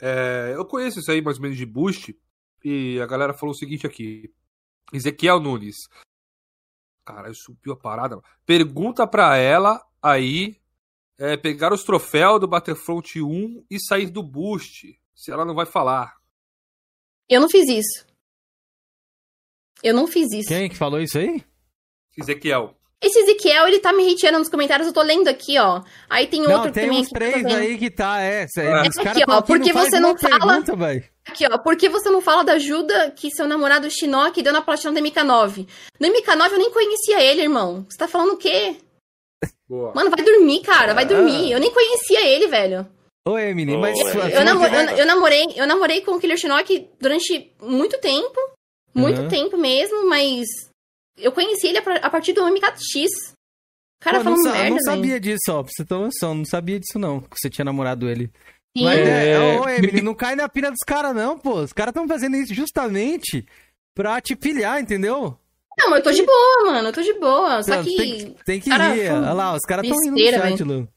É, eu conheço isso aí mais ou menos de boost e a galera falou o seguinte aqui. Ezequiel Nunes. Cara, subiu a parada. Pergunta pra ela aí é, pegar os troféus do Battlefront 1 e sair do boost. Se ela não vai falar. Eu não fiz isso. Eu não fiz isso. Quem que falou isso aí? Ezequiel. Esse Ezequiel, ele tá me hateando nos comentários, eu tô lendo aqui, ó. Aí tem outro não, tem também uns três aí que tá, é. é. Os aqui, ó, porque você não fala... Pergunta, aqui, ó, por que você não fala da ajuda que seu namorado Shinnok deu na platina do MK9? No MK9 eu nem conhecia ele, irmão. Você tá falando o quê? Boa. Mano, vai dormir, cara, vai dormir. Eu nem conhecia ele, velho. Ô, Emily, mas... Eu, eu, namo eu, eu, namorei, eu namorei com o Killer Shinnok durante muito tempo. Muito uhum. tempo mesmo, mas eu conheci ele a partir do MKX. O cara Pô, falando não, merda, Eu não sabia disso, ó, pra você ter noção. Não sabia disso, não, que você tinha namorado ele. Sim. Mas, é... é... ô, Emily, não cai na pira dos caras, não, pô. Os caras estão fazendo isso justamente pra te pilhar, entendeu? Não, mas eu tô de boa, mano. Eu tô de boa. Só que. Tem, tem que cara, rir. Olha lá, os caras estão indo no chat, Lu.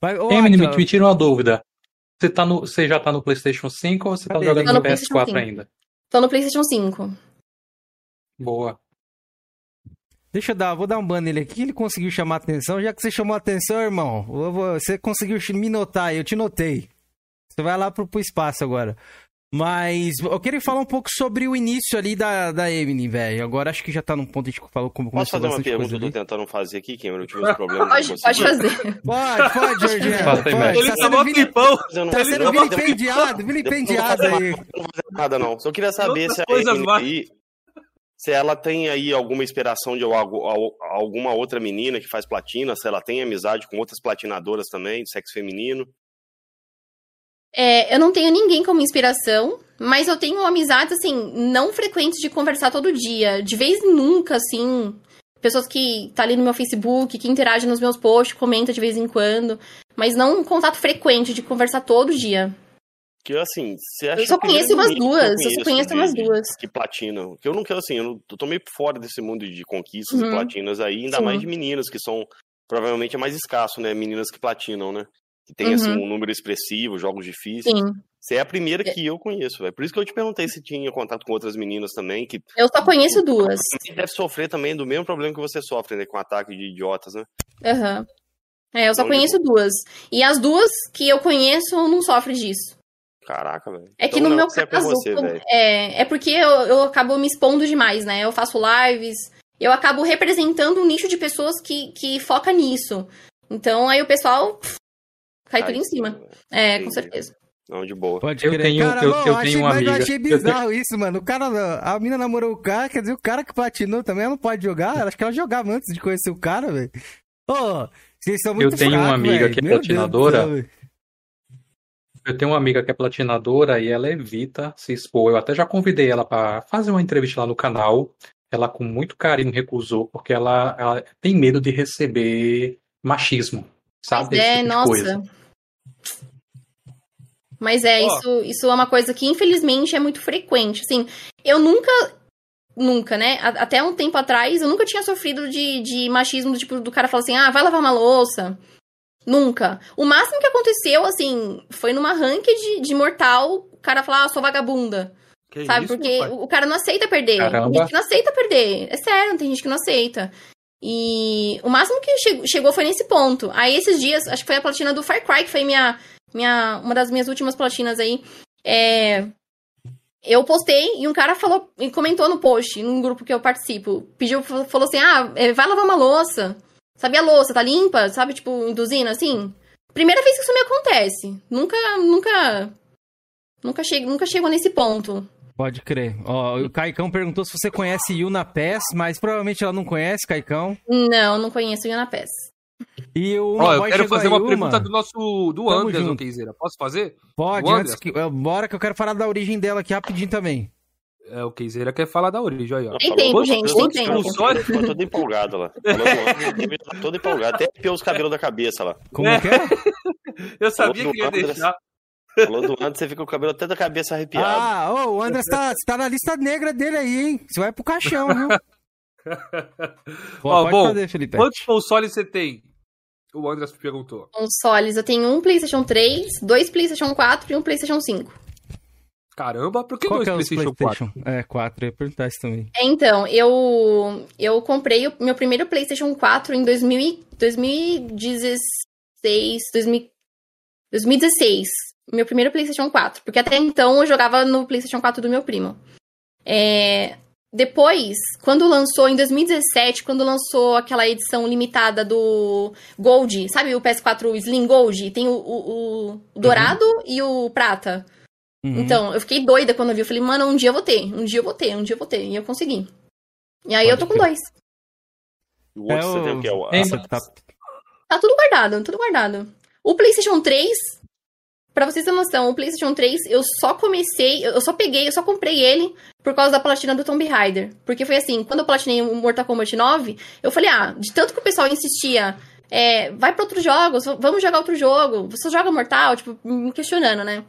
Mas, ô, Emily, me, me tira uma dúvida. Você, tá no, você já tá no PlayStation 5 ou você tá jogando no PS4 5. ainda? Tô no PlayStation 5. Boa. Deixa eu dar, vou dar um ban nele aqui, ele conseguiu chamar atenção. Já que você chamou atenção, irmão, você conseguiu me notar, eu te notei. Você vai lá pro, pro espaço agora. Mas eu queria falar um pouco sobre o início ali da, da Emily, velho. Agora acho que já tá num ponto de que falou como Posso fazer uma pergunta que eu tô tentando fazer aqui, Cameron? Eu tive uns problemas. Pode, pode fazer. Pode, pode. Pode. Ele tá sendo tripão. Tá sendo vilipendiado, vilipendiado aí. Não vou fazer nada, não. Só queria saber se a Emily se ela tem aí alguma inspiração de alguma outra menina que faz platina, se ela tem amizade com outras platinadoras também, de sexo feminino. É, eu não tenho ninguém como inspiração, mas eu tenho amizades, assim, não frequentes de conversar todo dia. De vez em nunca, assim. Pessoas que tá ali no meu Facebook, que interagem nos meus posts, comenta de vez em quando. Mas não um contato frequente de conversar todo dia. Que assim, você acha Eu só conheço umas duas, eu, só conheço umas duas. Que platinam. Que eu não quero, assim, eu, não, eu tô meio fora desse mundo de conquistas uhum. e platinas aí, ainda Sim. mais de meninas, que são provavelmente é mais escasso, né? Meninas que platinam, né? Que tem, assim, uhum. assim, um número expressivo, jogos difíceis. Sim. Você é a primeira é. que eu conheço, velho. Por isso que eu te perguntei se tinha contato com outras meninas também. que Eu só conheço duas. deve sofrer também do mesmo problema que você sofre, né? Com ataque de idiotas, né? Aham. Uhum. É, eu só conheço duas. E as duas que eu conheço não sofrem disso. Caraca, velho. É que então, no meu é caso, você, é, é porque eu, eu acabo me expondo demais, né? Eu faço lives, eu acabo representando um nicho de pessoas que, que foca nisso. Então aí o pessoal pff, cai tudo em cima. É, Entendi. com certeza. Não, de boa. Pode eu tenho, cara, eu, eu, tenho uma amiga. Eu achei bizarro isso, mano. O cara, a mina namorou o cara, quer dizer, o cara que platinou também, ela não pode jogar. Acho que ela jogava antes de conhecer o cara, velho. Ô, oh, vocês são muito Eu tenho fraco, uma amiga véio. que é Meu platinadora. Deus eu tenho uma amiga que é platinadora e ela evita se expor. Eu até já convidei ela para fazer uma entrevista lá no canal. Ela, com muito carinho, recusou, porque ela, ela tem medo de receber machismo, sabe? Mas é, tipo nossa. Coisa. Mas é, oh. isso, isso é uma coisa que, infelizmente, é muito frequente. Assim, eu nunca nunca, né? Até um tempo atrás, eu nunca tinha sofrido de, de machismo do tipo do cara falar assim: ah, vai lavar uma louça. Nunca. O máximo que aconteceu, assim, foi numa rank de, de mortal, o cara falar, ah, sou vagabunda. Que sabe? Isso, Porque pai? o cara não aceita perder. Caramba. Tem gente que não aceita perder. É sério, tem gente que não aceita. E o máximo que chegou foi nesse ponto. Aí esses dias, acho que foi a platina do Far Cry, que foi minha, minha, uma das minhas últimas platinas aí. É, eu postei e um cara falou e comentou no post, num grupo que eu participo. Pediu, falou assim: ah, é, vai lavar uma louça. Sabe a louça, tá limpa? Sabe, tipo, induzindo assim? Primeira vez que isso me acontece. Nunca, nunca. Nunca, chego, nunca chegou nesse ponto. Pode crer. Ó, o Caicão perguntou se você conhece Yuna Pass, mas provavelmente ela não conhece, Caicão. Não, não conheço Yuna Pass. E o Ó, eu quero fazer uma pergunta do nosso do Anderson Keizeira. Posso fazer? Pode, antes que, bora que eu quero falar da origem dela aqui rapidinho também. É, o Keizeira quer falar da origem, aí, ó. Tem tempo, gente, tem tempo. Tô todo empolgado lá. todo empolgado. Até piou os cabelos da cabeça lá. Como é que é? Eu sabia que ia deixar. Falou do André, você fica com o cabelo até da cabeça arrepiado. Ah, ô, o André tá, tá na lista negra dele aí, hein? Você vai pro caixão, viu? Pô, Ó, bom, fazer, Felipe. Quantos consoles você tem? O André perguntou. Consoles, eu tenho um PlayStation 3, dois PlayStation 4 e um PlayStation 5. Caramba, por que Qual dois que é PlayStation, PlayStation 4? É, 4, eu ia perguntar isso também. É, então, eu, eu comprei o meu primeiro PlayStation 4 em 2000, 2016, 2000, 2016. Meu primeiro PlayStation 4. Porque até então eu jogava no PlayStation 4 do meu primo. É, depois, quando lançou, em 2017, quando lançou aquela edição limitada do Gold, sabe o PS4 Slim Gold? Tem o, o, o dourado uhum. e o prata. Uhum. Então, eu fiquei doida quando eu vi. Eu falei, mano, um dia eu vou ter, um dia eu vou ter, um dia eu vou ter. E eu consegui. E aí Pode eu tô com dois. O outro é você tem o que? É o... Tá... tá tudo guardado, tudo guardado. O PlayStation 3, Pra vocês terem noção, o PlayStation 3, eu só comecei, eu só peguei, eu só comprei ele por causa da platina do Tomb Raider. Porque foi assim, quando eu platinei o Mortal Kombat 9, eu falei, ah, de tanto que o pessoal insistia, é, vai pra outros jogos, vamos jogar outro jogo, você joga Mortal, tipo, me questionando, né?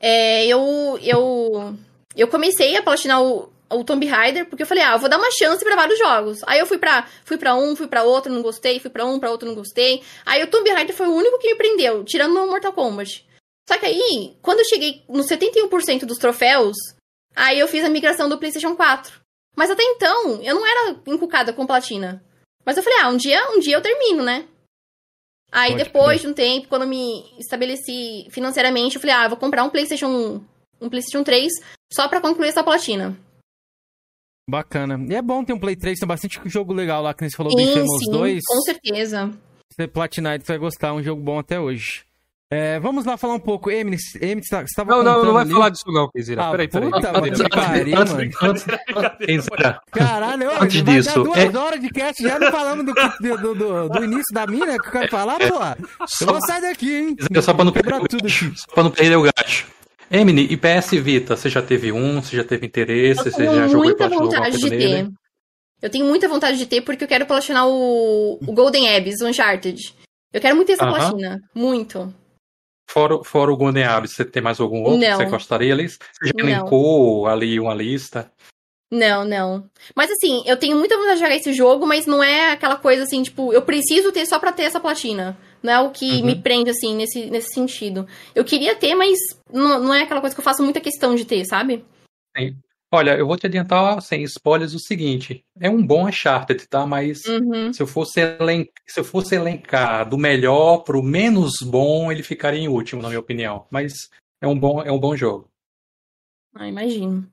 É, eu, eu, eu comecei a platinar o, o Tomb Raider, porque eu falei, ah, eu vou dar uma chance para vários jogos. Aí eu fui pra, fui pra um, fui pra outro, não gostei, fui pra um, pra outro, não gostei. Aí o Tomb Raider foi o único que me prendeu, tirando o Mortal Kombat. Só que aí, quando eu cheguei no 71% dos troféus, aí eu fiz a migração do PlayStation 4. Mas até então, eu não era encucada com platina. Mas eu falei, ah, um dia, um dia eu termino, né? Aí Pode depois de um tempo, quando eu me estabeleci financeiramente, eu falei, ah, eu vou comprar um PlayStation, um PlayStation 3 só para concluir essa platina. Bacana. E é bom ter um Play 3, tem bastante jogo legal lá, que você falou, sim, Bem Famous sim, 2. com certeza. Você platinar, você vai gostar, é um jogo bom até hoje. É, vamos lá falar um pouco. Emily, Emily você estava Não, não, não vai ali... falar disso não, Kizira. Ah, peraí, peraí. Puta, antes, pariu, antes, antes, antes, Caralho, antes vai disso, duas é... horas de cast já não falamos do, do, do, do, início da mina que eu quero falar, pô. Eu vou sair daqui, hein? Só pra não perder, tudo aqui. Só pra não perder o gacho. Emily, e PS Vita, você já teve um? Você já teve interesse? Você já jogou muita vontade de ter. Eu tenho muita vontade de ter porque eu quero platinar o, o Golden Abyss, o Uncharted. Eu quero muito ter essa uh -huh. platina. Muito. Fora, fora o Golden Abyss, você tem mais algum outro não. que você gostaria? Você já elencou ali uma lista? Não, não. Mas assim, eu tenho muita vontade de jogar esse jogo, mas não é aquela coisa assim, tipo, eu preciso ter só pra ter essa platina. Não é o que uhum. me prende, assim, nesse, nesse sentido. Eu queria ter, mas não, não é aquela coisa que eu faço muita questão de ter, sabe? Sim. Olha, eu vou te adiantar sem spoilers o seguinte: é um bom Uncharted, tá? Mas uhum. se, eu fosse elencar, se eu fosse elencar do melhor pro menos bom, ele ficaria em último, na minha opinião. Mas é um bom, é um bom jogo. Ah, imagino.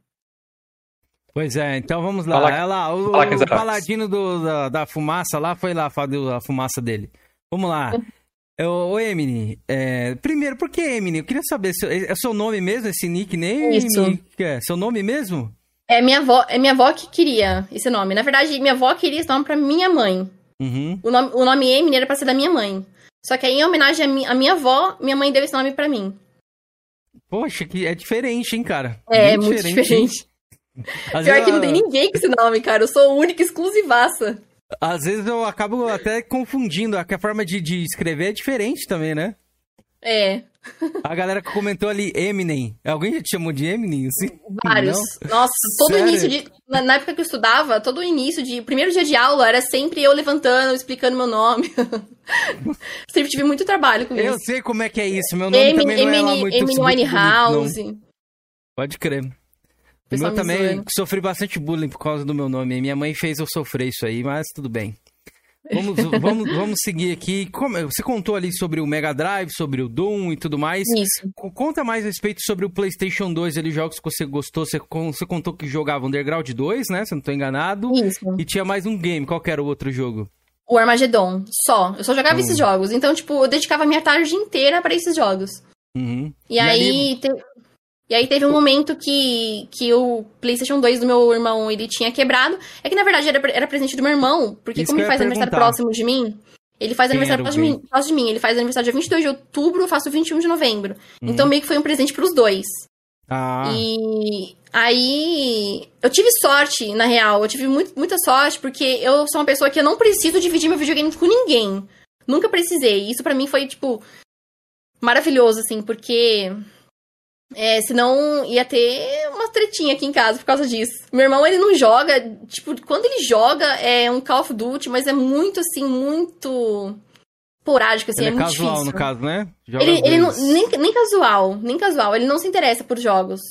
Pois é, então vamos lá. Fala, lá o, o paladino do, da, da, fumaça lá foi lá fazer a fumaça dele. Vamos lá. Ô, Emily, é, primeiro, por que Emily? Eu queria saber, é seu nome mesmo, esse nickname? Isso. É seu nome mesmo? É minha avó, é minha avó que queria esse nome. Na verdade, minha avó queria esse nome pra minha mãe. Uhum. O, nome, o nome Emily era pra ser da minha mãe. Só que aí, em homenagem à minha, à minha avó, minha mãe deu esse nome pra mim. Poxa, que é diferente, hein, cara? É, muito, muito diferente. diferente. Pior vezes, que não tem ninguém com esse nome, cara. Eu sou única exclusivaça. Às vezes eu acabo até confundindo, a forma de, de escrever é diferente também, né? É. A galera que comentou ali, Eminem. Alguém já te chamou de Eminem, assim? Vários. Não? Nossa, todo Sério? início de. Na, na, época que eu estudava, todo início de. Primeiro dia de aula era sempre eu levantando, explicando meu nome. sempre tive muito trabalho com eu isso. Eu sei como é que é isso. Meu nome Emin, também não é lá muito Eminem Winehouse. Pode crer. Eu também sofri bastante bullying por causa do meu nome. Minha mãe fez eu sofrer isso aí, mas tudo bem. Vamos, vamos, vamos seguir aqui. Como, você contou ali sobre o Mega Drive, sobre o Doom e tudo mais. Isso. Conta mais a respeito sobre o PlayStation 2, ali, jogos que você gostou. Você, você contou que jogava Underground 2, né? Se não estou enganado. Isso. E tinha mais um game. Qual era o outro jogo? O Armageddon, só. Eu só jogava hum. esses jogos. Então, tipo, eu dedicava a minha tarde inteira para esses jogos. Uhum. E, e aí, ali... te... E aí teve um momento que, que o PlayStation 2 do meu irmão ele tinha quebrado. É que na verdade era, era presente do meu irmão, porque Isso como ele faz aniversário próximo de mim, ele faz aniversário próximo de, mim, próximo de mim. Ele faz aniversário dia 22 de outubro, eu faço 21 de novembro. Uhum. Então meio que foi um presente pros dois. Ah. E aí eu tive sorte, na real. Eu tive muito, muita sorte, porque eu sou uma pessoa que eu não preciso dividir meu videogame com ninguém. Nunca precisei. Isso para mim foi, tipo, maravilhoso, assim, porque é, senão ia ter uma tretinha aqui em casa por causa disso. Meu irmão, ele não joga, tipo, quando ele joga é um Call of Duty, mas é muito, assim, muito porádico, assim, ele é, é muito casual, difícil. no caso, né? Joga ele, ele não, nem, nem casual, nem casual, ele não se interessa por jogos.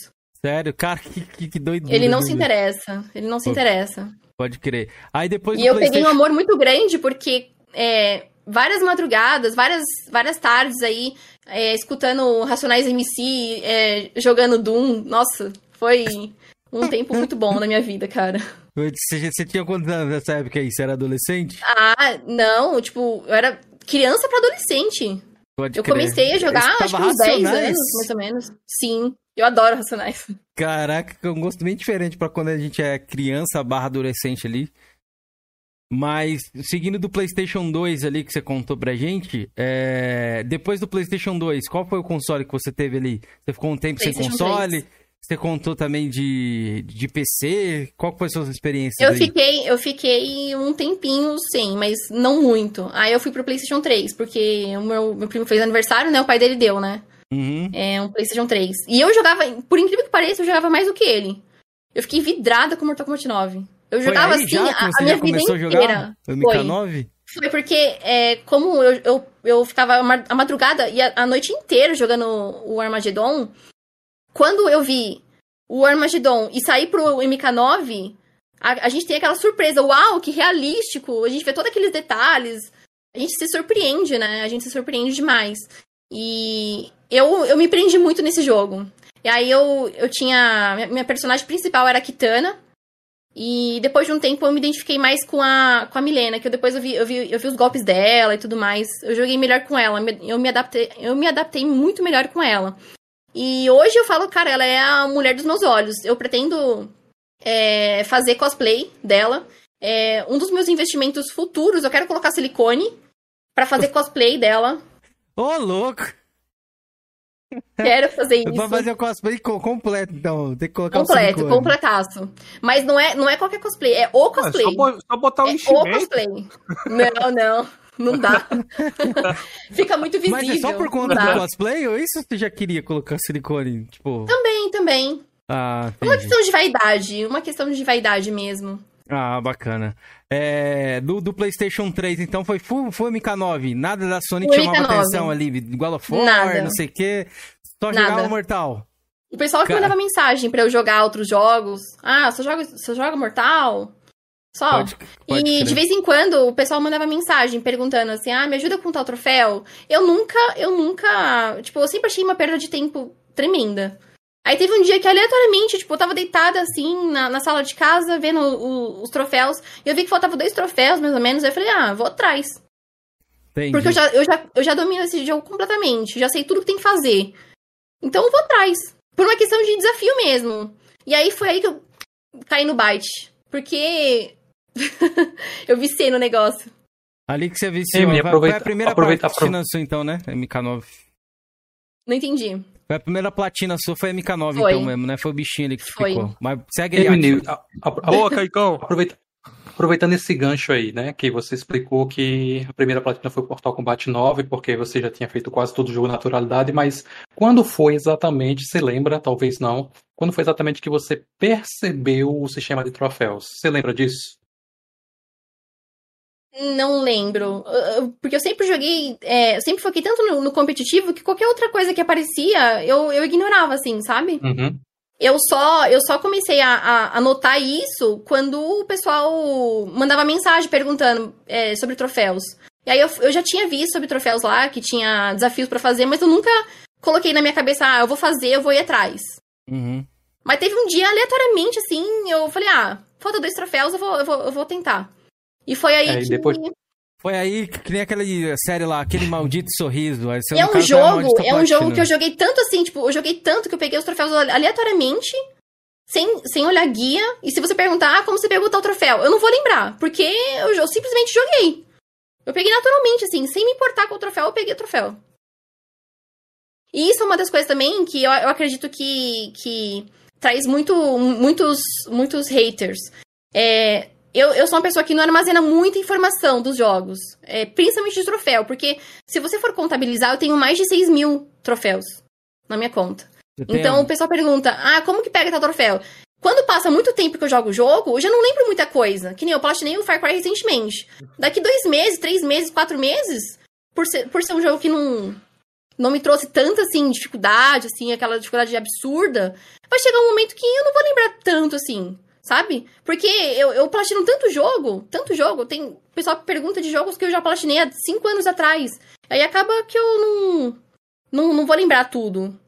Sério? Cara, que, que, que doido. Ele não se interessa, ele não se interessa. Pode crer. Aí depois E eu PlayStation... peguei um amor muito grande, porque é, várias madrugadas, várias, várias tardes aí, é, escutando Racionais MC, é, jogando Doom. Nossa, foi um tempo muito bom na minha vida, cara. Você, você tinha quantos anos nessa época aí? Você era adolescente? Ah, não, tipo, eu era criança pra adolescente. Pode eu crer. comecei a jogar, acho que uns 10 anos, mais ou menos. Sim, eu adoro Racionais. Caraca, é um gosto bem diferente para quando a gente é criança barra adolescente ali. Mas, seguindo do PlayStation 2 ali que você contou pra gente, é... depois do PlayStation 2, qual foi o console que você teve ali? Você ficou um tempo sem console? 3. Você contou também de, de PC? Qual foi a sua experiência? Eu fiquei, eu fiquei um tempinho sem, mas não muito. Aí eu fui pro PlayStation 3, porque o meu, meu primo fez aniversário, né? O pai dele deu, né? Uhum. É um PlayStation 3. E eu jogava, por incrível que pareça, eu jogava mais do que ele. Eu fiquei vidrada com Mortal Kombat 9. Eu jogava assim a, a minha vida inteira. O MK9? Foi, Foi porque, é, como eu, eu, eu ficava a madrugada e a, a noite inteira jogando o Armageddon, quando eu vi o Armageddon e sair pro MK9, a, a, gente tem aquela surpresa. Uau, que realístico! A gente vê todos aqueles detalhes. A gente se surpreende, né? A gente se surpreende demais. E eu, eu me prendi muito nesse jogo. E aí eu, eu tinha. Minha personagem principal era a Kitana. E depois de um tempo eu me identifiquei mais com a, com a Milena, que eu depois eu vi, eu, vi, eu vi os golpes dela e tudo mais. Eu joguei melhor com ela. Eu me adaptei, eu me adaptei muito melhor com ela. E hoje eu falo, cara, ela é a mulher dos meus olhos. Eu pretendo é, fazer cosplay dela. É, um dos meus investimentos futuros, eu quero colocar silicone para fazer cosplay dela. Ô, oh, louco! Quero fazer isso. Vai fazer o cosplay completo, então. Tem que colocar Completo, o completaço. Mas não é, não é qualquer cosplay, é o cosplay. Ah, só, só, botar o é o cosplay. Não, não. Não dá. Fica muito visível. Mas é só por conta do cosplay ou isso você já queria colocar silicone? Tipo... Também, também. Ah, uma questão de vaidade. Uma questão de vaidade mesmo. Ah, bacana. É, do, do, PlayStation 3, então, foi full, full MK9. Nada da Sony que chamava atenção ali, igual a War, não sei o quê. Só Nada. jogava Mortal. O pessoal que Cara... mandava mensagem para eu jogar outros jogos. Ah, só joga, só joga Mortal? Só. Pode, pode e crer. de vez em quando o pessoal mandava mensagem perguntando assim: ah, me ajuda com tal troféu. Eu nunca, eu nunca. Tipo, eu sempre achei uma perda de tempo tremenda. Aí teve um dia que aleatoriamente, tipo, eu tava deitada assim na, na sala de casa, vendo o, os troféus. E eu vi que faltava dois troféus, mais ou menos. Aí eu falei, ah, vou atrás. Entendi. Porque eu já, eu, já, eu já domino esse jogo completamente. Já sei tudo que tem que fazer. Então eu vou atrás. Por uma questão de desafio mesmo. E aí foi aí que eu caí no byte. Porque eu vicei no negócio. Ali que você viciou. Ei, aproveita, foi a primeira aproveita, platina sua, então, né? MK9. Não entendi. Foi a primeira platina sua, foi MK9 foi. então mesmo, né? Foi o bichinho ali que foi. ficou. Mas segue aí. Ei, Boa, Caicão. Aproveita, aproveitando esse gancho aí, né? Que você explicou que a primeira platina foi o Portal Combat 9, porque você já tinha feito quase todo o jogo naturalidade, mas quando foi exatamente, você lembra, talvez não, quando foi exatamente que você percebeu o sistema de troféus? Você lembra disso? Não lembro. Porque eu sempre joguei. É, eu sempre foquei tanto no, no, competitivo que qualquer outra coisa que aparecia, eu, eu ignorava, assim, sabe? Uhum. Eu só, eu só comecei a, a, a, notar isso quando o pessoal mandava mensagem perguntando é, sobre troféus. E aí eu, eu já tinha visto sobre troféus lá, que tinha desafios para fazer, mas eu nunca coloquei na minha cabeça, ah, eu vou fazer, eu vou ir atrás. Uhum. Mas teve um dia, aleatoriamente, assim, eu falei, ah, falta dois troféus, eu vou, eu vou, eu vou tentar. E foi aí é, que... Depois... Foi aí que nem aquela série lá, aquele maldito sorriso. é um jogo, é um jogo que eu joguei tanto assim, tipo, eu joguei tanto que eu peguei os troféus aleatoriamente, sem, sem olhar guia. E se você perguntar, ah, como você pegou tal troféu? Eu não vou lembrar, porque eu, eu simplesmente joguei. Eu peguei naturalmente, assim, sem me importar com o troféu, eu peguei o troféu. E isso é uma das coisas também que eu, eu acredito que, que traz muito, muitos, muitos haters. É, eu, eu sou uma pessoa que não armazena muita informação dos jogos, é, principalmente de troféu, porque se você for contabilizar, eu tenho mais de 6 mil troféus na minha conta. Então o pessoal pergunta: ah, como que pega tal troféu? Quando passa muito tempo que eu jogo o jogo, eu já não lembro muita coisa. Que nem eu platinei o Far Cry recentemente. Daqui dois meses, três meses, quatro meses, por ser, por ser um jogo que não, não me trouxe tanta, assim, dificuldade, assim, aquela dificuldade absurda, vai chegar um momento que eu não vou lembrar tanto, assim sabe? Porque eu, eu platino tanto jogo, tanto jogo, tem o pessoal pergunta de jogos que eu já platinei há cinco anos atrás. Aí acaba que eu não, não, não vou lembrar tudo.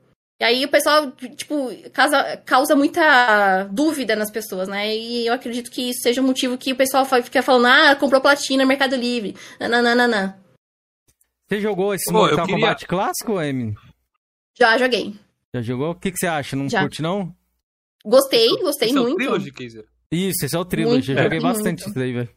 E aí o pessoal, tipo, causa, causa muita dúvida nas pessoas, né? E eu acredito que isso seja um motivo que o pessoal fica falando, ah, comprou platina no Mercado Livre. Nananana. Você jogou esse Pô, Mortal queria... Kombat clássico, Emily? Já joguei. Já jogou? O que, que você acha? Não Já. curte, não? Gostei, gostei esse muito. É o Trilogy, Kaiser. Isso, esse é o Trilogy. Eu joguei bastante isso daí, velho.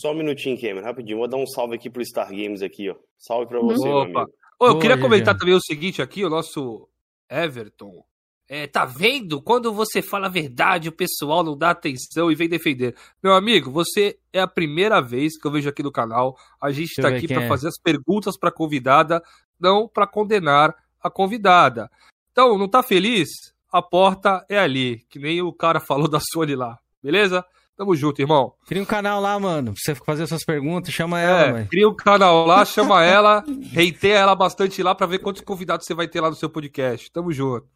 Só um minutinho, Cameron, rapidinho. Vou dar um salve aqui pro Star Games aqui, ó. Salve pra você, Opa. meu amigo. Ô, eu Boa, queria comentar também o seguinte aqui, o nosso Everton. É, tá vendo? Quando você fala a verdade, o pessoal não dá atenção e vem defender. Meu amigo, você é a primeira vez que eu vejo aqui no canal. A gente Deixa tá aqui para é. fazer as perguntas pra convidada, não para condenar a convidada. Então, não tá feliz? A porta é ali, que nem o cara falou da Sony lá, beleza? Tamo junto, irmão. Cria um canal lá, mano, pra você fazer suas perguntas, chama ela, é, mano. Cria um canal lá, chama ela, reiteia ela bastante lá pra ver quantos convidados você vai ter lá no seu podcast. Tamo junto.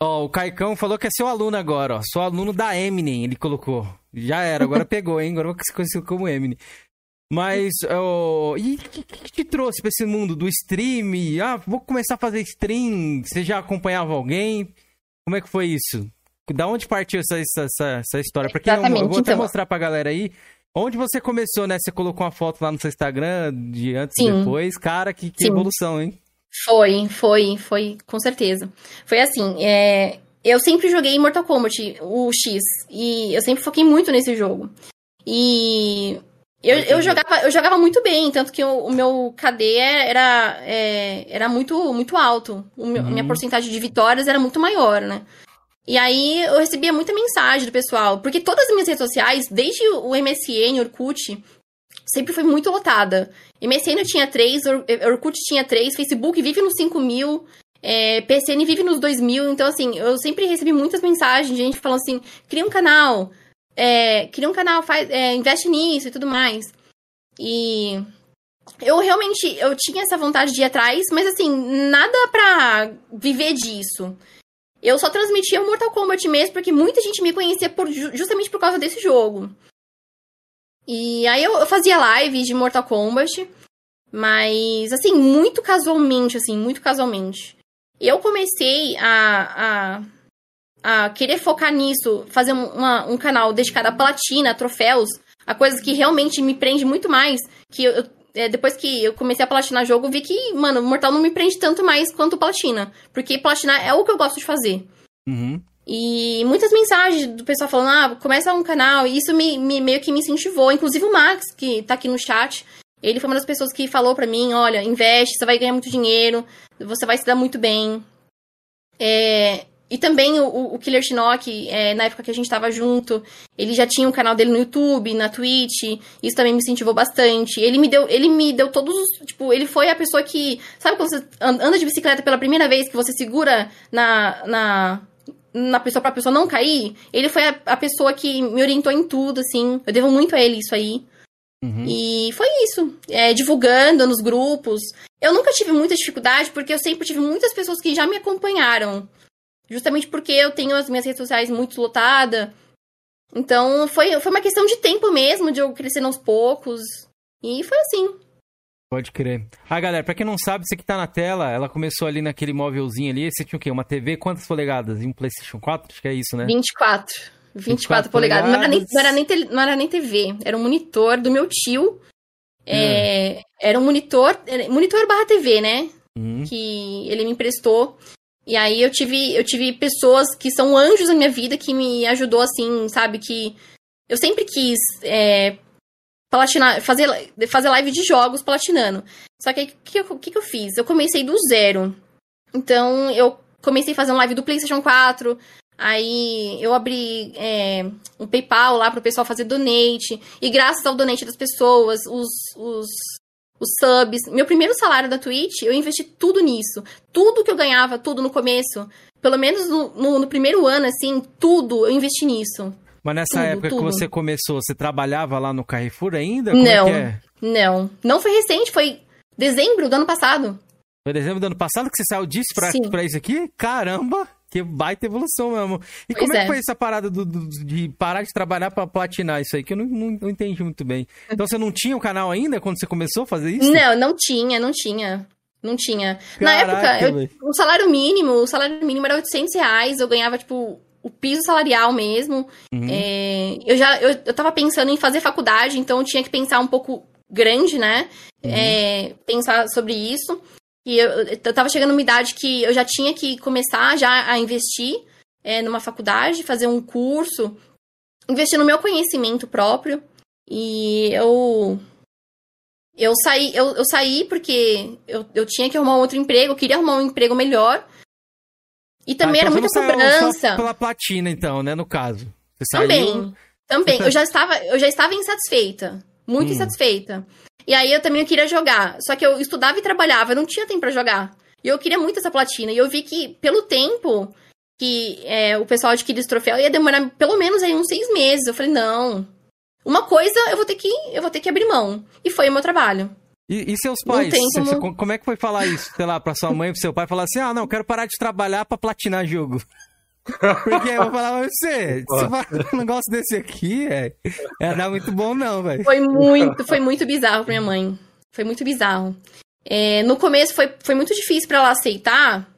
Ó, oh, o Caicão falou que é seu aluno agora, ó. Sou aluno da Eminem, ele colocou. Já era, agora pegou, hein? Agora vou ser conhecido como Eminem. Mas, oh, e o que, que, te trouxe pra esse mundo do stream? Ah, vou começar a fazer stream. Você já acompanhava alguém? Como é que foi isso? Da onde partiu essa, essa, essa história? Pra quem não, eu vou até então. mostrar pra galera aí. Onde você começou, né? Você colocou uma foto lá no seu Instagram de antes Sim. e depois. Cara, que, que evolução, hein? Foi, foi, foi, com certeza. Foi assim, é... eu sempre joguei Mortal Kombat, o X, e eu sempre foquei muito nesse jogo. E eu, eu, jogava, eu jogava muito bem, tanto que o, o meu KD era, é, era muito, muito alto. O meu, uhum. Minha porcentagem de vitórias era muito maior, né? E aí eu recebia muita mensagem do pessoal, porque todas as minhas redes sociais, desde o MSN, Orkut, sempre foi muito lotada. MSN tinha três, Orkut tinha três, Facebook vive nos 5 mil, é, PCN vive nos 2 mil. Então, assim, eu sempre recebi muitas mensagens de gente falando assim: cria um canal, é, cria um canal, faz, é, investe nisso e tudo mais. E eu realmente eu tinha essa vontade de ir atrás, mas assim, nada pra viver disso. Eu só transmitia o Mortal Kombat mesmo, porque muita gente me conhecia por, justamente por causa desse jogo. E aí eu, eu fazia lives de Mortal Kombat, mas assim, muito casualmente, assim, muito casualmente. Eu comecei a, a, a querer focar nisso, fazer uma, um canal dedicado a platina, a troféus, a coisas que realmente me prende muito mais, que eu, é, depois que eu comecei a platinar jogo, vi que, mano, Mortal não me prende tanto mais quanto platina. Porque platinar é o que eu gosto de fazer. Uhum. E muitas mensagens do pessoal falando, ah, começa um canal. E isso me, me, meio que me incentivou. Inclusive o Max, que tá aqui no chat, ele foi uma das pessoas que falou para mim, olha, investe, você vai ganhar muito dinheiro, você vai se dar muito bem. É, e também o, o Killer Shinnok, é, na época que a gente tava junto, ele já tinha um canal dele no YouTube, na Twitch, isso também me incentivou bastante. Ele me deu, ele me deu todos os, tipo, ele foi a pessoa que, sabe quando você anda de bicicleta pela primeira vez que você segura na na na pessoa pra pessoa não cair? Ele foi a, a pessoa que me orientou em tudo, assim. Eu devo muito a ele isso aí. Uhum. E foi isso. É, divulgando nos grupos. Eu nunca tive muita dificuldade, porque eu sempre tive muitas pessoas que já me acompanharam. Justamente porque eu tenho as minhas redes sociais muito lotadas. Então, foi, foi uma questão de tempo mesmo, de eu crescer aos poucos. E foi assim. Pode crer. Ah, galera, pra quem não sabe, isso aqui tá na tela. Ela começou ali naquele móvelzinho ali. Você tinha o quê? Uma TV? Quantas polegadas? E um PlayStation 4? Acho que é isso, né? 24. 24, 24 polegadas. polegadas. Não, era nem, não, era nem não era nem TV. Era um monitor do meu tio. É, hum. Era um monitor. Monitor barra TV, né? Hum. Que ele me emprestou. E aí eu tive, eu tive pessoas que são anjos na minha vida que me ajudou assim, sabe? Que eu sempre quis é, platinar, fazer, fazer live de jogos platinando. Só que o que, que, que eu fiz? Eu comecei do zero. Então eu comecei uma live do PlayStation 4. Aí eu abri é, um PayPal lá para o pessoal fazer donate. E graças ao donate das pessoas, os, os os subs. Meu primeiro salário da Twitch, eu investi tudo nisso. Tudo que eu ganhava, tudo no começo. Pelo menos no, no, no primeiro ano, assim, tudo eu investi nisso. Mas nessa tudo, época tudo. que você começou, você trabalhava lá no Carrefour ainda? Como é não, é é? não. Não foi recente, foi dezembro do ano passado. Foi dezembro do ano passado que você saiu disso pra, pra isso aqui? Caramba! Que baita evolução mesmo. E pois como é. que foi essa parada do, do, de parar de trabalhar para platinar isso aí? Que eu não, não, não, entendi muito bem. Então você não tinha o canal ainda quando você começou a fazer isso? Não, não tinha, não tinha. Não tinha. Caraca, Na época, eu, o salário mínimo, o salário mínimo era 800 reais, eu ganhava, tipo, o piso salarial mesmo. Uhum. É, eu já eu, eu tava pensando em fazer faculdade, então eu tinha que pensar um pouco grande, né? Uhum. É, pensar sobre isso. E eu, eu tava chegando numa idade que eu já tinha que começar já a investir é, numa faculdade, fazer um curso, investir no meu conhecimento próprio. E eu. Eu saí, eu, eu saí porque eu, eu tinha que arrumar um outro emprego, eu queria arrumar um emprego melhor. E também ah, então era muita cobrança. pela platina, então, né, no caso. Você também. Saiu... Também. eu já estava, eu já estava insatisfeita. Muito hum. insatisfeita. E aí eu também queria jogar. Só que eu estudava e trabalhava, eu não tinha tempo para jogar. E eu queria muito essa platina. E eu vi que, pelo tempo que é, o pessoal adquirir esse troféu, ia demorar pelo menos aí uns seis meses. Eu falei, não. Uma coisa eu vou ter que, eu vou ter que abrir mão. E foi o meu trabalho. E, e seus pais? Como... Você, como... é que foi falar isso, sei lá, pra sua mãe e pro seu pai? Falar assim, ah, não, quero parar de trabalhar pra platinar jogo. Porque eu vou falar pra você, se você um negócio desse aqui, é, é dar muito bom não, velho. Foi muito, foi muito bizarro pra minha mãe. Foi muito bizarro. É, no começo foi, foi muito difícil para ela aceitar,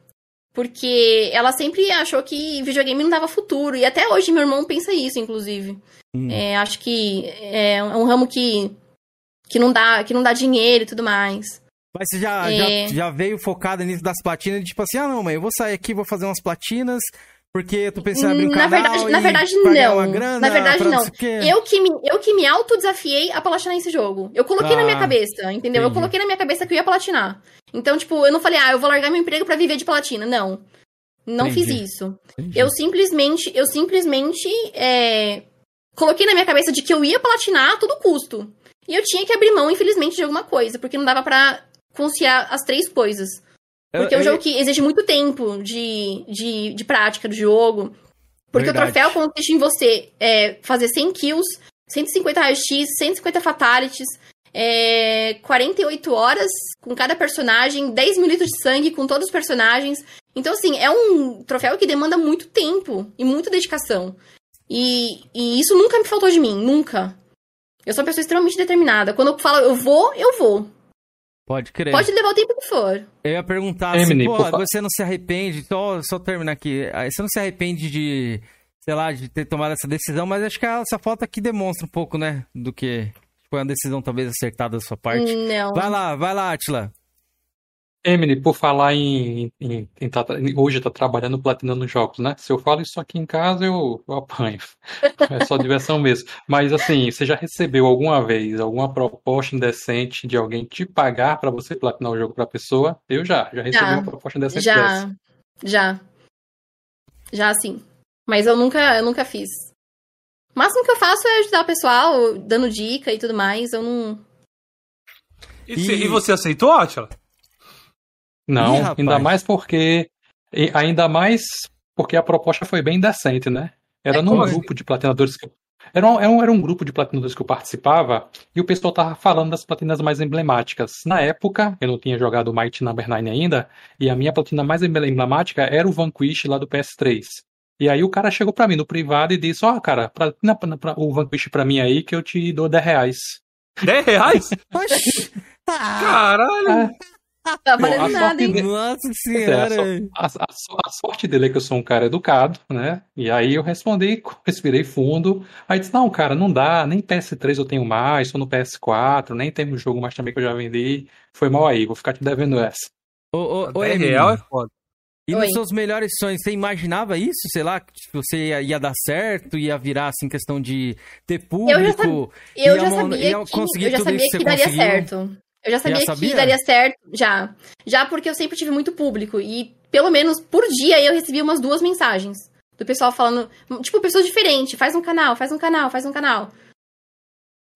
porque ela sempre achou que videogame não dava futuro. E até hoje meu irmão pensa isso, inclusive. Hum. É, acho que é um ramo que, que, não dá, que não dá dinheiro e tudo mais. Mas você já, é... já, já veio focada nisso das platinas, tipo assim, ah não, mãe, eu vou sair aqui, vou fazer umas platinas, porque tu pensou em abrir um na canal verdade, Na verdade, não. Grana, na verdade, não. Eu que, me, eu que me autodesafiei a platinar esse jogo. Eu coloquei ah, na minha cabeça, entendeu? Entendi. Eu coloquei na minha cabeça que eu ia platinar. Então, tipo, eu não falei, ah, eu vou largar meu emprego para viver de platina. Não. Não entendi. fiz isso. Entendi. Eu simplesmente, eu simplesmente é, coloquei na minha cabeça de que eu ia platinar a todo custo. E eu tinha que abrir mão, infelizmente, de alguma coisa, porque não dava para conciliar as três coisas. Porque eu, é um jogo que exige muito tempo de, de, de prática do jogo. Porque Verdade. o troféu consiste em você é, fazer 100 kills, 150 RX, 150 fatalities, é, 48 horas com cada personagem, 10 mil litros de sangue com todos os personagens. Então, assim, é um troféu que demanda muito tempo e muita dedicação. E, e isso nunca me faltou de mim, nunca. Eu sou uma pessoa extremamente determinada. Quando eu falo eu vou, eu vou. Pode crer. Pode levar o tempo que for. Eu ia perguntar Emily, assim, pô, você não se arrepende, só, só terminar aqui, você não se arrepende de, sei lá, de ter tomado essa decisão, mas acho que essa foto aqui demonstra um pouco, né, do que foi uma decisão talvez acertada da sua parte. Não. Vai lá, vai lá, Atila. Emily, por falar em, em, em tá, hoje tá trabalhando platinando jogos, né? Se eu falo isso aqui em casa, eu, eu apanho. É só diversão mesmo. Mas assim, você já recebeu alguma vez alguma proposta indecente de alguém te pagar para você platinar o jogo pra pessoa? Eu já, já recebi já, uma proposta indecente já, dessa. Já. Já sim. Mas eu nunca, eu nunca fiz. O máximo que eu faço é ajudar o pessoal, dando dica e tudo mais. Eu não. E, e... e você aceitou, Atila? Não, Ih, ainda mais porque. Ainda mais porque a proposta foi bem decente, né? Era é num coisa. grupo de platinadores que. Era um, era, um, era um grupo de platinadores que eu participava e o pessoal tava falando das platinas mais emblemáticas. Na época, eu não tinha jogado o Might Number 9 ainda, e a minha platina mais emblemática era o Vanquish lá do PS3. E aí o cara chegou para mim no privado e disse, ó, oh, cara, platina pra, o Vanquish pra mim aí que eu te dou 10 reais. 10 reais? Caralho! É. Tá valendo nada, hein? Nossa senhora. É, a, a, a, sorte dele é que eu sou um cara educado, né? E aí eu respondi, respirei fundo. Aí disse: Não, cara, não dá, nem PS3 eu tenho mais, sou no PS4, nem tem um jogo mais também que eu já vendi. Foi mal aí, vou ficar te devendo essa. Ô, ô, é real, é foda. E Oi. nos seus melhores sonhos, você imaginava isso? Sei lá, que você ia, ia, dar certo, ia virar, assim, questão de ter público? Eu já, sab... eu já sabia, ia que, eu já sabia que daria conseguiu. certo. Eu já sabia, já sabia, que daria certo, já. Já porque eu sempre tive muito público. E pelo menos por dia eu recebia umas duas mensagens. Do pessoal falando, tipo, pessoas diferentes, faz um canal, faz um canal, faz um canal.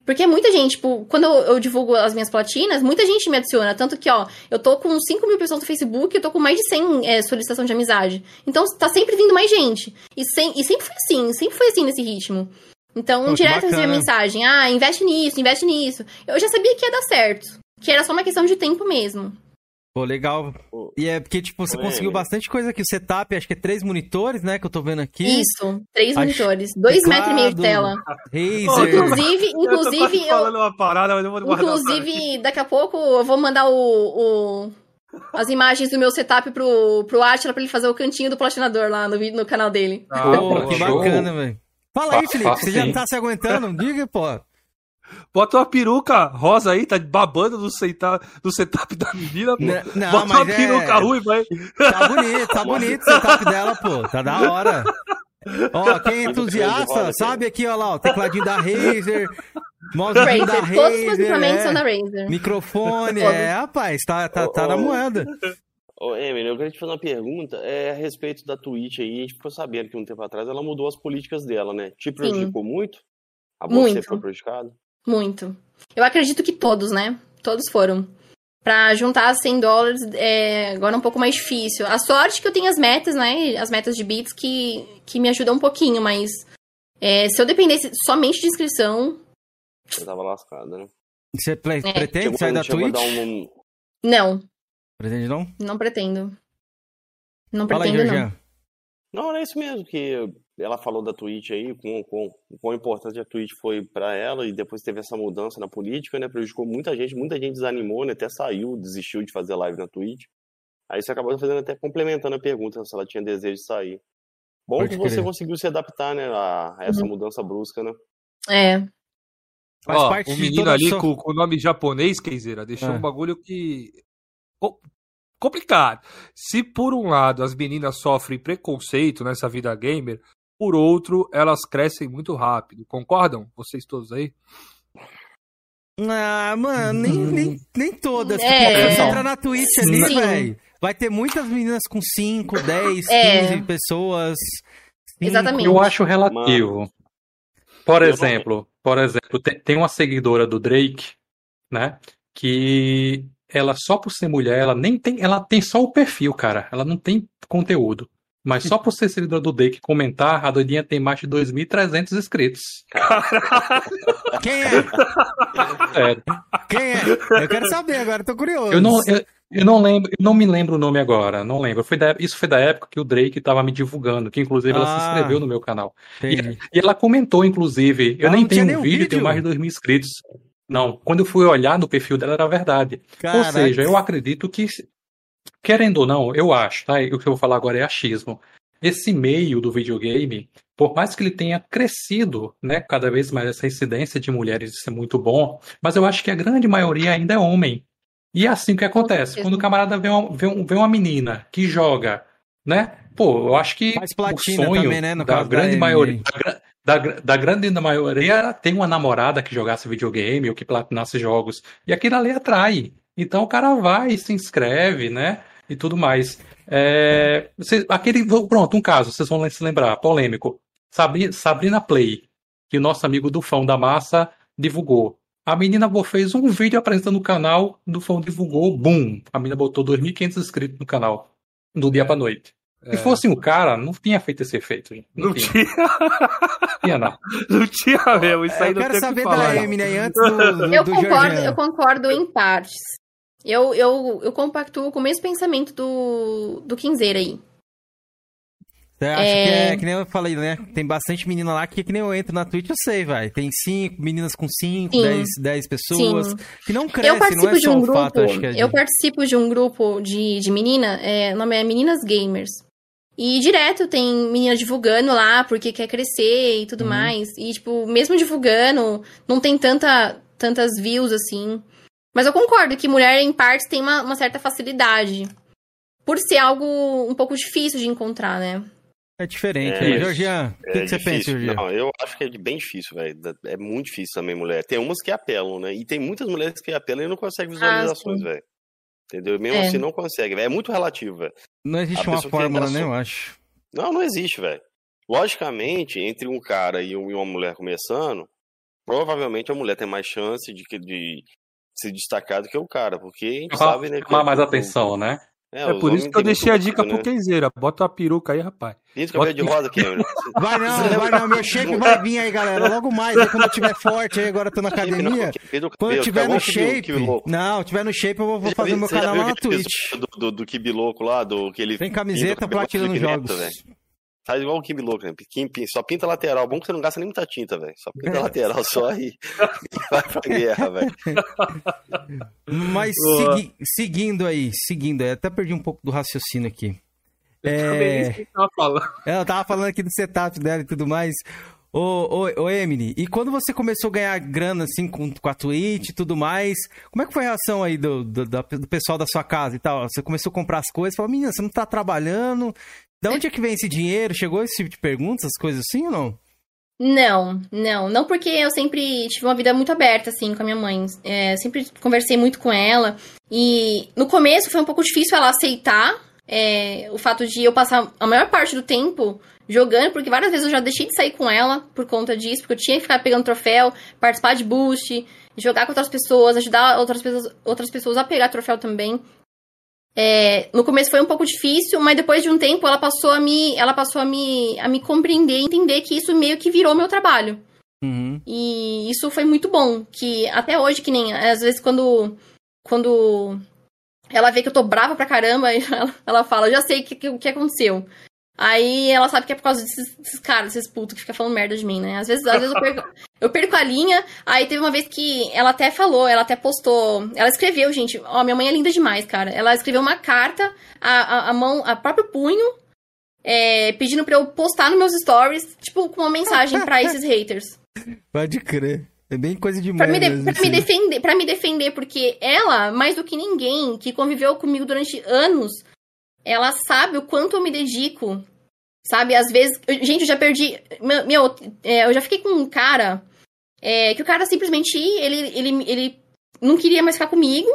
Porque muita gente, tipo, quando eu, eu, divulgo as minhas platinas, muita gente me adiciona. Tanto que, ó, eu tô com 5 mil pessoas no Facebook, eu tô com mais de 100 é, solicitação de amizade. Então, tá sempre vindo mais gente. E, sem, e sempre foi assim, sempre foi assim nesse ritmo. Então, um direto recebia mensagem, ah, investe nisso, investe nisso. Eu já sabia que ia dar certo. Que era só uma questão de tempo mesmo. Pô, legal. E é porque, tipo, você conseguiu bastante coisa aqui. O setup, acho que é três monitores, né? Que eu tô vendo aqui. Isso, três acho... monitores. Dois teclado, metros e meio de tela. Razer. Inclusive, inclusive. Eu falando uma parada, mas eu vou Inclusive, daqui a pouco eu vou mandar o, o, as imagens do meu setup pro, pro Atila pra ele fazer o cantinho do platinador lá no, no canal dele. Ah, oh, que bacana, velho. Fala aí, Felipe, você já tá se aguentando? Diga, pô. Bota uma peruca rosa aí, tá babando do setup, do setup da menina, pô. Não, não Bota uma é... peruca ruiva aí. Tá bonito, tá bonito o setup dela, pô. Tá da hora. Ó, quem é entusiasta, sabe aqui, ó lá, o tecladinho da Razer, Razer, da Razer, todos os equipamentos é, são da Razer. Microfone, é, rapaz, tá, tá, tá na moeda. Ô, Emily, eu queria te fazer uma pergunta é, a respeito da Twitch aí. A gente ficou sabendo que um tempo atrás ela mudou as políticas dela, né? Te prejudicou Sim. muito? A bolsa muito. foi prejudicada? Muito. Eu acredito que todos, né? Todos foram. Pra juntar 100 dólares é agora é um pouco mais difícil. A sorte que eu tenho as metas, né? As metas de bits que, que me ajudam um pouquinho, mas é, se eu dependesse somente de inscrição. Você tava lascada, né? Você é. pretende sair da Twitch? Um... Não. Pretende não? Não pretendo. Não Fala pretendo, aí, não. Não, é isso mesmo, que ela falou da Twitch aí, com, com, quão importante a Twitch foi para ela, e depois teve essa mudança na política, né? Prejudicou muita gente, muita gente desanimou, né? Até saiu, desistiu de fazer live na Twitch. Aí você acabou fazendo até complementando a pergunta se ela tinha desejo de sair. Bom Pode que você conseguiu se adaptar, né, a, a essa uhum. mudança brusca, né? É. Faz Ó, parte o menino ali com, com, o nome japonês, Keizera, deixou é. um bagulho que. Oh, complicado. Se por um lado as meninas sofrem preconceito nessa vida gamer, por outro, elas crescem muito rápido. Concordam? Vocês todos aí? Ah, mano, nem, nem, nem todas. É. Você entra na Twitch ali, velho. Vai ter muitas meninas com 5, 10, é. 15 pessoas. Cinco. Exatamente. Eu acho relativo. Mano. Por exemplo, por exemplo, tem, tem uma seguidora do Drake, né? Que ela só por ser mulher, ela nem tem, ela tem só o perfil, cara. Ela não tem conteúdo. Mas só por ser seguidor do Drake comentar, a doidinha tem mais de 2.300 inscritos. Quem é? Sério. Quem é? Eu quero saber agora, tô curioso. Eu não, eu, eu não lembro, eu não me lembro o nome agora, não lembro. Foi da, isso foi da época que o Drake estava me divulgando, que inclusive ah, ela se ah. inscreveu no meu canal. E, e, ela comentou, inclusive, eu nem tenho um vídeo, vídeo, tenho mais de 2 mil inscritos. Não, quando eu fui olhar no perfil dela era verdade. Caraca. Ou seja, eu acredito que, querendo ou não, eu acho, tá? O que eu vou falar agora é achismo. Esse meio do videogame, por mais que ele tenha crescido, né, cada vez mais essa incidência de mulheres, isso é muito bom, mas eu acho que a grande maioria ainda é homem. E é assim que acontece. Quando o camarada vê uma, vê, vê uma menina que joga, né? Pô, eu acho que o sonho também, né? No da grande da maioria. Da, da, grande maioria tem uma namorada que jogasse videogame ou que platinasse jogos. E aquilo ali atrai. Então o cara vai, se inscreve, né? E tudo mais. É, você, aquele, pronto, um caso, vocês vão se lembrar, polêmico. Sabrina, Sabrina Play, que o nosso amigo do Fão da Massa divulgou. A menina fez um vídeo apresentando o canal, do Fão divulgou, boom! A menina botou 2.500 inscritos no canal, do dia pra noite. É. Se fosse um cara, não tinha feito esse efeito. Não, não tinha. tinha não. Não tinha mesmo. Isso aí eu não quero saber que da Eminem antes do, do eu, do concordo, eu concordo em partes. Eu, eu, eu compactuo com o mesmo pensamento do, do Quinzeira aí. Você acha é... que é que nem eu falei, né? Tem bastante menina lá que, que nem eu entro na Twitch, eu sei, vai. Tem cinco, meninas com cinco, dez, dez pessoas. Sim. Que não crescem, eu participo não é de um grupo, fato, é Eu participo de um grupo de, de menina, é, o nome é Meninas Gamers. E direto tem menina divulgando lá porque quer crescer e tudo uhum. mais. E, tipo, mesmo divulgando, não tem tanta, tantas views assim. Mas eu concordo que mulher, em partes, tem uma, uma certa facilidade. Por ser algo um pouco difícil de encontrar, né? É diferente. É, né? Georgian, o que, é que, você pensa, Georgian? Não, eu acho que é bem difícil, velho. É muito difícil também, mulher. Tem umas que apelam, né? E tem muitas mulheres que apelam e não conseguem ah, visualizações, ah, velho. Entendeu? Mesmo é. assim, não consegue, véio. É muito relativo, velho. Não existe uma fórmula, né, eu acho. Não, não existe, velho. Logicamente, entre um cara e uma mulher começando, provavelmente a mulher tem mais chance de, de se destacar do que o cara, porque a gente sabe, né? Chamar mais atenção, né? É, é por isso que eu deixei a dica pro Kenzeira. Bota a peruca aí, rapaz. Isso, cabelo de rosa, Cameron. Vai não, vai não. Meu shape vai vir aí, galera. Logo mais, aí, quando eu tiver forte aí, agora eu tô na academia. Quando eu tiver no shape. Não, tiver no shape, eu vou fazer meu canal lá na Twitch. Do, do, do Kibi louco lá, do que ele. Tem camiseta, platina nos jogos. Faz igual o Kim Louco, né? Só pinta lateral. Bom que você não gasta nem muita tinta, velho. Só pinta lateral só e vai pra guerra, velho. Mas segui... seguindo aí, seguindo aí, até perdi um pouco do raciocínio aqui. É... Que tava falando. É, eu tava falando aqui do setup dela e tudo mais. Ô, ô, ô, Emily, e quando você começou a ganhar grana, assim, com, com a Twitch e tudo mais, como é que foi a reação aí do, do, do pessoal da sua casa e tal? Você começou a comprar as coisas, falou, menina, você não tá trabalhando, de onde é que vem esse dinheiro? Chegou esse tipo de perguntas, essas coisas assim ou não? Não, não. Não porque eu sempre tive uma vida muito aberta, assim, com a minha mãe. É, sempre conversei muito com ela. E no começo foi um pouco difícil ela aceitar é, o fato de eu passar a maior parte do tempo jogando, porque várias vezes eu já deixei de sair com ela por conta disso, porque eu tinha que ficar pegando troféu, participar de boost, jogar com outras pessoas, ajudar outras pessoas, outras pessoas a pegar troféu também. É, no começo foi um pouco difícil, mas depois de um tempo ela passou a me, ela passou a me, a me compreender, entender que isso meio que virou meu trabalho. Uhum. E isso foi muito bom, que até hoje que nem às vezes quando quando ela vê que eu tô brava pra caramba, ela, ela fala, já sei o que, que, que aconteceu. Aí ela sabe que é por causa desses, desses caras, desses putos que ficam falando merda de mim, né? Às vezes, às vezes eu, perco, eu perco a linha. Aí teve uma vez que ela até falou, ela até postou. Ela escreveu, gente. Ó, minha mãe é linda demais, cara. Ela escreveu uma carta, a, a, a mão, a próprio punho, é, pedindo pra eu postar nos meus stories, tipo, com uma mensagem para esses haters. Pode crer. É bem coisa de pra, me, de, pra me defender, para me defender, porque ela, mais do que ninguém, que conviveu comigo durante anos, ela sabe o quanto eu me dedico. Sabe? Às vezes. Eu, gente, eu já perdi. Meu, é, eu já fiquei com um cara. É, que o cara simplesmente. Ele, ele, ele não queria mais ficar comigo.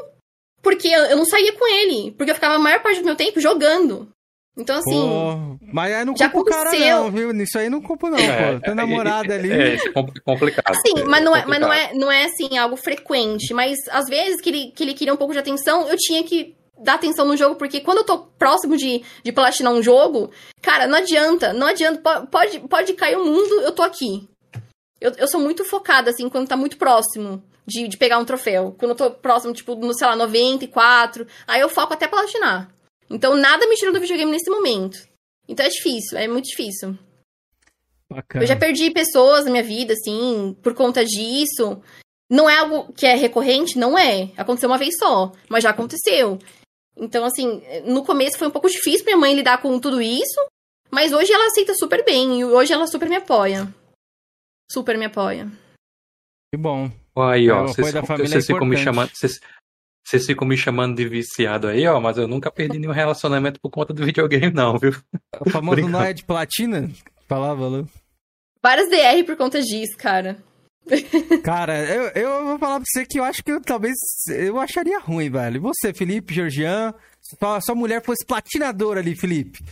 Porque eu, eu não saía com ele. Porque eu ficava a maior parte do meu tempo jogando. Então, assim. Pô, mas aí não culpa o cara, não, viu? Isso aí não culpa, não, é, pô. Tem namorada ali. É, é, complicado. Sim, mas, não é, mas não, é, não é assim, algo frequente. Mas às vezes que ele, que ele queria um pouco de atenção, eu tinha que dar atenção no jogo, porque quando eu tô próximo de, de platinar um jogo, cara, não adianta, não adianta, pode, pode cair o mundo, eu tô aqui. Eu, eu sou muito focada, assim, quando tá muito próximo de, de pegar um troféu. Quando eu tô próximo, tipo, no, sei lá, 94, aí eu foco até platinar. Então nada me tira do videogame nesse momento. Então é difícil, é muito difícil. Bacana. Eu já perdi pessoas na minha vida, assim, por conta disso. Não é algo que é recorrente? Não é. Aconteceu uma vez só, mas já aconteceu. Então, assim, no começo foi um pouco difícil minha mãe lidar com tudo isso, mas hoje ela aceita super bem e hoje ela super me apoia. Super me apoia. Que bom. Aí, ó, vocês, vocês ficam me chamando. Vocês, vocês ficam me chamando de viciado aí, ó, mas eu nunca perdi nenhum relacionamento por conta do videogame, não, viu? O famoso Noé de platina? Falava, Lu. Várias DR por conta disso, cara. Cara, eu, eu vou falar pra você que eu acho que eu, talvez eu acharia ruim, velho. Você, Felipe, Georgian, se a sua mulher fosse platinadora ali, Felipe.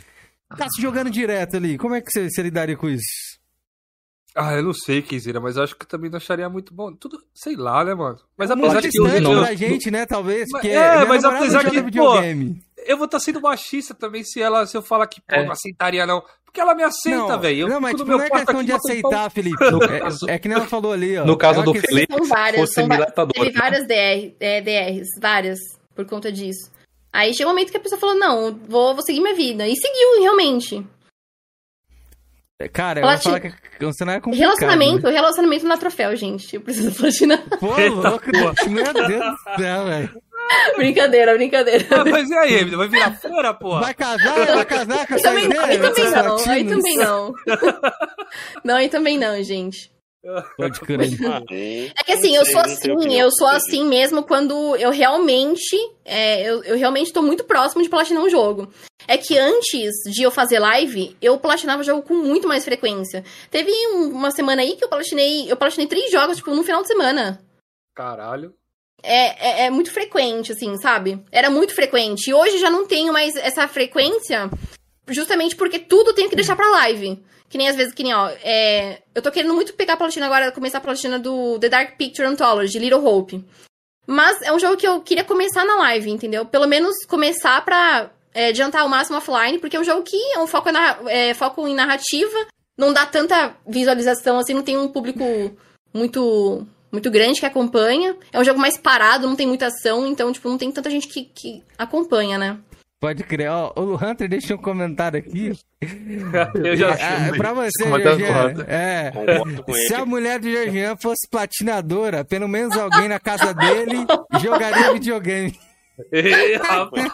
Tá se jogando direto ali. Como é que você, você lidaria com isso? Ah, eu não sei, Kizira, mas acho que também não acharia muito bom. Tudo, sei lá, né, mano? Mas é apesar de que eu, não... pra gente, né, talvez, porque é, mas apesar que, pô, eu vou estar tá sendo machista também se ela se eu falar que, pô, é. não aceitaria não. Porque ela me aceita, velho. Não, mas tipo, não é questão de aceitar, Felipe. Caso, é, é, que nem ela falou ali, ó. No caso do Felipe, são várias, são teve várias DR, é, DRs, várias, por conta disso. Aí chegou um momento que a pessoa falou, não, vou, vou seguir minha vida. E seguiu, realmente. Cara, eu vou falar que você não é complicado. Relacionamento, né? relacionamento não é troféu, gente. Eu preciso platinar. Pô, louco, meu Deus do céu, velho. brincadeira, brincadeira. Ah, mas e aí, Emily? Vai virar fora, porra? Vai casar? Vai casar com essa também, ideia? Aí também não, aí também não. não, aí também não, gente. Pode crer. É que assim, eu sou assim, eu sou assim mesmo quando eu realmente. É, eu, eu realmente tô muito próximo de platinar um jogo. É que antes de eu fazer live, eu platinava o jogo com muito mais frequência. Teve uma semana aí que eu platinei. Eu platinei três jogos, tipo, no final de semana. Caralho. É, é, é, muito frequente, assim, sabe? Era muito frequente. E hoje já não tenho mais essa frequência, justamente porque tudo tenho que deixar pra live. Que nem às vezes, que nem, ó, é... eu tô querendo muito pegar a platina agora, começar a platina do The Dark Picture Anthology, Little Hope. Mas é um jogo que eu queria começar na live, entendeu? Pelo menos começar pra é, adiantar o máximo offline, porque é um jogo que é um foco, na, é, foco em narrativa, não dá tanta visualização, assim, não tem um público muito muito grande que acompanha. É um jogo mais parado, não tem muita ação, então, tipo, não tem tanta gente que, que acompanha, né? Pode crer. Ó, o Hunter deixou um comentário aqui. Eu já é, pra você, Georgian, é, se a mulher do Georgian fosse platinadora, pelo menos alguém na casa dele jogaria videogame. Ei, rapaz.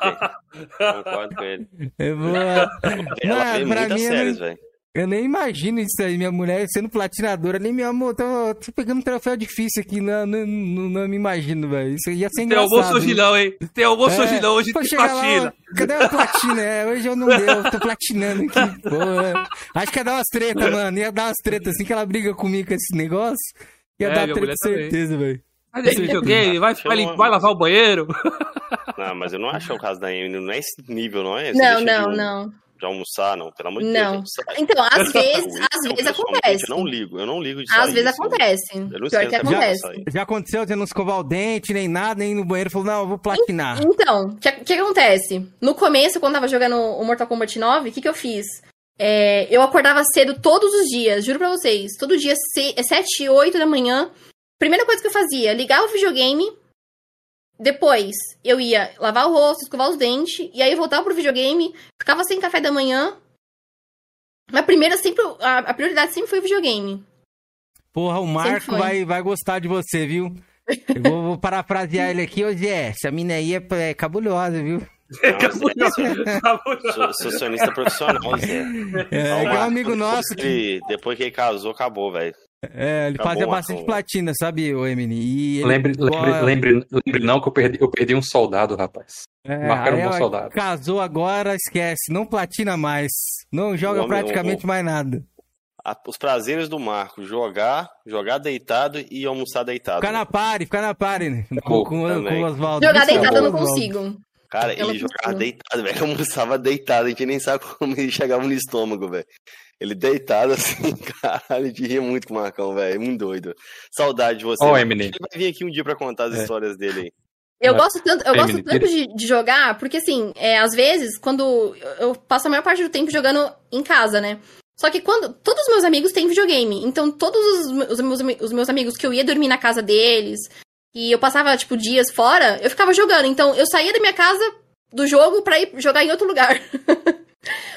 Concordo com ele. Eu vou... Ela Não, pra mim, séries, velho. Eu nem imagino isso aí, minha mulher sendo platinadora. Nem meu amor, tô, tô pegando um troféu difícil aqui, não, não, não, não me imagino, velho. Isso ia ser engraçado. Tem almoço hoje não, hein? Tem almoço é, hoje não, hoje tem platina. Lá, cadê a platina? É, hoje eu não deu, tô platinando aqui, porra. Acho que ia dar umas tretas, mano. Ia dar umas tretas assim que ela briga comigo com esse negócio. Ia é, dar treta com certeza, velho. Vai videogame, vai, vai, vai lavar o banheiro. Não, mas eu não acho o caso da Emily, não é esse nível, não é? Você não, não, não de almoçar, não, pelo amor de não. Deus. Então, às vezes, às vezes acontece. Eu não ligo, eu não ligo de Às vezes acontece. Pior que acontece. Já aconteceu você não escovar o dente, nem nada, nem no banheiro, falou, não, eu vou platinar. Então, o que, que, acontece? No começo, quando eu tava jogando o Mortal Kombat 9, o que, que eu fiz? É, eu acordava cedo todos os dias, juro pra vocês. Todo dia, 7, 8 da manhã. Primeira coisa que eu fazia, ligava o videogame, depois, eu ia lavar o rosto, escovar os dentes, e aí eu voltava pro videogame, ficava sem café da manhã. A primeira sempre. A, a prioridade sempre foi o videogame. Porra, o Marco vai, vai gostar de você, viu? Eu vou, vou parafrasear ele aqui, ô Zé. Essa mina aí é, é cabulosa, viu? É cabulosa. Sou, sonista profissional, Zé. É, é um amigo nosso que... Depois que ele casou, acabou, velho. É, ele acabou, fazia bastante platina, sabe, o Emily? Lembre, lembre, lembre, lembre, não que eu perdi, eu perdi um soldado, rapaz. É, Marcaram um soldado. Casou agora, esquece. Não platina mais. Não joga homem, praticamente o, mais nada. os prazeres do Marco, jogar, jogar deitado e almoçar deitado. Ficar na pare, ficar na pare, né? Com, com, com o Oswaldo. Jogar deitado eu não consigo. Cara, eu ele jogava consigo. deitado, velho. Almoçava deitado, a gente nem sabe como ele chegava no estômago, velho. Ele deitado assim, caralho, gente ria muito com o Marcão, velho. Muito doido. Saudade de você. Oh, Emily. Ele vai vir aqui um dia pra contar as é. histórias dele aí. Eu gosto tanto, eu gosto tanto de, de, jogar, porque assim, é, às vezes, quando eu passo a maior parte do tempo jogando em casa, né? Só que quando. Todos os meus amigos têm videogame. Então, todos os, os, meus, os meus amigos que eu ia dormir na casa deles, e eu passava, tipo, dias fora, eu ficava jogando. Então, eu saía da minha casa do jogo pra ir jogar em outro lugar.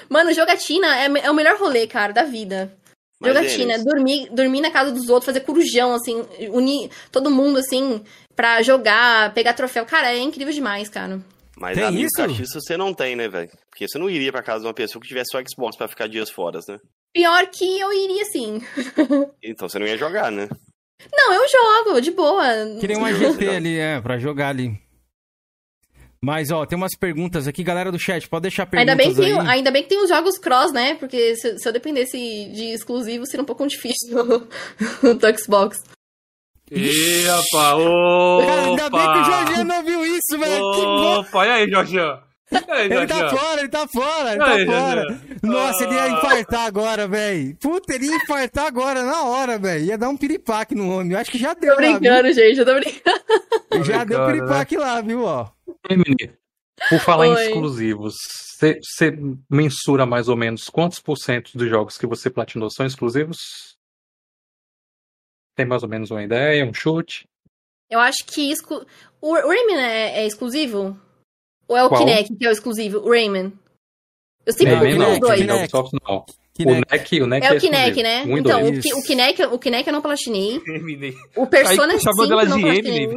Mano, jogatina é, é o melhor rolê, cara, da vida. Mas jogatina, eles... dormir, dormir na casa dos outros, fazer corujão, assim, unir todo mundo, assim, pra jogar, pegar troféu. Cara, é incrível demais, cara. Mas tem amigo isso? cachista você não tem, né, velho? Porque você não iria pra casa de uma pessoa que tivesse só Xbox pra ficar dias fora, né? Pior que eu iria sim. então você não ia jogar, né? Não, eu jogo, de boa. Queria um GT ali, é, pra jogar ali. Mas, ó, tem umas perguntas aqui, galera do chat, pode deixar perguntas ainda bem que, aí. Ainda bem que tem os jogos cross, né? Porque se, se eu dependesse de exclusivo, seria um pouco difícil no, no Xbox. Ih, rapaz, opa! ainda bem que o Jorginho não viu isso, velho. Opa, e aí, Jorginho? ele tá fora, ele tá fora, ele aí, tá fora. Nossa, ele ia infartar agora, velho. Puta, ele ia infartar agora, na hora, velho. Ia dar um piripaque no homem. Eu acho que já deu. Tô brincando, lá, gente, eu tô brincando. Já deu piripaque né? lá, viu, ó. Emily, por falar Oi. em exclusivos, você mensura mais ou menos quantos por cento dos jogos que você platinou são exclusivos? Tem mais ou menos uma ideia, um chute? Eu acho que exclu... o Rayman é, é, exclusivo? Ou é o Qual? Kinect que é o exclusivo? O Rayman. Eu sempre confundo os dois. Kinect. Não, não. O NEC, o NEC é, é o Kinect, né? então, o, o, Kinect, o Kinect eu não platinei. o Persona 5 eu não platinei.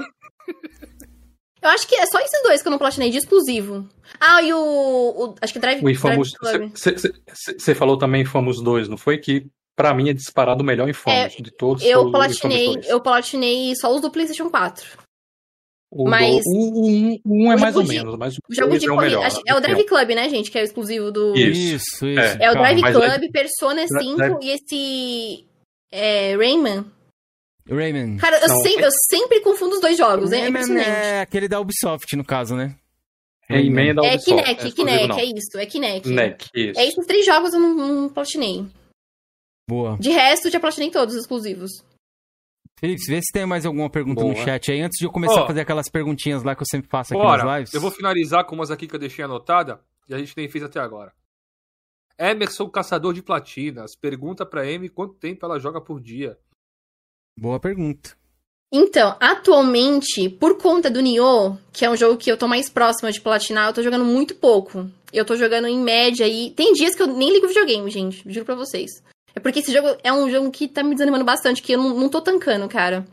Eu acho que é só esses dois que eu não platinei de exclusivo. Ah, e o. o acho que Drive, o Infamous, Você falou também Infamous 2, não foi? Que pra mim é disparado o melhor Infamous é, de todos. Eu platinei, eu platinei só os do PlayStation 4. O mas. Do, o 1 um, um é mais ou de, menos, mas o jogo de é o melhor. Acho, é o Drive Club, né, gente? Que é o exclusivo do. Isso, isso. É, é o Drive Club, Persona 5 Drive... e esse. É, Rayman. Rayman. Cara, eu, sempre, eu sempre confundo os dois jogos, né? Rayman é aquele da Ubisoft, no caso, né? Rayman é da Ubisoft. É Kinect, é Kinect, é isso, é Kinect. Kinect, isso. É esses três jogos eu não, não platinei. Boa. De resto, já platinei todos os exclusivos. Felipe, vê se tem mais alguma pergunta Boa. no chat aí, antes de eu começar oh, a fazer aquelas perguntinhas lá que eu sempre faço aqui bora. nas lives. Eu vou finalizar com umas aqui que eu deixei anotada e a gente nem fez até agora. Emerson Caçador de Platinas pergunta pra Amy quanto tempo ela joga por dia. Boa pergunta. Então, atualmente, por conta do Nioh, que é um jogo que eu tô mais próxima de platinar, eu tô jogando muito pouco. Eu tô jogando em média aí. Tem dias que eu nem ligo videogame, gente. Juro pra vocês. É porque esse jogo é um jogo que tá me desanimando bastante, que eu não, não tô tancando, cara.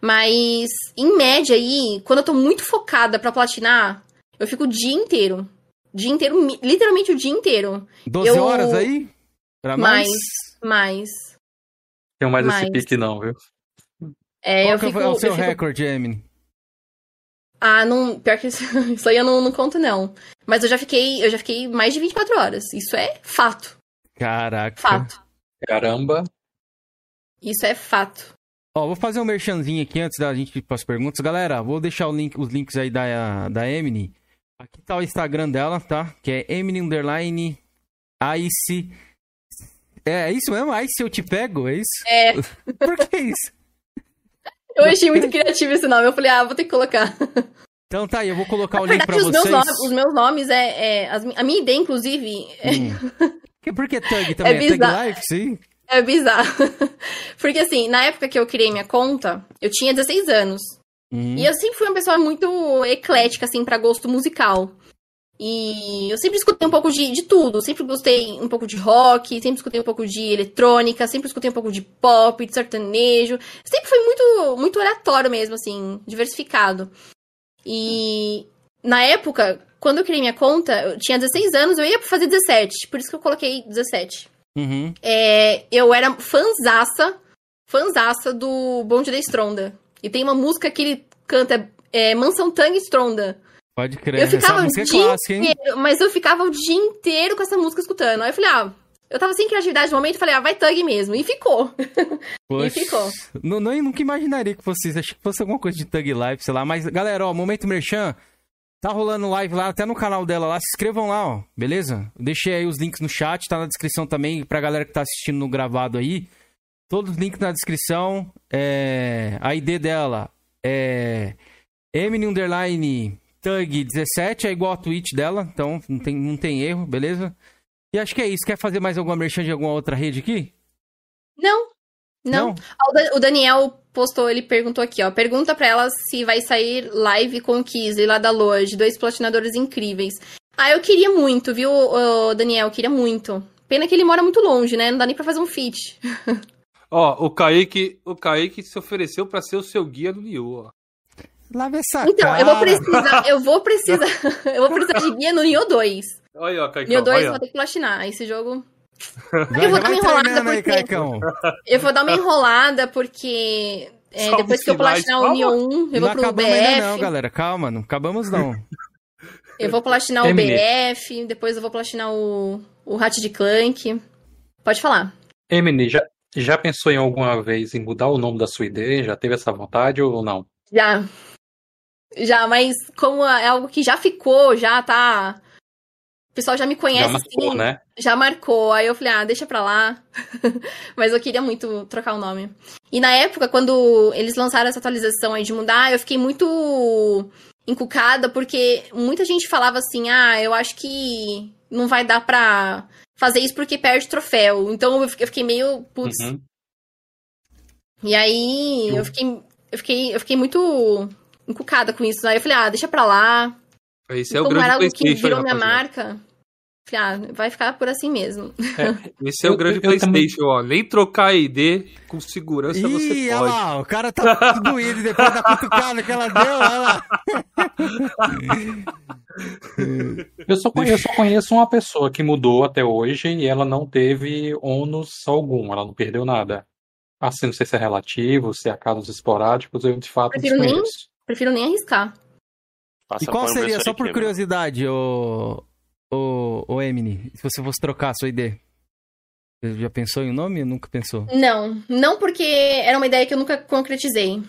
Mas, em média aí, quando eu tô muito focada pra platinar, eu fico o dia inteiro. Dia inteiro, literalmente o dia inteiro. 12 eu... horas aí? Pra mais, mais. Tenho mais, mais esse pique não, viu? É, Qual eu fico, é o seu fico... recorde, Emily? Ah, não. Pior que isso, isso aí eu não, não conto, não. Mas eu já fiquei. Eu já fiquei mais de 24 horas. Isso é fato. Caraca. Fato. Caramba. Isso é fato. Ó, vou fazer um merchanzinho aqui antes da gente ir para as perguntas. Galera, vou deixar link, os links aí da, da Emily. Aqui tá o Instagram dela, tá? Que é Emily Underline Ice. É, é isso mesmo? Ice eu te pego? É isso? É. Por que isso? Eu achei muito criativo esse nome. Eu falei, ah, vou ter que colocar. Então tá aí, eu vou colocar o link pra os vocês. Meus nomes, os meus nomes é. é a minha ideia, inclusive. É... Hum. Por que Tug também? É, é Tug Life, sim? É bizarro. Porque assim, na época que eu criei minha conta, eu tinha 16 anos. Uhum. E eu sempre fui uma pessoa muito eclética, assim, para gosto musical. E eu sempre escutei um pouco de, de tudo. Sempre gostei um pouco de rock, sempre escutei um pouco de eletrônica, sempre escutei um pouco de pop, de sertanejo. Sempre foi muito, muito aleatório mesmo, assim, diversificado. E na época, quando eu criei minha conta, eu tinha 16 anos, eu ia fazer 17, por isso que eu coloquei 17. Uhum. É, eu era fanzaça, fanzaça do Bonde da Stronda. E tem uma música que ele canta, é, Mansão Tang Stronda. Pode crer, eu ficava essa o é dia clássica, inteiro, mas eu ficava o dia inteiro com essa música escutando. Aí eu falei, ah, eu tava sem criatividade no momento, falei, ah, vai Tug mesmo. E ficou. Poxa, e ficou. Não, não, nunca imaginaria que fosse isso. Achei que fosse alguma coisa de Tug Life, sei lá. Mas, galera, ó, Momento Merchan, tá rolando live lá, até no canal dela lá. Se inscrevam lá, ó, beleza? Deixei aí os links no chat, tá na descrição também pra galera que tá assistindo no gravado aí. Todos os links na descrição. É... A ID dela é... Emily Underline Tug 17 é igual a Twitch dela, então não tem, não tem erro, beleza? E acho que é isso. Quer fazer mais alguma merchan de alguma outra rede aqui? Não. Não. não? O Daniel postou, ele perguntou aqui, ó. Pergunta pra ela se vai sair live com o Kisley lá da Loja, dois platinadores incríveis. Ah, eu queria muito, viu, Daniel? Queria muito. Pena que ele mora muito longe, né? Não dá nem pra fazer um feat. Ó, o Kaique, o Kaique se ofereceu para ser o seu guia do Nioh, ó. Lave essa Então, cara. eu vou precisar, eu vou precisar, eu vou precisar de guia no Nioh 2. Olha, ó, Caicão, Nioh 2 olha. eu vou ter que platinar. Esse jogo. Já, eu vou dar uma vai enrolada aí, porque. Caicão. eu vou dar uma enrolada porque. é, depois que eu platinar o. Nioh 1, eu Não vou pro acabamos ainda BF. não, galera. Calma, não acabamos não. Eu vou platinar o. BF, depois eu vou platinar o, o Hat de Clank. Pode falar. Emily, já, já pensou em alguma vez em mudar o nome da sua ID? Já teve essa vontade ou não? Já. Já, mas como é algo que já ficou, já tá. O pessoal já me conhece, já marcou, assim, né? já marcou. Aí eu falei, ah, deixa pra lá. mas eu queria muito trocar o nome. E na época, quando eles lançaram essa atualização aí de mudar, eu fiquei muito encucada, porque muita gente falava assim, ah, eu acho que não vai dar pra fazer isso porque perde troféu. Então eu fiquei- eu fiquei meio, putz. Uhum. E aí eu fiquei, eu fiquei, eu fiquei muito encucada com isso. Aí eu falei, ah, deixa pra lá. Esse é o Como grande era algo que virou minha rapaziada. marca, falei, ah, vai ficar por assim mesmo. Esse é o grande eu- eu também- PlayStation, ó. Nem trocar ID com segurança você Ih, olha pode. lá, o cara tá tudo doído depois da cutucada que ela deu, olha lá. Eu só, conheço, eu só conheço uma pessoa que mudou até hoje e ela não teve ônus algum, ela não perdeu nada. Assim, não sei se é relativo, se é casos esporádicos, eu de fato Prefiro desconheço. Prefiro nem arriscar. Passa E qual seria, só por Kim, curiosidade, o, o, o Emily, se você fosse trocar a sua ID? Você já pensou em um nome ou nunca pensou? Não, não porque era uma ideia que eu nunca concretizei.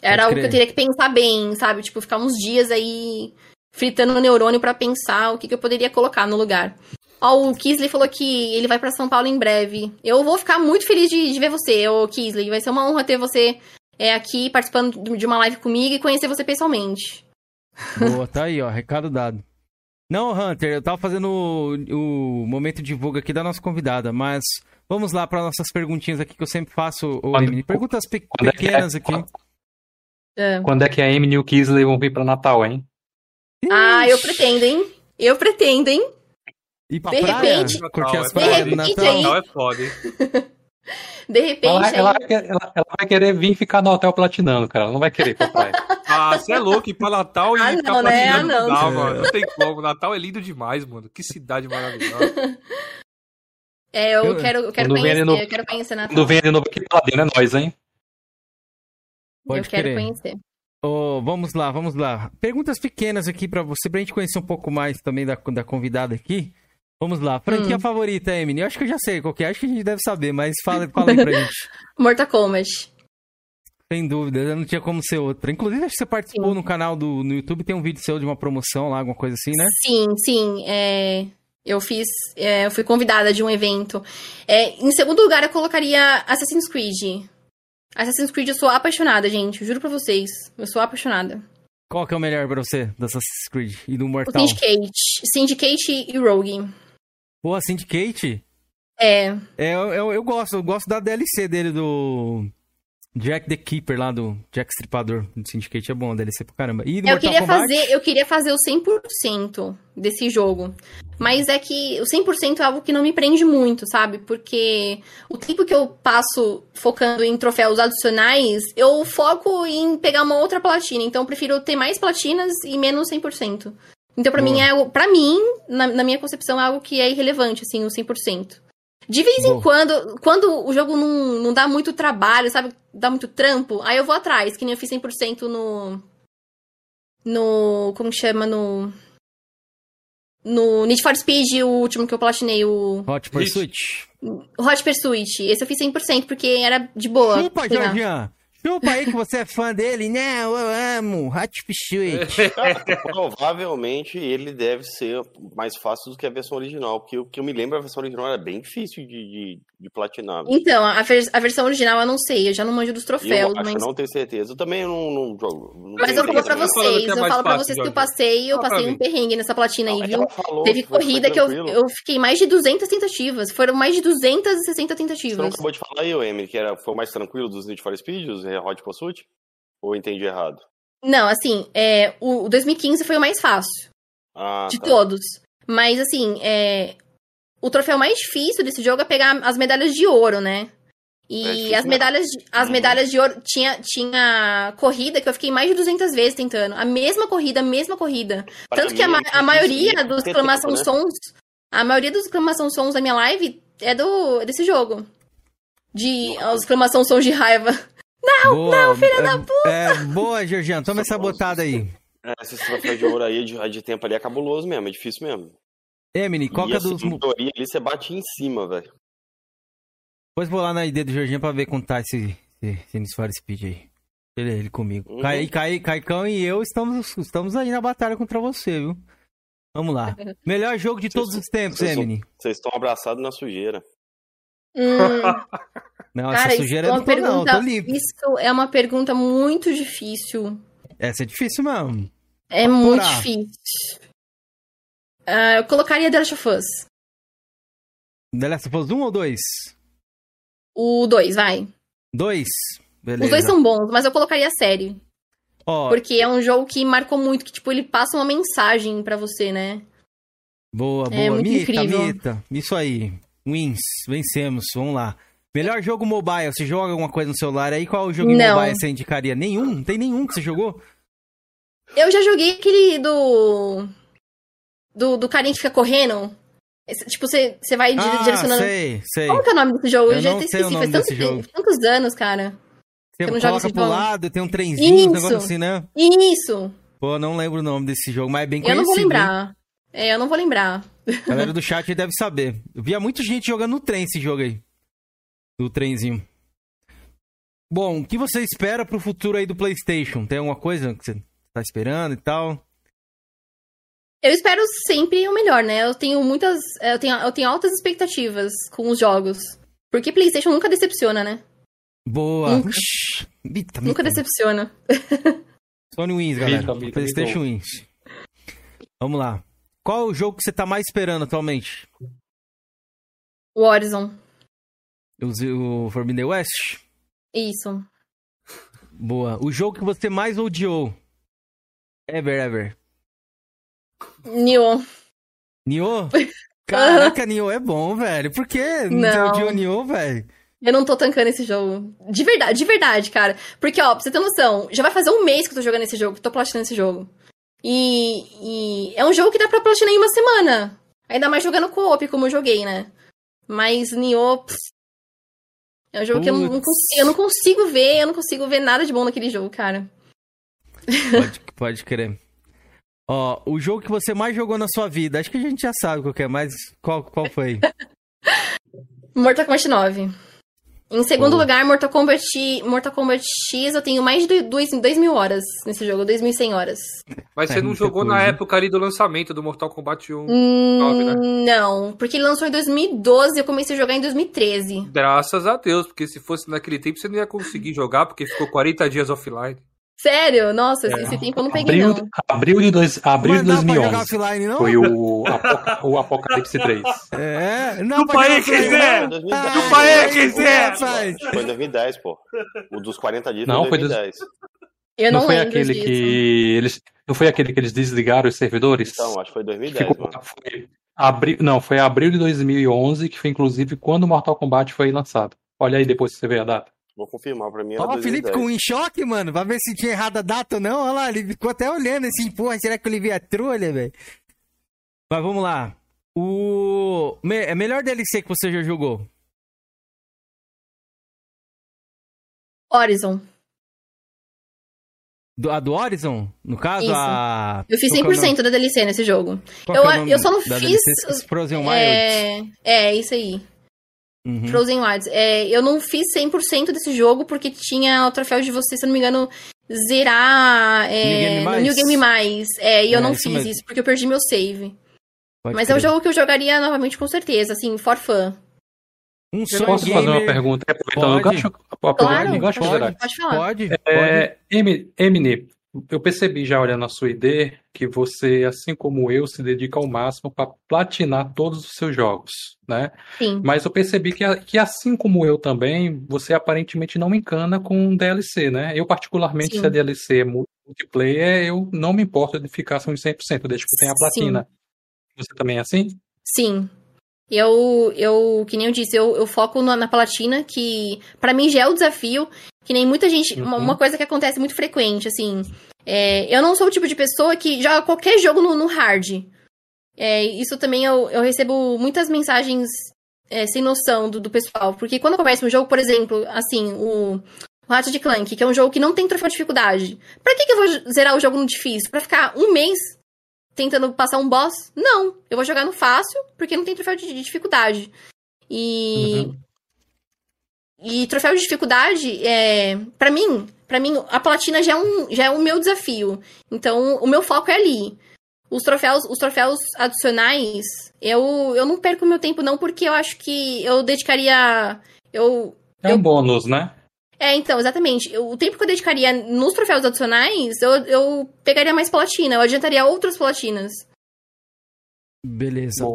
Era algo que eu teria que pensar bem, sabe? Tipo, ficar uns dias aí fritando o neurônio pra pensar o que, que eu poderia colocar no lugar. Ó, o Kisley falou que ele vai pra São Paulo em breve. Eu vou ficar muito feliz de, de ver você, ô Kisley. Vai ser uma honra ter você é, aqui participando de uma live comigo e conhecer você pessoalmente. Boa, tá aí, ó, recado dado. Não, Hunter, eu tava fazendo o, o momento de divulga aqui da nossa convidada, mas vamos lá para nossas perguntinhas aqui que eu sempre faço, ô Quando- Emily. Perguntas pe- Quando é que é- pequenas aqui. É. Quando é que a Emily e o Kisley vão vir pra Natal, hein? Ah, eu pretendo, hein? Eu pretendo, hein? E pra de praia? repente, curtir as praias de Natal. Natal é foda, hein? De repente. Ela, ela, ela, ela, vai querer vir ficar no hotel platinando, cara. Ela não vai querer ir pra praia. ah, você é louco, ir pra Natal e ah, ficar não, né? platinando. Ah, não, não, mano. Não tem como. Natal é lindo demais, mano. Que cidade maravilhosa. É, eu, quero, eu quero conhecer, no, eu quero conhecer Natal. Quando vem de novo aqui pra dentro, é nóis, hein? Pode eu quero conhecer. Oh, vamos lá, vamos lá. Perguntas pequenas aqui para você, pra gente conhecer um pouco mais também da, da convidada aqui. Vamos lá. Franquia hum. favorita, Emily? Eu acho que eu já sei qual que é. Acho que a gente deve saber, mas fala, fala aí pra gente. Mortal Kombat. Sem dúvida, não tinha como ser outra. Inclusive, acho que você participou sim. no canal do no YouTube, tem um vídeo seu de uma promoção lá, alguma coisa assim, né? Sim, sim. É... Eu fiz. É... Eu fui convidada de um evento. É... Em segundo lugar, eu colocaria Assassin's Creed. Assassin's Creed, eu sou apaixonada, gente. Juro pra vocês. Eu sou apaixonada. Qual que é o melhor pra você do Assassin's Creed e do Mortal? O Syndicate. Syndicate e Rogue. Pô, a Syndicate? É. é eu, eu, eu, gosto, eu gosto da DLC dele do Jack the Keeper lá do Jack Stripador do Syndicate é bom, a DLC pra caramba. E eu queria Kombat? fazer, eu queria fazer o 100% desse jogo. Mas é que o 100% é algo que não me prende muito, sabe? Porque o tempo que eu passo focando em troféus adicionais, eu foco em pegar uma outra platina. Então eu prefiro ter mais platinas e menos 100%. Então, para mim, é para mim, na, na, minha concepção, é algo que é irrelevante, assim, o 100%. De vez em quando, quando o jogo não, não dá muito trabalho, sabe? Dá muito trampo, aí eu vou atrás, que nem eu fiz 100% no. No. Como chama? No. No Need for Speed, o último que eu platinei, o. Hot Pursuit. Hot Pursuit. Esse eu fiz 100% porque era de boa. Chupa, Jorginho! Chupa aí que você é fã dele. Não, eu amo. Pursuit. Provavelmente ele deve ser mais fácil do que a versão original. Porque o que eu me lembro, a versão original era bem difícil de, de, de platinar. Então, a, a, versão original eu não sei. Eu já não manjo dos troféus. Eu acho, mas... não tenho certeza. Eu também não, não jogo. Não mas eu falo pra vocês. É eu falo pra vocês que eu passei. Eu passei um perrengue nessa platina aí, viu? Teve corrida que eu, eu fiquei mais de 200 tentativas. Foram mais de 260 tentativas. Você não acabou de falar aí, Emily, que era, foi mais tranquilo dos Need for Speed, os Hot Pursuit? Ou entendi errado? Não, assim, é, o 2015 foi o mais fácil. Ah, de tá. todos. Mas, assim, é, o troféu mais difícil desse jogo é pegar as medalhas de ouro, né? E é as medalhas, as uhum. medalhas de ouro tinha, tinha corrida que eu fiquei mais de 200 vezes tentando. A mesma corrida, a mesma corrida. Pra Tanto que a, é a maioria dos exclamação né? sons, a maioria dos exclamação sons da minha live é do desse jogo. De exclamação sons de raiva. Não, boa, não, filha é, da puta! É, boa, Georgiano, toma essa botada aí. É, esse troféu de ouro aí, de, de tempo ali, é cabuloso mesmo, é difícil mesmo. Emily, qual que é dos... teoria ali, você bate em cima, velho. Depois vou lá na ID do Jorginho pra ver como tá esse, esse Need for Speed aí. Ele, ele comigo. Uhum. Cai, Cai, Caicão e eu estamos, estamos aí na batalha contra você, viu? Vamos lá. Melhor jogo de todos os tempos, Emily. Vocês estão abraçados na sujeira. Hum. Não, Cara, essa sujeira é não tô, pergunta, não, tô limpo. Isso é uma pergunta muito difícil. Essa é difícil mesmo. É muito difícil. Uh, eu colocaria The Last of Us. The Last of Us 1 ou 2? O 2, vai. 2? Beleza. Os dois são bons, mas eu colocaria a série. Oh. Porque é um jogo que marcou muito, que, tipo, ele passa uma mensagem para você, né? Boa, é boa. É muito Mita, incrível. Mita. Isso aí. Wins. Vencemos. Vamos lá. Melhor jogo mobile, você joga alguma coisa no celular aí? Qual jogo não. mobile você indicaria? Nenhum? Não tem nenhum que você jogou? Eu já joguei aquele do. Do, do carinha que fica correndo. Tipo, você, vai ah, direcionando. Sei, sei. Qual que é o nome desse jogo? Eu, eu já esqueci, faz tanto tempo, tantos anos, cara. Você não coloca pro lado, tem um trenzinho, Isso. um negócio assim, né? Isso! Pô, não lembro o nome desse jogo, mas é bem conhecido. Eu não vou lembrar. Hein? É, eu não vou lembrar. A galera do chat deve saber. Eu via muita gente jogando no trem esse jogo aí do trenzinho. Bom, o que você espera pro futuro aí do PlayStation? Tem alguma coisa que você tá esperando e tal? Eu espero sempre o melhor, né? Eu tenho muitas. Eu tenho, eu tenho altas expectativas com os jogos. Porque PlayStation nunca decepciona, né? Boa! Nunca, mita, nunca decepciona. Sony Wins, galera. Mita, PlayStation Wins. Vamos lá. Qual é o jogo que você tá mais esperando atualmente? O Horizon. O, o Forbidden West? Isso. Boa. O jogo que você mais odiou? Ever, ever. Nioh. Nioh? Caraca, Nioh é bom, velho. Por que não odiou Nioh, velho? Eu não tô tancando esse jogo. De verdade, de verdade, cara. Porque, ó, pra você ter noção, já vai fazer um mês que eu tô jogando esse jogo, que eu tô platinando esse jogo. E, e, é um jogo que dá pra platinar em uma semana. Ainda mais jogando co-op, como eu joguei, né? Mas Nioh, é um jogo Putz. que eu não, consigo, eu não consigo ver, eu não consigo ver nada de bom naquele jogo, cara. Pode, pode crer. Ó, o jogo que você mais jogou na sua vida, acho que a gente já sabe qual é, mas qual, qual foi? Mortal Kombat 9. Em segundo oh. lugar, Mortal Kombat, Mortal Kombat X, eu tenho mais de 2 mil horas nesse jogo, 2.100 horas. Mas é, você não jogou coisa. na época ali do lançamento do Mortal Kombat 1? Hum, 9, né? Não, porque ele lançou em 2012 e eu comecei a jogar em 2013. Graças a Deus, porque se fosse naquele tempo você não ia conseguir jogar, porque ficou 40 dias offline. Sério? Nossa, é. esse tempo eu não peguei, abril, não. Abril de, dois, abril de 2011. Offline, não? Foi o, o Apocalipse 3. É, não Chupa aí, quiser! Chupa aí, quiser! Foi em 2010, pô. O dos 40 dias não, foi 2010. Eu não, não foi aquele disso. que eles não foi aquele que eles desligaram os servidores? Então, acho que foi 2010, Ficou, mano. Foi abril, não, foi abril de 2011, que foi inclusive quando o Mortal Kombat foi lançado. Olha aí depois você vê a data. Vou confirmar, pra mim Ó, o Felipe com em choque, mano, pra ver se tinha errado a data ou não. Olha lá, ele ficou até olhando assim, porra, será que eu levei a trolha, velho? Mas vamos lá. O é melhor DLC que você já jogou? Horizon. Do, a do Horizon? No caso, Isso. a. Eu fiz 100% é da DLC nesse jogo. Qual eu, é eu só não fiz. Frozen Wild. É, é, isso aí. Uhum. Frozen Wilds. É, eu não fiz 100% desse jogo porque tinha o troféu de você, se não me engano, zerar é, New, Game no New Game Mais. É, e eu é, não fiz mesmo. isso porque eu perdi meu save. Pode Mas crer. é um jogo que eu jogaria novamente com certeza, assim, for fun. Um sonho Posso gamer... fazer uma pergunta? Aproveitando o gancho, claro, pode, pode, pode falar. Pode, é, Emily, eu percebi já olhando a sua ID que você, assim como eu, se dedica ao máximo para platinar todos os seus jogos, né? Sim. Mas eu percebi que, que, assim como eu também, você aparentemente não encana com DLC, né? Eu, particularmente, Sim. se a DLC é multiplayer, eu não me importo de ficar com 100%, desde que tenha a platina. Sim. Você também é assim? Sim. Eu, eu, que nem eu disse, eu, eu foco na, na platina, que para mim já é o desafio. Que nem muita gente. Uhum. Uma, uma, coisa que acontece muito frequente, assim. É, eu não sou o tipo de pessoa que joga qualquer jogo no, no hard. É, isso também eu, eu recebo muitas mensagens é, sem noção do, do pessoal. Porque quando eu começo um jogo, por exemplo, assim, o, o Ratchet Clank, que é um jogo que não tem troféu de dificuldade. Pra que, que eu vou zerar o jogo no difícil? Pra ficar um mês tentando passar um boss? Não. Eu vou jogar no fácil, porque não tem troféu de, de dificuldade. E. Uhum. E troféu de dificuldade, é, para mim, para mim a platina já é um já é o meu desafio. Então, o meu foco é ali. Os troféus, os troféus adicionais, eu eu não perco meu tempo não porque eu acho que eu dedicaria eu É um eu, bônus, né? É, então, exatamente. O tempo que eu dedicaria nos troféus adicionais, eu, eu pegaria mais platina, eu adiantaria outras platinas. Beleza.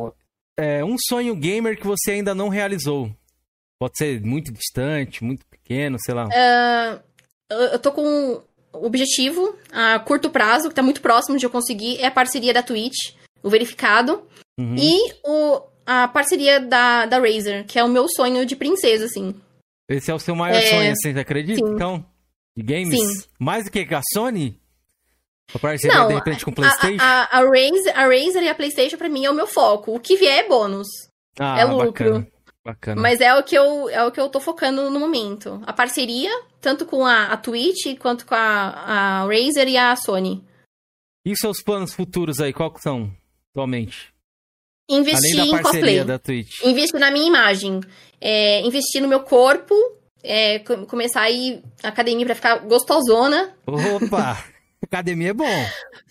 É, um sonho gamer que você ainda não realizou. Pode ser muito distante, muito pequeno, sei lá. Uh, eu tô com um objetivo a curto prazo, que tá muito próximo de eu conseguir, é a parceria da Twitch, o verificado. Uhum. E o, a parceria da, da Razer, que é o meu sonho de princesa, assim. Esse é o seu maior é... sonho, assim, você acredita? Sim. Então, de games? Sim. Mais do que a Sony? Pra parceria, Não, de repente, com o PlayStation? A, a, a, Razer, a Razer e a PlayStation, pra mim, é o meu foco. O que vier é bônus. Ah, é lucro. Bacana. Bacana. Mas é o que eu é o que eu tô focando no momento. A parceria, tanto com a, a Twitch quanto com a, a Razer e a Sony. E seus planos futuros aí, qual são atualmente? Investir em cosplay. Da Twitch. Investir na minha imagem. É, investir no meu corpo. É, começar a ir à academia pra ficar gostosona. Opa! academia é bom.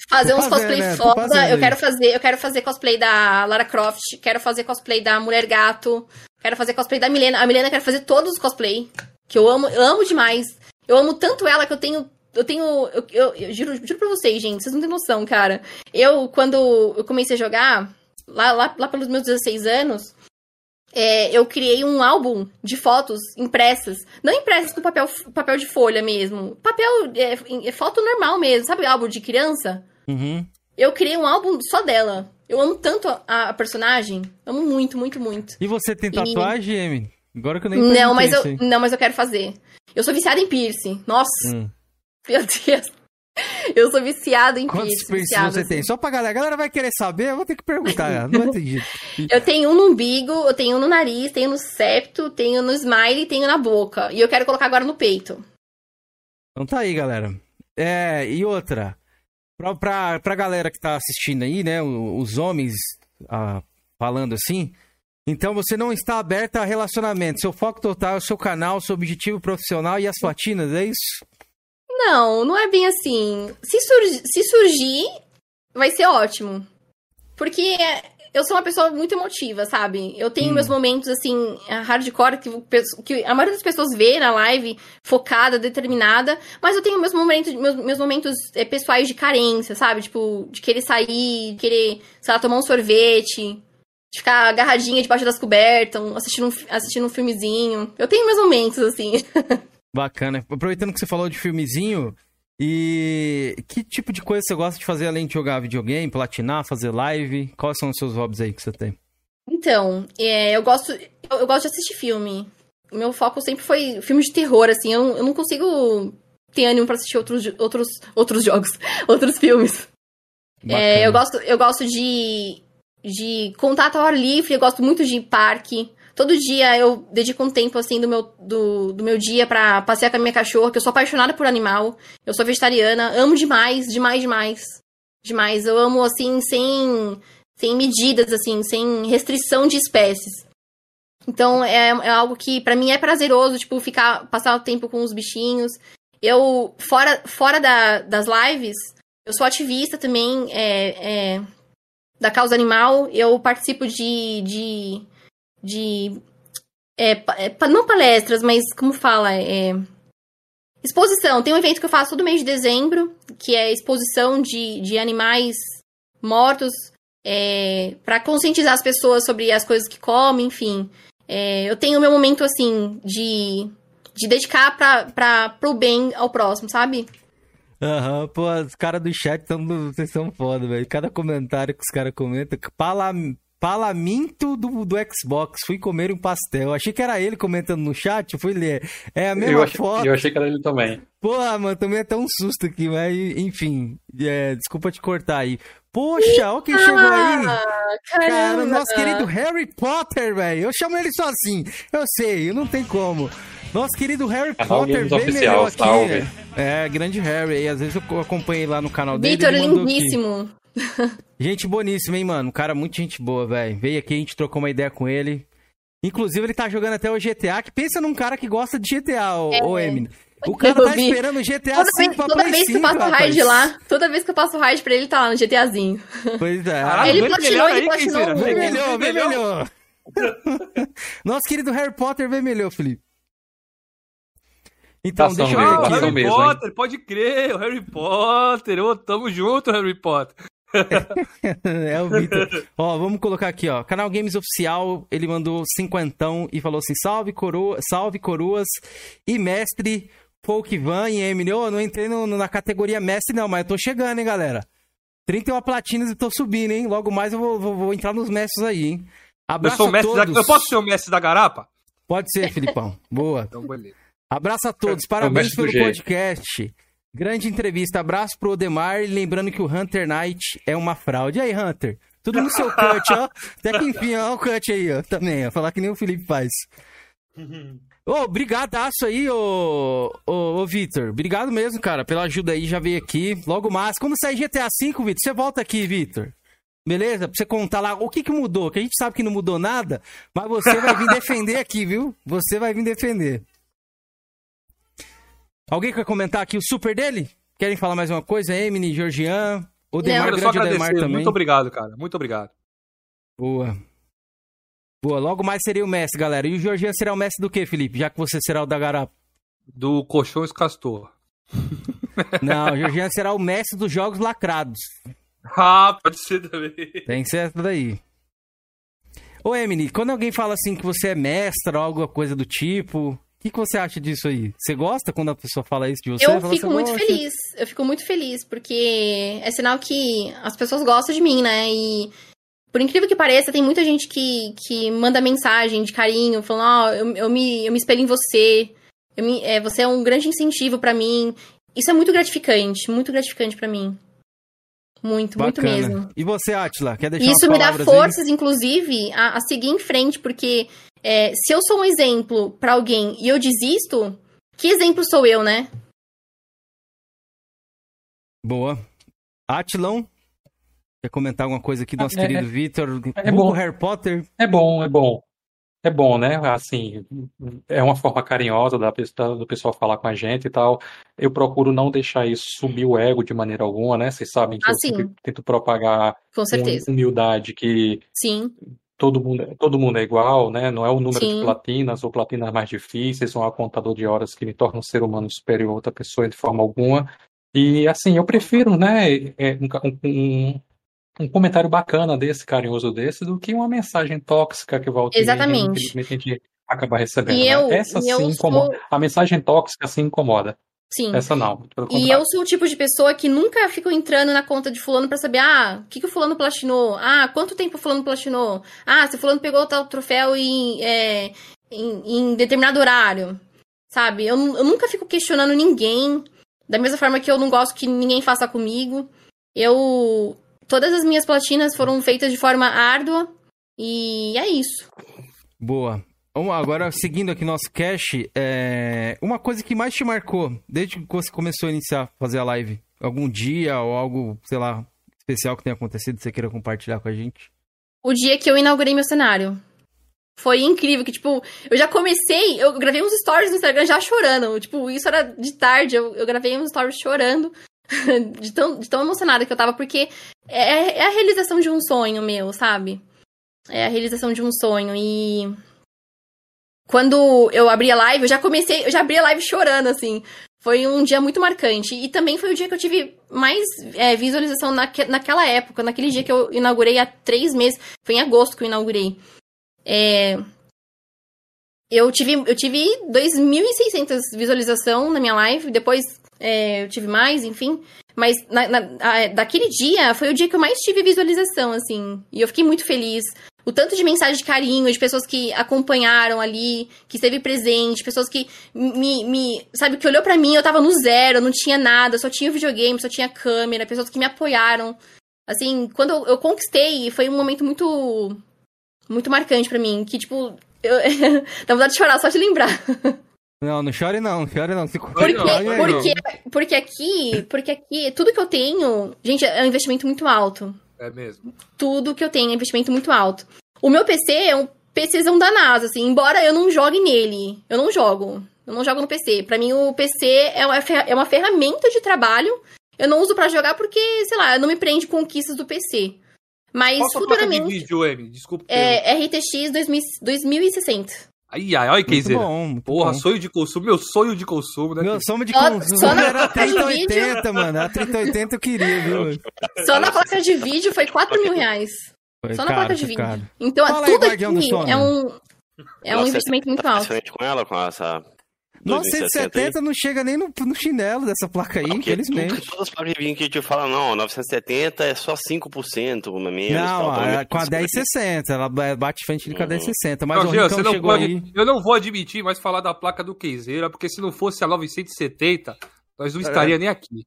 Fazer uns fazendo, cosplay né? foda. Eu quero fazer, eu quero fazer cosplay da Lara Croft, quero fazer cosplay da Mulher Gato, quero fazer cosplay da Milena. A Milena quer fazer todos os cosplay, que eu amo, eu amo demais. Eu amo tanto ela que eu tenho eu tenho. Eu, eu, eu, juro, juro pra vocês, gente, vocês não têm noção, cara. Eu, quando eu comecei a jogar, lá, lá, lá pelos meus 16 anos, é, eu criei um álbum de fotos impressas. Não impressas com papel, papel de folha mesmo. Papel, é, é foto normal mesmo. Sabe álbum de criança? Uhum. Eu criei um álbum só dela. Eu amo tanto a, a personagem. Amo muito, muito, muito. E você tem tatuagem, e... Amy? Agora que eu nem não, mas eu Não, mas eu quero fazer. Eu sou viciada em piercing. Nossa. Hum. Meu Deus. Eu sou viciada em Quantos piercing. Quantos você assim. tem? Só pra galera. A galera vai querer saber, eu vou ter que perguntar. não vai jeito. Eu tenho um no umbigo, eu tenho um no nariz, tenho no septo, tenho no smile e tenho na boca. E eu quero colocar agora no peito. Então tá aí, galera. É, e outra. Pra, pra, pra galera que tá assistindo aí, né? Os homens ah, falando assim. Então você não está aberta a relacionamento. Seu foco total é o seu canal, seu objetivo profissional e as platinas, é isso? Não, não é bem assim. Se, surgi, se surgir, vai ser ótimo. Porque eu sou uma pessoa muito emotiva, sabe? Eu tenho hum. meus momentos, assim, hardcore, que, que, a maioria das pessoas vê na live, focada, determinada, mas eu tenho meus momentos, meus, meus momentos é, pessoais de carência, sabe? Tipo, de querer sair, de querer, sei lá, tomar um sorvete, de ficar agarradinha debaixo das cobertas, assistindo um, assistindo um filmezinho. Eu tenho meus momentos, assim. Bacana. Aproveitando que você falou de filmezinho, e que tipo de coisa você gosta de fazer além de jogar videogame, platinar, fazer live? Quais são os seus hobbies aí que você tem? Então, é, eu gosto eu, eu, gosto de assistir filme. O meu foco sempre foi filme de terror, assim. Eu, eu não consigo ter ânimo para assistir outros, outros, outros jogos, outros filmes. É, eu gosto, eu gosto de, de contato ao ar livre, eu gosto muito de parque. Todo dia eu dedico um tempo, assim, do meu, do, do meu dia para passear com a minha cachorra, que eu sou apaixonada por animal. Eu sou vegetariana, amo demais, demais, demais. Demais. Eu amo, assim, sem, sem medidas, assim, sem restrição de espécies. Então, é, é algo que para mim é prazeroso, tipo, ficar, passar o tempo com os bichinhos. Eu, fora, fora da, das lives, eu sou ativista também é, é, da causa animal. Eu participo de, de de. É, é, não palestras, mas como fala? É, exposição. Tem um evento que eu faço todo mês de dezembro, que é exposição de, de animais mortos, é, para conscientizar as pessoas sobre as coisas que comem, enfim. É, eu tenho o meu momento, assim, de, de dedicar pra, pro bem ao próximo, sabe? Aham, uhum, pô, os caras do chat tão, vocês são foda, velho. Cada comentário que os caras comentam, pala, Palamento do, do Xbox, fui comer um pastel. Achei que era ele comentando no chat, eu fui ler. É a mesma eu achei, foto. Eu achei que era ele também. Porra, mano, também é até um susto aqui, mas enfim. É, desculpa te cortar aí. Poxa, olha quem chegou aí. Caramba. Cara, nosso querido Harry Potter, velho. Eu chamo ele só assim. Eu sei, não tem como. Nosso querido Harry canal Potter veio oficial, aqui. Salve. É, grande Harry. E às vezes eu acompanhei lá no canal dele. Vitor, lindíssimo. gente boníssima, hein, mano? Um cara muito gente boa, velho. Veio aqui, a gente trocou uma ideia com ele. Inclusive, ele tá jogando até o GTA, que pensa num cara que gosta de GTA, o, é. o Eminem. O cara tá esperando o GTA toda 5 vez, pra Toda vez 5, que eu passo rapaz. raid lá, toda vez que eu passo raid pra ele, tá lá no GTAzinho. Pois é. Ah, ele platinou, ele platinou. Vermelhou, vermelhou. Nosso querido Harry Potter vermelhou, Felipe. Então, deixa eu ver aqui. Harry mesmo, Potter, hein? pode crer, o Harry Potter. Ô, tamo junto, Harry Potter. é o Vitor. ó, vamos colocar aqui, ó. Canal Games Oficial, ele mandou cinquentão e falou assim: salve, coroa, salve coroas e mestre Folkvan e Emily. Ô, oh, não entrei no, na categoria mestre, não, mas eu tô chegando, hein, galera. 31 platinas e tô subindo, hein? Logo mais eu vou, vou, vou entrar nos mestres aí, hein? Abraço eu sou o mestre da... Eu posso ser o mestre da garapa? Pode ser, Filipão. Boa. então, beleza. Abraço a todos, é parabéns pelo podcast. Grande entrevista, abraço pro Odemar. Lembrando que o Hunter Knight é uma fraude. E aí, Hunter? Tudo no seu cut, ó. Até que enfim, ó, o cut aí, ó. Também, ó. Falar que nem o Felipe faz. Ô, oh, brigadaço aí, ô, ô, ô Vitor. Obrigado mesmo, cara, pela ajuda aí. Já veio aqui. Logo mais. Quando sair GTA V, Vitor, você volta aqui, Vitor. Beleza? Pra você contar lá o que, que mudou. Que a gente sabe que não mudou nada, mas você vai vir defender aqui, viu? Você vai vir defender. Alguém quer comentar aqui o super dele? Querem falar mais uma coisa? Emily, Georgian, o Demar, Não, grande Demar também. Muito obrigado, cara. Muito obrigado. Boa. Boa. Logo mais seria o Messi, galera. E o Georgian será o Messi do que, Felipe? Já que você será o da Garapa. Do Colchões Castor. Não, o Georgian será o Messi dos jogos lacrados. Ah, pode ser também. Tem que ser essa daí. Ô, Emily, quando alguém fala assim que você é mestra ou alguma coisa do tipo, o que, que você acha disso aí? Você gosta quando a pessoa fala isso de você? Eu fico muito gosta? feliz. Eu fico muito feliz, porque é sinal que as pessoas gostam de mim, né? E por incrível que pareça, tem muita gente que, que manda mensagem de carinho, falando, ó, oh, eu, eu, me, eu me espelho em você. Me, é, você é um grande incentivo para mim. Isso é muito gratificante, muito gratificante para mim. Muito, Bacana. muito mesmo. E você, Atila, quer deixar Isso me dá forças, aí? inclusive, a, a, seguir em frente, porque é, se eu sou um exemplo para alguém e eu desisto, que exemplo sou eu, né? Boa. Atilão, quer comentar alguma coisa aqui, nosso é, querido é, Vitor? É bom. Harry Potter? É bom, é bom. É bom, né? Assim, é uma forma carinhosa da, do pessoal falar com a gente e tal. Eu procuro não deixar isso subir o ego de maneira alguma, né? Vocês sabem que ah, eu tento propagar com certeza. humildade que sim. Todo mundo, todo mundo é igual, né? Não é o número sim. de platinas ou platinas mais difíceis, ou é um contador de horas que me torna um ser humano superior a outra pessoa de forma alguma. E assim, eu prefiro, né, é, um, um, um comentário bacana desse, carinhoso desse, do que uma mensagem tóxica que volta Exatamente. E, a gente acaba recebendo. E eu, né? Essa sim sou... incomoda. A mensagem tóxica sim incomoda. Sim. Essa não. E eu sou o tipo de pessoa que nunca fico entrando na conta de fulano para saber, ah, o que, que o fulano platinou? Ah, quanto tempo o fulano platinou? Ah, se o fulano pegou tal troféu em, é, em, em, determinado horário. Sabe? Eu, eu nunca fico questionando ninguém. Da mesma forma que eu não gosto que ninguém faça comigo. Eu Todas as minhas platinas foram feitas de forma árdua e é isso. Boa. Agora, seguindo aqui nosso cache, é... uma coisa que mais te marcou desde que você começou a iniciar fazer a live? Algum dia ou algo, sei lá, especial que tenha acontecido que você queira compartilhar com a gente? O dia que eu inaugurei meu cenário. Foi incrível, que, tipo, eu já comecei, eu gravei uns stories no Instagram já chorando. Tipo, isso era de tarde, eu, eu gravei uns stories chorando. de, tão, de tão emocionada que eu tava, porque é, é a realização de um sonho meu, sabe? É a realização de um sonho. E quando eu abri a live, eu já comecei, eu já abri a live chorando, assim. Foi um dia muito marcante. E também foi o dia que eu tive mais é, visualização naque, naquela época, naquele dia que eu inaugurei há três meses. Foi em agosto que eu inaugurei. É, eu tive, eu tive 2.600 visualização na minha live, depois é, eu tive mais, enfim. Mas na, na, a, daquele dia foi o dia que eu mais tive visualização, assim. E eu fiquei muito feliz. O tanto de mensagem de carinho, de pessoas que acompanharam ali, que esteve presente, pessoas que me. me sabe, que olhou para mim, eu tava no zero, não tinha nada, só tinha videogame, só tinha câmera, pessoas que me apoiaram. Assim, quando eu, eu conquistei, foi um momento muito. muito marcante para mim. Que, tipo, eu, dá vontade de chorar só de lembrar. Não, não chore não, não chore não. Porque, porque, porque aqui, porque aqui, tudo que eu tenho, gente, é um investimento muito alto. É mesmo. Tudo que eu tenho é um investimento muito alto. O meu PC é um PCzão da NASA, assim, embora eu não jogue nele. Eu não jogo. Eu não jogo no PC. Para mim, o PC é uma, é uma ferramenta de trabalho. Eu não uso para jogar porque, sei lá, eu não me prende conquistas do PC. Mas Qual futuramente. De vídeo, Amy? Desculpa. É RTX 2000, 2060. Ai, ai, olha quem bom, Porra, bom. sonho de consumo, meu sonho de consumo, né? Meu sonho de consumo só, era 3080, mano. A 3080 eu queria, viu? Só na placa de vídeo foi 4 mil reais. Foi só caro, na placa de vídeo. Caro. Então, Fala tudo aí, aqui é um, é um investimento muito alto. com ela, com essa 970 não chega nem no, no chinelo dessa placa aí, Porque infelizmente. Todas as placas de vídeo que te falam, não, 970 é só 5%, uma menos. Não, tal, é, com a 1060, ela bate frente com a 1060. Mas não, o não chegou pode, aí... Eu não vou admitir mais falar da placa do Keizeira, porque se não fosse a 970, nós não estaria é. nem aqui.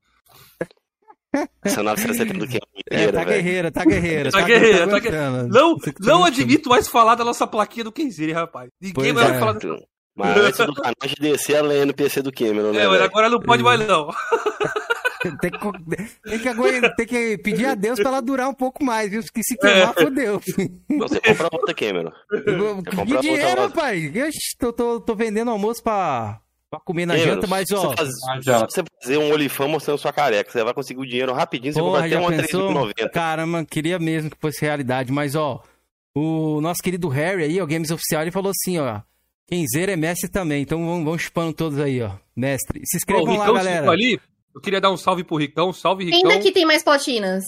Essa 970 do que é, tá guerreira, tá guerreira. Tá, tá guerreira, tá guerreira. Não, não admito mais falar da nossa plaquinha do Kenzeira, rapaz. Ninguém pois vai é. falar do... Mas antes do canal de descer a lenha no PC do Cameron, né? É, mas agora não pode mais não. tem, que, tem, que, tem que pedir a Deus pra ela durar um pouco mais, viu? Porque se queimar, é. fodeu. Você compra outra, Cameron. Que dinheiro, rapaz? Eu tô, tô, tô vendendo almoço pra, pra comer na Cameron, janta, mas ó. Você, faz, ah, você fazer um olifão mostrando sua careca, você vai conseguir o dinheiro rapidinho, você Porra, compra até uma 3,90. Caramba, queria mesmo que fosse realidade, mas ó. O nosso querido Harry aí, o Games Oficial, ele falou assim, ó. Kenzeira é mestre também, então vamos, vamos chupando todos aí, ó. Mestre. Se inscrevam lá, galera. Ali, eu queria dar um salve pro Ricão, salve Ricão. Quem daqui tem mais platinas?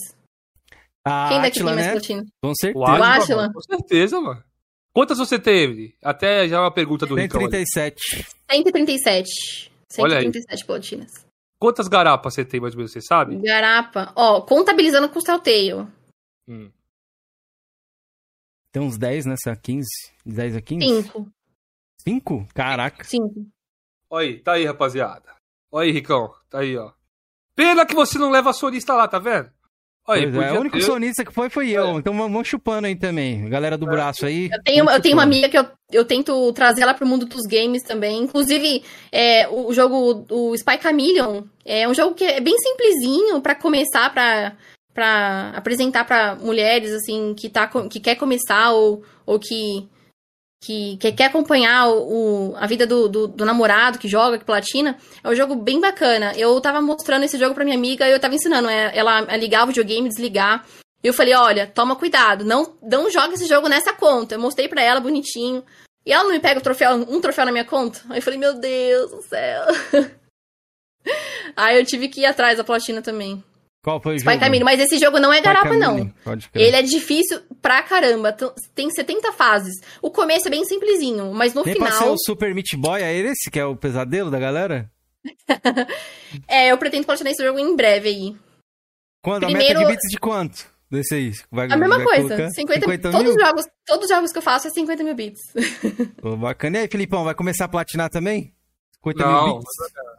A Quem daqui Atila, tem mais né? platinas? Com certeza. O Atila? Com certeza, mano. Quantas você teve? Até já uma pergunta do 137. Ricardo. 137. 137 platinas. Quantas garapas você tem, mais ou menos, você sabe? Garapa. Ó, contabilizando com o Telltale. Hum. Tem uns 10 nessa 15? 10 a 15? 5. 5? Caraca. 5. Olha aí, tá aí, rapaziada. Olha aí, Ricão. Tá aí, ó. Pena que você não leva a sonista lá, tá vendo? Olha, aí, é, o único ter... sonista que foi foi eu. É. Então vamos chupando aí também. Galera do é. braço aí. Eu tenho, eu tenho uma amiga que eu, eu tento trazer ela pro mundo dos games também. Inclusive, é, o jogo, o Spy Chameleon, é um jogo que é bem simplesinho para começar, pra, pra apresentar para mulheres, assim, que, tá, que quer começar ou, ou que que, que quer acompanhar o, o a vida do, do, do, namorado que joga, que platina, é um jogo bem bacana. Eu tava mostrando esse jogo pra minha amiga e eu tava ensinando ela a ligar o videogame, desligar. E eu falei, olha, toma cuidado, não, não joga esse jogo nessa conta. Eu mostrei pra ela bonitinho. E ela não me pega o troféu, um troféu na minha conta? Aí eu falei, meu Deus do céu. Aí eu tive que ir atrás da platina também. Qual foi o Spy jogo? Caminho, mas esse jogo não é garapa, não. Ele é difícil pra caramba. Tem 70 fases. O começo é bem simplesinho, mas no Nem final. Ser o Super Meat Boy, é esse que é o pesadelo da galera? é, eu pretendo platinar esse jogo em breve aí. Quando? Primeiro... A meta de bits de quanto? Desse aí? Vai, a mesma coisa. 50, 50 todos, os jogos, todos os jogos que eu faço é 50 mil bits. Pô, bacana. E aí, Filipão, vai começar a platinar também? 50 não, mil bits.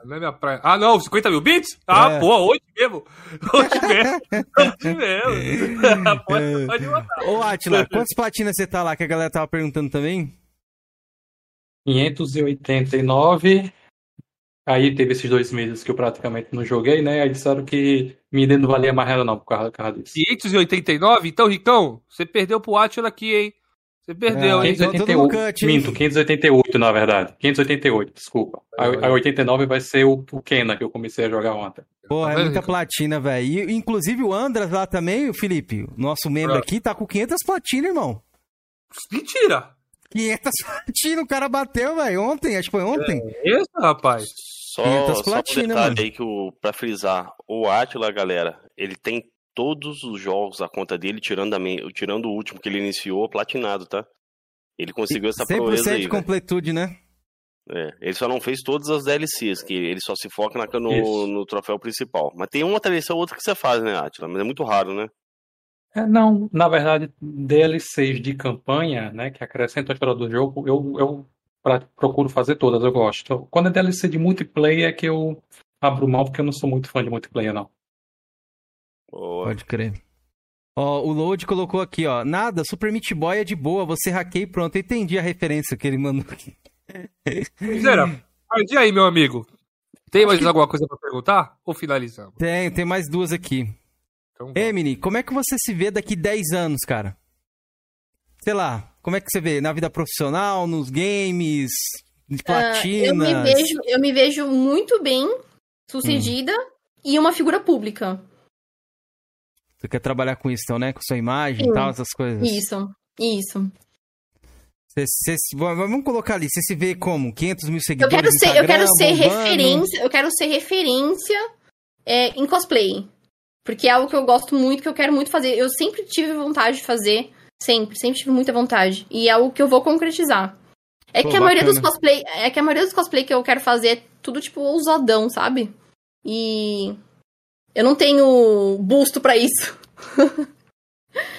Não é minha praia. Ah, não, 50 mil bits? Ah, é. pô, hoje mesmo. Hoje mesmo. hoje mesmo. pode, pode mandar. Ô, Atila, quantas platinas você tá lá que a galera tava perguntando também? 589. Aí teve esses dois meses que eu praticamente não joguei, né? Aí disseram que minha não valia mais nada não por causa, por causa disso. 589? Então, Ricão, você perdeu pro Atila aqui, hein? Você perdeu, é, hein? 588, minto, 588 na verdade. 588, desculpa. A, a 89 vai ser o, o Kena que eu comecei a jogar ontem. Porra, é muita platina, velho. Inclusive o Andras lá também, o Felipe, nosso membro aqui, tá com 500 platinas, irmão. Mentira! 500 platinas, o cara bateu, velho, ontem, acho que foi ontem. É isso, rapaz. Só, 500 platina, só um detalhe mano. aí que o, pra frisar, o Atila, galera, ele tem todos os jogos a conta dele, tirando, a, tirando o último que ele iniciou, platinado, tá? Ele conseguiu essa proeza aí. 100% de completude, né? É, ele só não fez todas as DLCs, que ele só se foca na, no, no, troféu principal. Mas tem uma DLC ou outra que você faz, né, Atila? Mas é muito raro, né? É, não, na verdade, DLCs de campanha, né, que acrescentam a história do jogo, eu, eu pra, procuro fazer todas, eu gosto. Quando é DLC de multiplayer é que eu abro mão, porque eu não sou muito fã de multiplayer, não. Boa. Pode crer. Ó, o Load colocou aqui, ó. Nada, Super Meat Boy é de boa, você hackeia e pronto. Eu entendi a referência que ele mandou aqui. Zera, e aí, meu amigo? Tem mais alguma coisa para perguntar? Ou finalizamos? Tem, tem mais duas aqui. Então, Emily, como é que você se vê daqui 10 anos, cara? Sei lá, como é que você vê? Na vida profissional, nos games, de platinas? Uh, eu, me vejo, eu me vejo muito bem sucedida hum. e uma figura pública. Você quer trabalhar com isso, então, né? Com sua imagem e tal, essas coisas. Isso, isso. Cê, cê, vamos colocar ali, você se vê como? 500 mil seguidores eu quero ser, eu quero ser referência, eu quero ser referência é, em cosplay. Porque é algo que eu gosto muito, que eu quero muito fazer. Eu sempre tive vontade de fazer. Sempre, sempre tive muita vontade. E é algo que eu vou concretizar. É Pô, que a maioria dos cosplay. É que a maioria dos cosplay que eu quero fazer é tudo, tipo, ousadão, sabe? E eu não tenho busto para isso.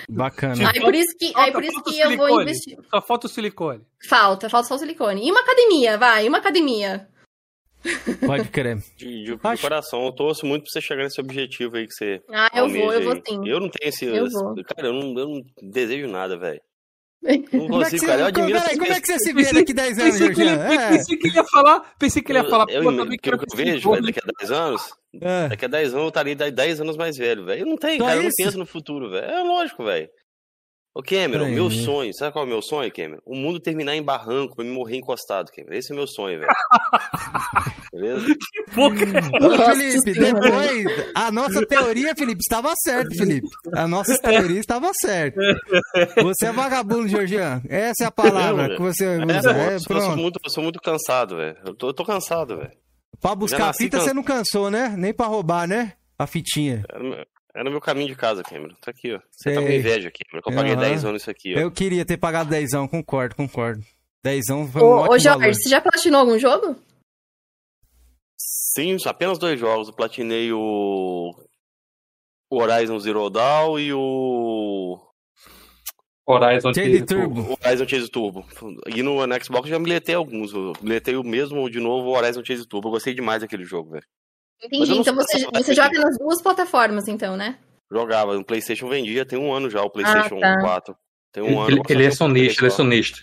Bacana. Aí por isso que, falta, aí por isso que eu vou investir. Só falta o silicone. Falta, falta só o silicone. E uma academia, vai, uma academia. Pode crer. De, de, de coração, eu torço muito pra você chegar nesse objetivo aí que você. Ah, eu vou, eu vou sim. Eu não tenho esse. Eu vou. Cara, eu não, eu não desejo nada, velho. Não consigo, cara. Eu admiro Peraí, como é que você se vê daqui 10 anos, pensei que, ele, é. pensei que ele ia falar. Pensei que ele ia falar. Eu, eu, que eu, eu vejo, velho, daqui a 10 anos. É. Daqui a 10 anos eu estaria 10 anos mais velho, velho. Eu não tenho, Só cara. Isso? Eu não penso no futuro, velho. É lógico, velho. Ô, Cameron, meu sonho, sabe qual é o meu sonho, Cameron? O mundo terminar em barranco pra me morrer encostado, Cameron. Esse é o meu sonho, velho. Beleza? Que pouca. Ô, Felipe, depois, a nossa teoria, Felipe, estava certa, Felipe. A nossa teoria estava certa. Você é vagabundo, Georgian. Essa é a palavra que você é, usa. É, é, eu, sou muito, eu sou muito cansado, velho. Eu tô, eu tô cansado, velho. Pra buscar a fita, can... você não cansou, né? Nem pra roubar, né? A fitinha. É no meu caminho de casa, Cameron. Tá aqui, ó. Você Sei. tá com inveja, Cameron. Que eu paguei uhum. 10 anos isso aqui, ó. Eu queria ter pagado 10 concordo, concordo. 10 foi um Ô, ô Jorge, você já platinou algum jogo? Sim, apenas dois jogos. Eu platinei o... o Horizon Zero Dawn e o Horizon Chase Turbo. Turbo. Horizon Chase Turbo. E no, no Xbox eu já miletei alguns. Eu miletei o mesmo de novo o Horizon Chase Turbo. Eu gostei demais daquele jogo, velho. Entendi. Então você, você joga nas duas plataformas, então, né? Jogava. No PlayStation vendia, tem um ano já o PlayStation ah, tá. 4. Tem um ele, ano. Ele, é sonista, ele é sonista.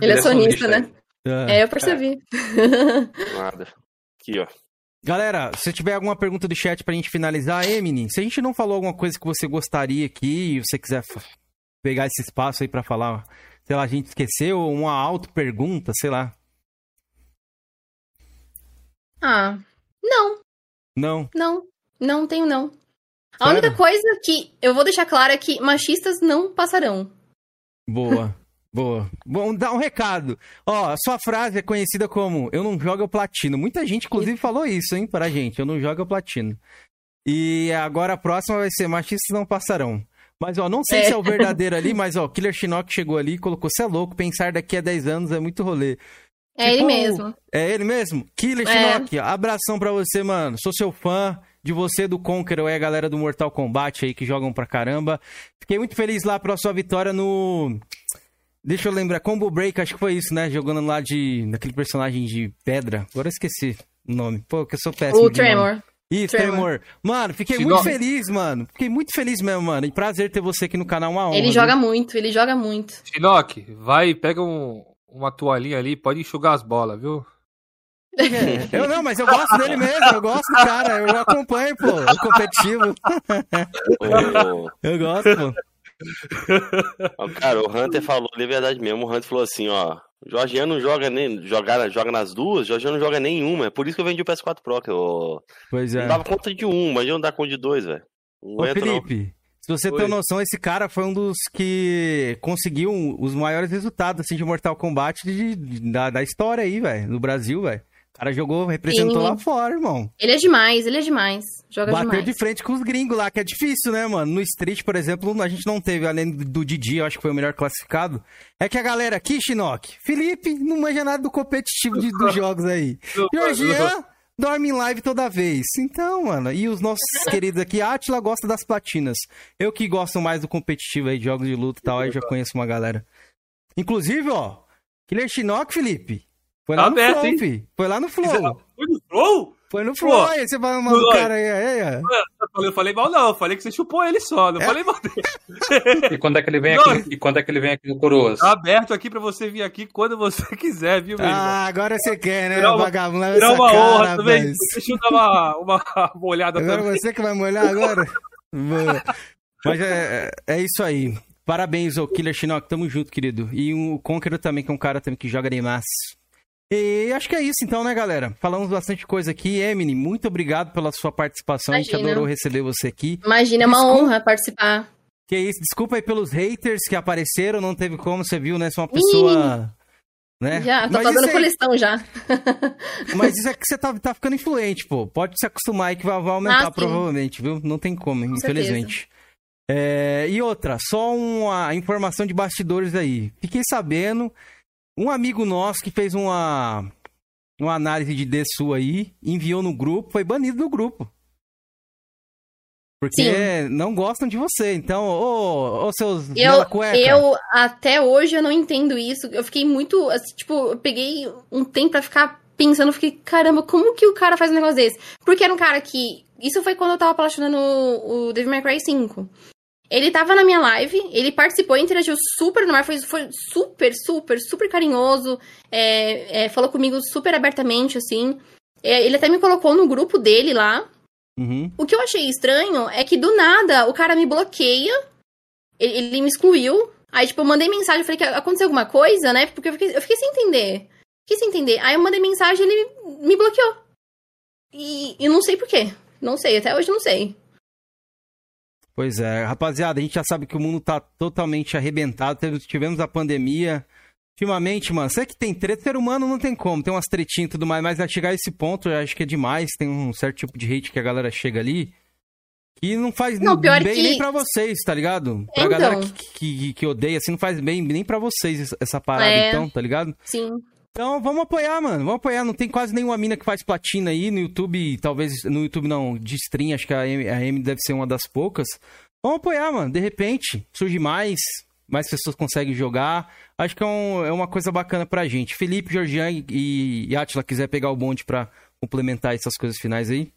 Ele, é, é sonista, né? É, é eu percebi. É. Nada. Aqui, ó. Galera, se tiver alguma pergunta do chat pra gente finalizar, Emily, se a gente não falou alguma coisa que você gostaria aqui e você quiser pegar esse espaço aí para falar, sei lá, a gente esqueceu uma auto-pergunta, sei lá. Ah, não. Não? Não, não tenho não. A única coisa que eu vou deixar clara é que machistas não passarão. Boa. Boa. Bom, dar um recado. Ó, a sua frase é conhecida como Eu não jogo, eu platino. Muita gente, inclusive, falou isso, hein, pra gente. Eu não jogo, eu platino. E agora a próxima vai ser Machistas não passarão. Mas, ó, não sei é. se é o verdadeiro ali, mas, ó, Killer Shinnok chegou ali e colocou: Você é louco, pensar daqui a 10 anos é muito rolê. É ele mesmo. É ele mesmo? Killer é. Shinnok, abração pra você, mano. Sou seu fã de você, do Conqueror e a galera do Mortal Kombat aí que jogam pra caramba. Fiquei muito feliz lá pela sua vitória no. Deixa eu lembrar, Combo Break, acho que foi isso, né? Jogando lá de. naquele personagem de pedra. Agora eu esqueci o nome. Pô, que eu sou péssimo. O Tremor. Nome. Isso, Tremor. Mano, fiquei muito feliz, mano. Fiquei muito feliz mesmo, mano. E prazer ter você aqui no canal, uma honra. Ele joga viu? muito, ele joga muito. Shinnok, vai, pega um, uma toalhinha ali, pode enxugar as bolas, viu? É, eu não, mas eu gosto dele mesmo, eu gosto do cara, eu acompanho, pô, o competitivo. eu gosto, pô. Cara, o Hunter falou de verdade mesmo. O Hunter falou assim, ó. Jorginho não joga nem. Joga, joga nas duas, Jorginho não joga nenhuma. É por isso que eu vendi o PS4 Pro, que eu. Pois é. Não dava conta de um, mas eu não dá conta de dois, velho. Ô, Felipe, não. Se você Oi. tem noção, esse cara foi um dos que conseguiu os maiores resultados assim, de Mortal Kombat de, de da, da história aí, velho, no Brasil, velho. O cara jogou, representou Sim. lá fora, irmão. Ele é demais, ele é demais. Joga Bateu demais. de frente com os gringos lá, que é difícil, né, mano? No Street, por exemplo, a gente não teve, além do Didi, eu acho que foi o melhor classificado. É que a galera aqui, Shinnok, Felipe, não manja nada do competitivo de, dos jogos aí. Georgian dorme em live toda vez. Então, mano, e os nossos queridos aqui, Atila gosta das platinas. Eu que gosto mais do competitivo aí, de jogos de luta e tal, aí já conheço uma galera. Inclusive, ó, Killer Shinnok, Felipe, foi lá tá no aberto, Flow, fi. Foi lá no Flow. Foi no Flow? Foi no Flow. Aí você vai mandar o cara aí, aí, aí. Eu falei mal, não. Eu falei que você chupou ele só. Não é? falei mal dele. E quando é que ele vem aqui? E quando é que ele vem aqui no Coroas? Tá aberto aqui pra você vir aqui quando você quiser, viu, meu Ah, agora você quer, né, uma, vagabundo? Será uma cara, honra também. Deixa eu dar uma, uma, uma olhada agora também. você que vai molhar agora? Mas é, é, é isso aí. Parabéns, ô Killer Shinnok. Tamo junto, querido. E o Conqueror também, que é um cara também que joga demais. E acho que é isso então, né, galera? Falamos bastante coisa aqui. Emily, muito obrigado pela sua participação. Imagina. A gente adorou receber você aqui. Imagina, é uma Desculpa... honra participar. Que isso, desculpa aí pelos haters que apareceram, não teve como, você viu, né? Você é uma pessoa. Né? Já, tô Mas fazendo coleção já. Mas isso é que você tá, tá ficando influente, pô. Pode se acostumar aí que vai, vai aumentar ah, provavelmente, viu? Não tem como, Com infelizmente. É, e outra, só uma informação de bastidores aí. Fiquei sabendo um amigo nosso que fez uma, uma análise de D sua aí, enviou no grupo, foi banido do grupo. Porque Sim. não gostam de você. Então, ô, ô seus eu, eu até hoje eu não entendo isso. Eu fiquei muito, assim, tipo, eu peguei um tempo para ficar pensando, fiquei, caramba, como que o cara faz um negócio desse? Porque era um cara que isso foi quando eu tava platinando o Devil May Cry 5. Ele tava na minha live, ele participou, interagiu super no mar, foi, foi super, super, super carinhoso, é, é, falou comigo super abertamente, assim. É, ele até me colocou no grupo dele lá. Uhum. O que eu achei estranho é que do nada o cara me bloqueia, ele, ele me excluiu. Aí, tipo, eu mandei mensagem, falei que aconteceu alguma coisa, né? Porque eu fiquei, eu fiquei sem entender. Fiquei sem entender. Aí eu mandei mensagem ele me bloqueou. E, e não sei por quê. Não sei, até hoje não sei. Pois é, rapaziada, a gente já sabe que o mundo tá totalmente arrebentado. Tivemos a pandemia. Ultimamente, mano, sei que tem treta, ser humano não tem como, tem umas tretinhas e tudo mais, mas a chegar a esse ponto, eu acho que é demais. Tem um certo tipo de hate que a galera chega ali. E não faz não, bem que... nem pra vocês, tá ligado? Pra então... galera que, que, que, odeia, assim, não faz bem nem pra vocês essa parada, é... então, tá ligado? Sim. Então, vamos apoiar, mano. Vamos apoiar. Não tem quase nenhuma mina que faz platina aí no YouTube. Talvez no YouTube não, de stream. Acho que a M, deve ser uma das poucas. Vamos apoiar, mano. De repente, surge mais. Mais pessoas conseguem jogar. Acho que é, um, é uma coisa bacana pra gente. Felipe, Georgian e, e Atila, quiser pegar o bonde pra complementar essas coisas finais aí.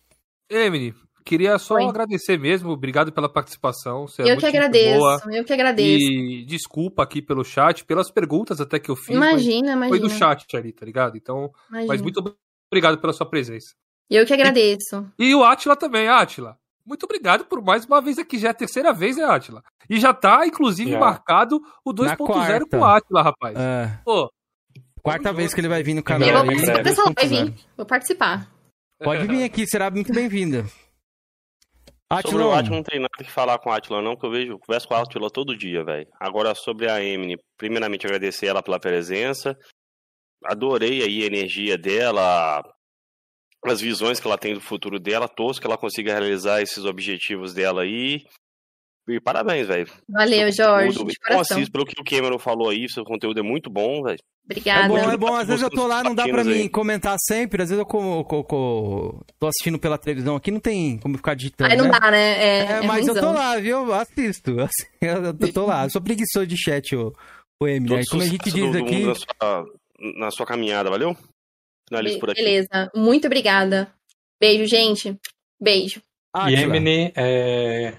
Emily, Queria só Oi. agradecer mesmo, obrigado pela participação. Você é eu que agradeço, boa. eu que agradeço. E desculpa aqui pelo chat, pelas perguntas até que eu fiz. Imagina, imagina. Foi do chat ali, tá ligado? Então, imagina. mas muito obrigado pela sua presença. Eu que agradeço. E, e o Atila também, Atila. Muito obrigado por mais uma vez aqui, já é a terceira vez, né, Atila? E já tá, inclusive, marcado o 2.0 com o Atila, rapaz. É. Pô. Quarta vez que ele vai vir no canal. Eu vou participar, pessoal, vai vir. Vou participar. Pode vir aqui, será muito bem-vinda. Atila. Sobre o Atila não tem nada que falar com o Atila, não, porque eu vejo, converso com o Atila todo dia, velho. Agora, sobre a Emily, primeiramente agradecer ela pela presença. Adorei aí a energia dela, as visões que ela tem do futuro dela, torço que ela consiga realizar esses objetivos dela aí. E parabéns, velho. Valeu, Jorge. Bom, assisto, pelo que o Cameron falou aí, seu conteúdo é muito bom, velho. Obrigada. É bom, é bom. Às vezes eu tô lá, não dá pra mim comentar sempre. Às vezes eu co, co, co, tô assistindo pela televisão aqui, não tem como ficar digitando. Aí não né? dá, né? É, é, é mas eu tô lá, viu? Assisto. Eu tô lá. Eu sou preguiçoso de chat, o, o M. Aí, como a gente diz aqui. Na sua, na sua caminhada, valeu? Finalizo por aqui. Beleza. Muito obrigada. Beijo, gente. Beijo. Ah, e Emily, é,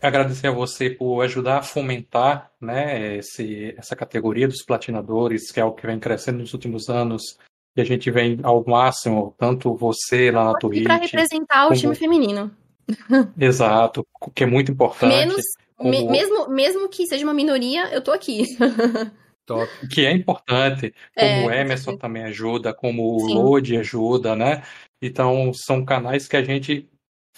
agradecer a você por ajudar a fomentar né, esse, essa categoria dos platinadores, que é o que vem crescendo nos últimos anos, e a gente vem ao máximo, tanto você lá na Twitch... para representar como... o time feminino. Exato, que é muito importante. Menos, como... me, mesmo, mesmo que seja uma minoria, eu tô aqui. Top. Que é importante, como é, o Emerson também ajuda, como o Lode ajuda, né? Então, são canais que a gente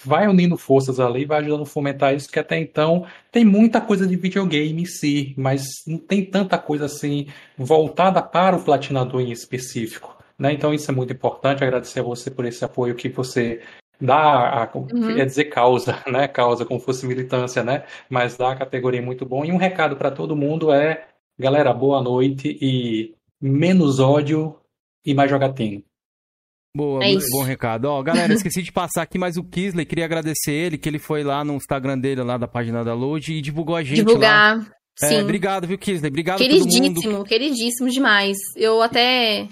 vai unindo forças ali, vai ajudando a fomentar isso, que até então tem muita coisa de videogame em si, mas não tem tanta coisa assim voltada para o platinador em específico. Né? Então isso é muito importante, agradecer a você por esse apoio que você dá, a, uhum. quer dizer causa, né? Causa como fosse militância, né? Mas dá a categoria muito bom. E um recado para todo mundo é, galera, boa noite e menos ódio e mais jogatina. Boa, é bom recado. Ó, galera, esqueci de passar aqui, mas o Kisley, queria agradecer ele, que ele foi lá no Instagram dele, lá da página da Load, e divulgou a gente Divulgar, lá. É, sim. É, obrigado, viu, Kisley? Obrigado Queridíssimo, queridíssimo demais. Eu até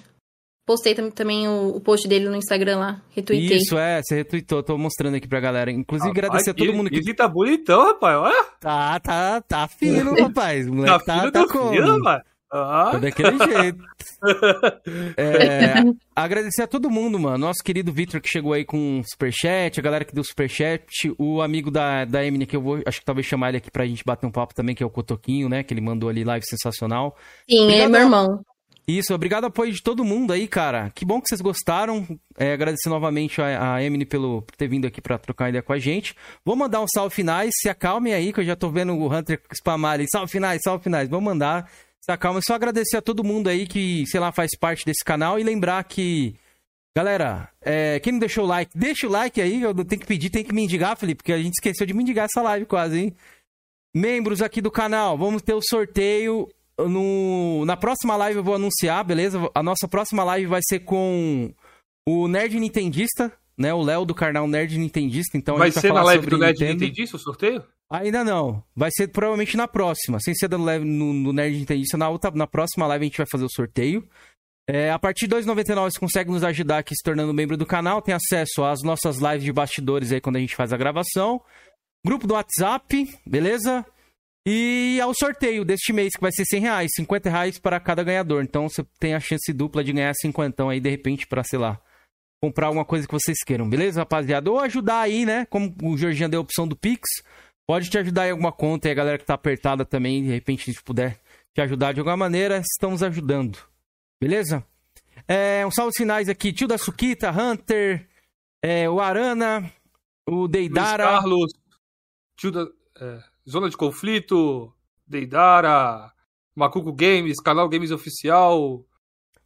postei também o, o, post dele no Instagram lá, retuitei. Isso, é, você retweetou, tô mostrando aqui pra galera. Inclusive, rapaz, agradecer a todo mundo que... Ele tá bonitão, rapaz, olha. Tá, tá, tá fino, rapaz. O moleque tá, tá, tá, tá como? Fino, rapaz. Ah. daquele jeito. É, agradecer a todo mundo, mano. Nosso querido Victor que chegou aí com superchat, a galera que deu superchat, o amigo da, da Emily, que eu vou, acho que talvez chamar ele aqui pra gente bater um papo também, que é o Cotoquinho, né? Que ele mandou ali live sensacional. Sim, obrigado, é meu irmão. Isso, obrigado ao apoio de todo mundo aí, cara. Que bom que vocês gostaram. É, agradecer novamente a, a Emily pelo, por ter vindo aqui pra trocar ideia com a gente. Vou mandar um salve finais, se acalmem aí, que eu já tô vendo o Hunter spamar ali. Salve finais, salve finais. Vou mandar. Tá, calma, só agradecer a todo mundo aí que, sei lá, faz parte desse canal e lembrar que. Galera, é, quem não deixou o like, deixa o like aí. Eu tenho que pedir, tem que mendigar, Felipe, porque a gente esqueceu de mendigar essa live quase, hein? Membros aqui do canal, vamos ter o sorteio. No, na próxima live eu vou anunciar, beleza? A nossa próxima live vai ser com o Nerd Nintendista, né? O Léo do canal Nerd Nintendista. Então vai ser na live do Nerd Nintendista o sorteio? Ainda não. Vai ser provavelmente na próxima. Sem ser no, no, no Nerd Nintendista, na, outra, na próxima live a gente vai fazer o sorteio. É, a partir de 2,99 você consegue nos ajudar aqui se tornando membro do canal. Tem acesso às nossas lives de bastidores aí quando a gente faz a gravação. Grupo do WhatsApp, beleza? E ao sorteio deste mês, que vai ser 100 reais, 50 reais para cada ganhador. Então você tem a chance dupla de ganhar 50 aí, de repente, para, sei lá, comprar alguma coisa que vocês queiram, beleza, rapaziada? Ou ajudar aí, né? Como o Jorginho deu a opção do Pix. Pode te ajudar em alguma conta e a galera que tá apertada também, de repente, se puder te ajudar de alguma maneira, estamos ajudando. Beleza? É, um salve finais aqui, tio da Suquita, Hunter, é, o Arana, o Deidara. Luiz Carlos, tio da. É, Zona de Conflito, Deidara, Macuco Games, canal Games Oficial.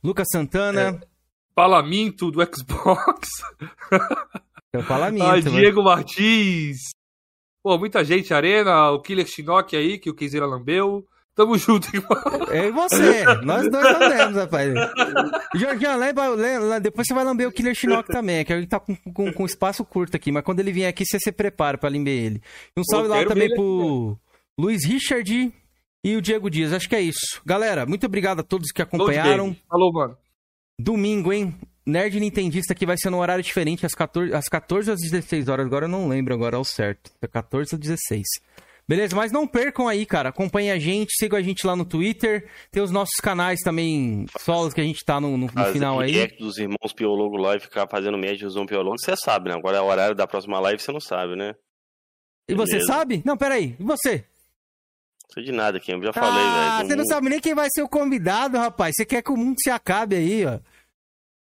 Lucas Santana. É, Palaminto do Xbox. É o Palaminto. Ah, Diego Martins. Pô, muita gente, Arena, o Killer Shinnok aí, que o Kenzeira lambeu. Tamo junto, irmão. É você, nós dois lambemos, rapaz. Jorginho, lembra, lembra, depois você vai lamber o Killer Shinnok também, que ele tá com, com, com, espaço curto aqui, mas quando ele vier aqui, você se prepara pra lamber ele. Um salve lá também pro Luiz Richard e o Diego Dias. Acho que é isso. Galera, muito obrigado a todos que acompanharam. Falou, mano. Domingo, hein? Nerd Nintendista que vai ser num horário diferente, às 14, às 14 às 16 horas. Agora eu não lembro agora ao certo. É 14 às 16. Beleza? Mas não percam aí, cara. Acompanhem a gente, sigam a gente lá no Twitter. Tem os nossos canais também, solos que a gente tá no, no, no final aí. dos irmãos Piologo lá e ficar fazendo média do Piologo, você sabe, né? Agora é o horário da próxima live, você não sabe, né? E você sabe? Não, peraí. E você? Sei de nada, Kim. Eu já falei, velho. Ah, você não sabe nem quem vai ser o convidado, rapaz. Você quer que o mundo se acabe aí, ó.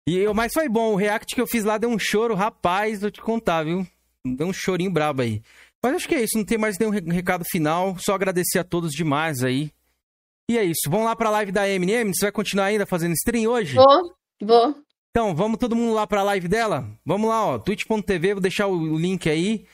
E eu, mas foi bom. O react que eu fiz lá deu um choro, rapaz, vou te contar, viu? Deu um chorinho brabo aí. Mas acho que é isso, não tem mais nenhum recado final. Só agradecer a todos demais aí. E é isso. Vamos lá pra live da Eminem. Você vai continuar ainda fazendo stream hoje? Vou, vou. Então, vamos todo mundo lá pra live dela? Vamos lá, ó. twitch.tv, vou deixar o link aí.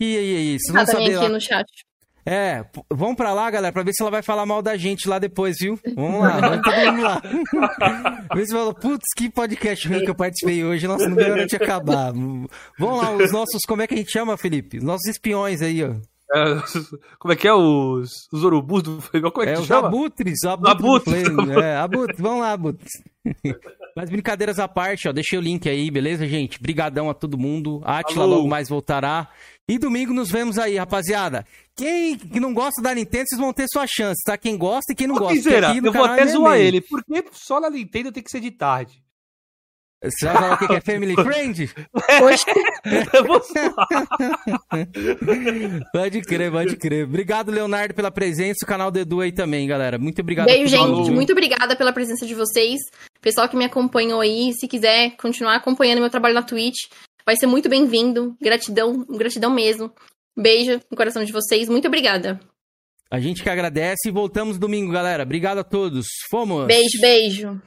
E aí, vocês vão saber aqui lá. no chat. É, vamos pra lá, galera, pra ver se ela vai falar mal da gente lá depois, viu? Vamos lá, vamos todo mundo lá. Vê se fala, putz, que podcast ruim que eu participei hoje. Nossa, não deu hora de acabar. Vamos lá, os nossos, como é que a gente chama, Felipe? Os nossos espiões aí, ó. É, como é que é os, os urubus do Flamengo? Como é que é, os chama? abutres, abutres. abutres. É, abutres, vamos lá, abutres. Mas brincadeiras à parte, ó, deixei o link aí, beleza, gente? Brigadão a todo mundo. Atila logo mais voltará. E domingo nos vemos aí, rapaziada. Quem não gosta da Nintendo, vocês vão ter sua chance, tá? Quem gosta e quem não Ô, gosta. eu vou até é zoar ele, porque só na Nintendo tem que ser de tarde. Você vai falar o que é Family Friend? pode crer, pode crer. Obrigado, Leonardo, pela presença. O canal do Edu aí também, galera. Muito obrigado. Beijo, gente. Muito obrigada pela presença de vocês. Pessoal que me acompanhou aí, se quiser continuar acompanhando meu trabalho na Twitch, vai ser muito bem-vindo. Gratidão, gratidão mesmo. Beijo no coração de vocês. Muito obrigada. A gente que agradece e voltamos domingo, galera. Obrigado a todos. Fomos. Beijo, beijo.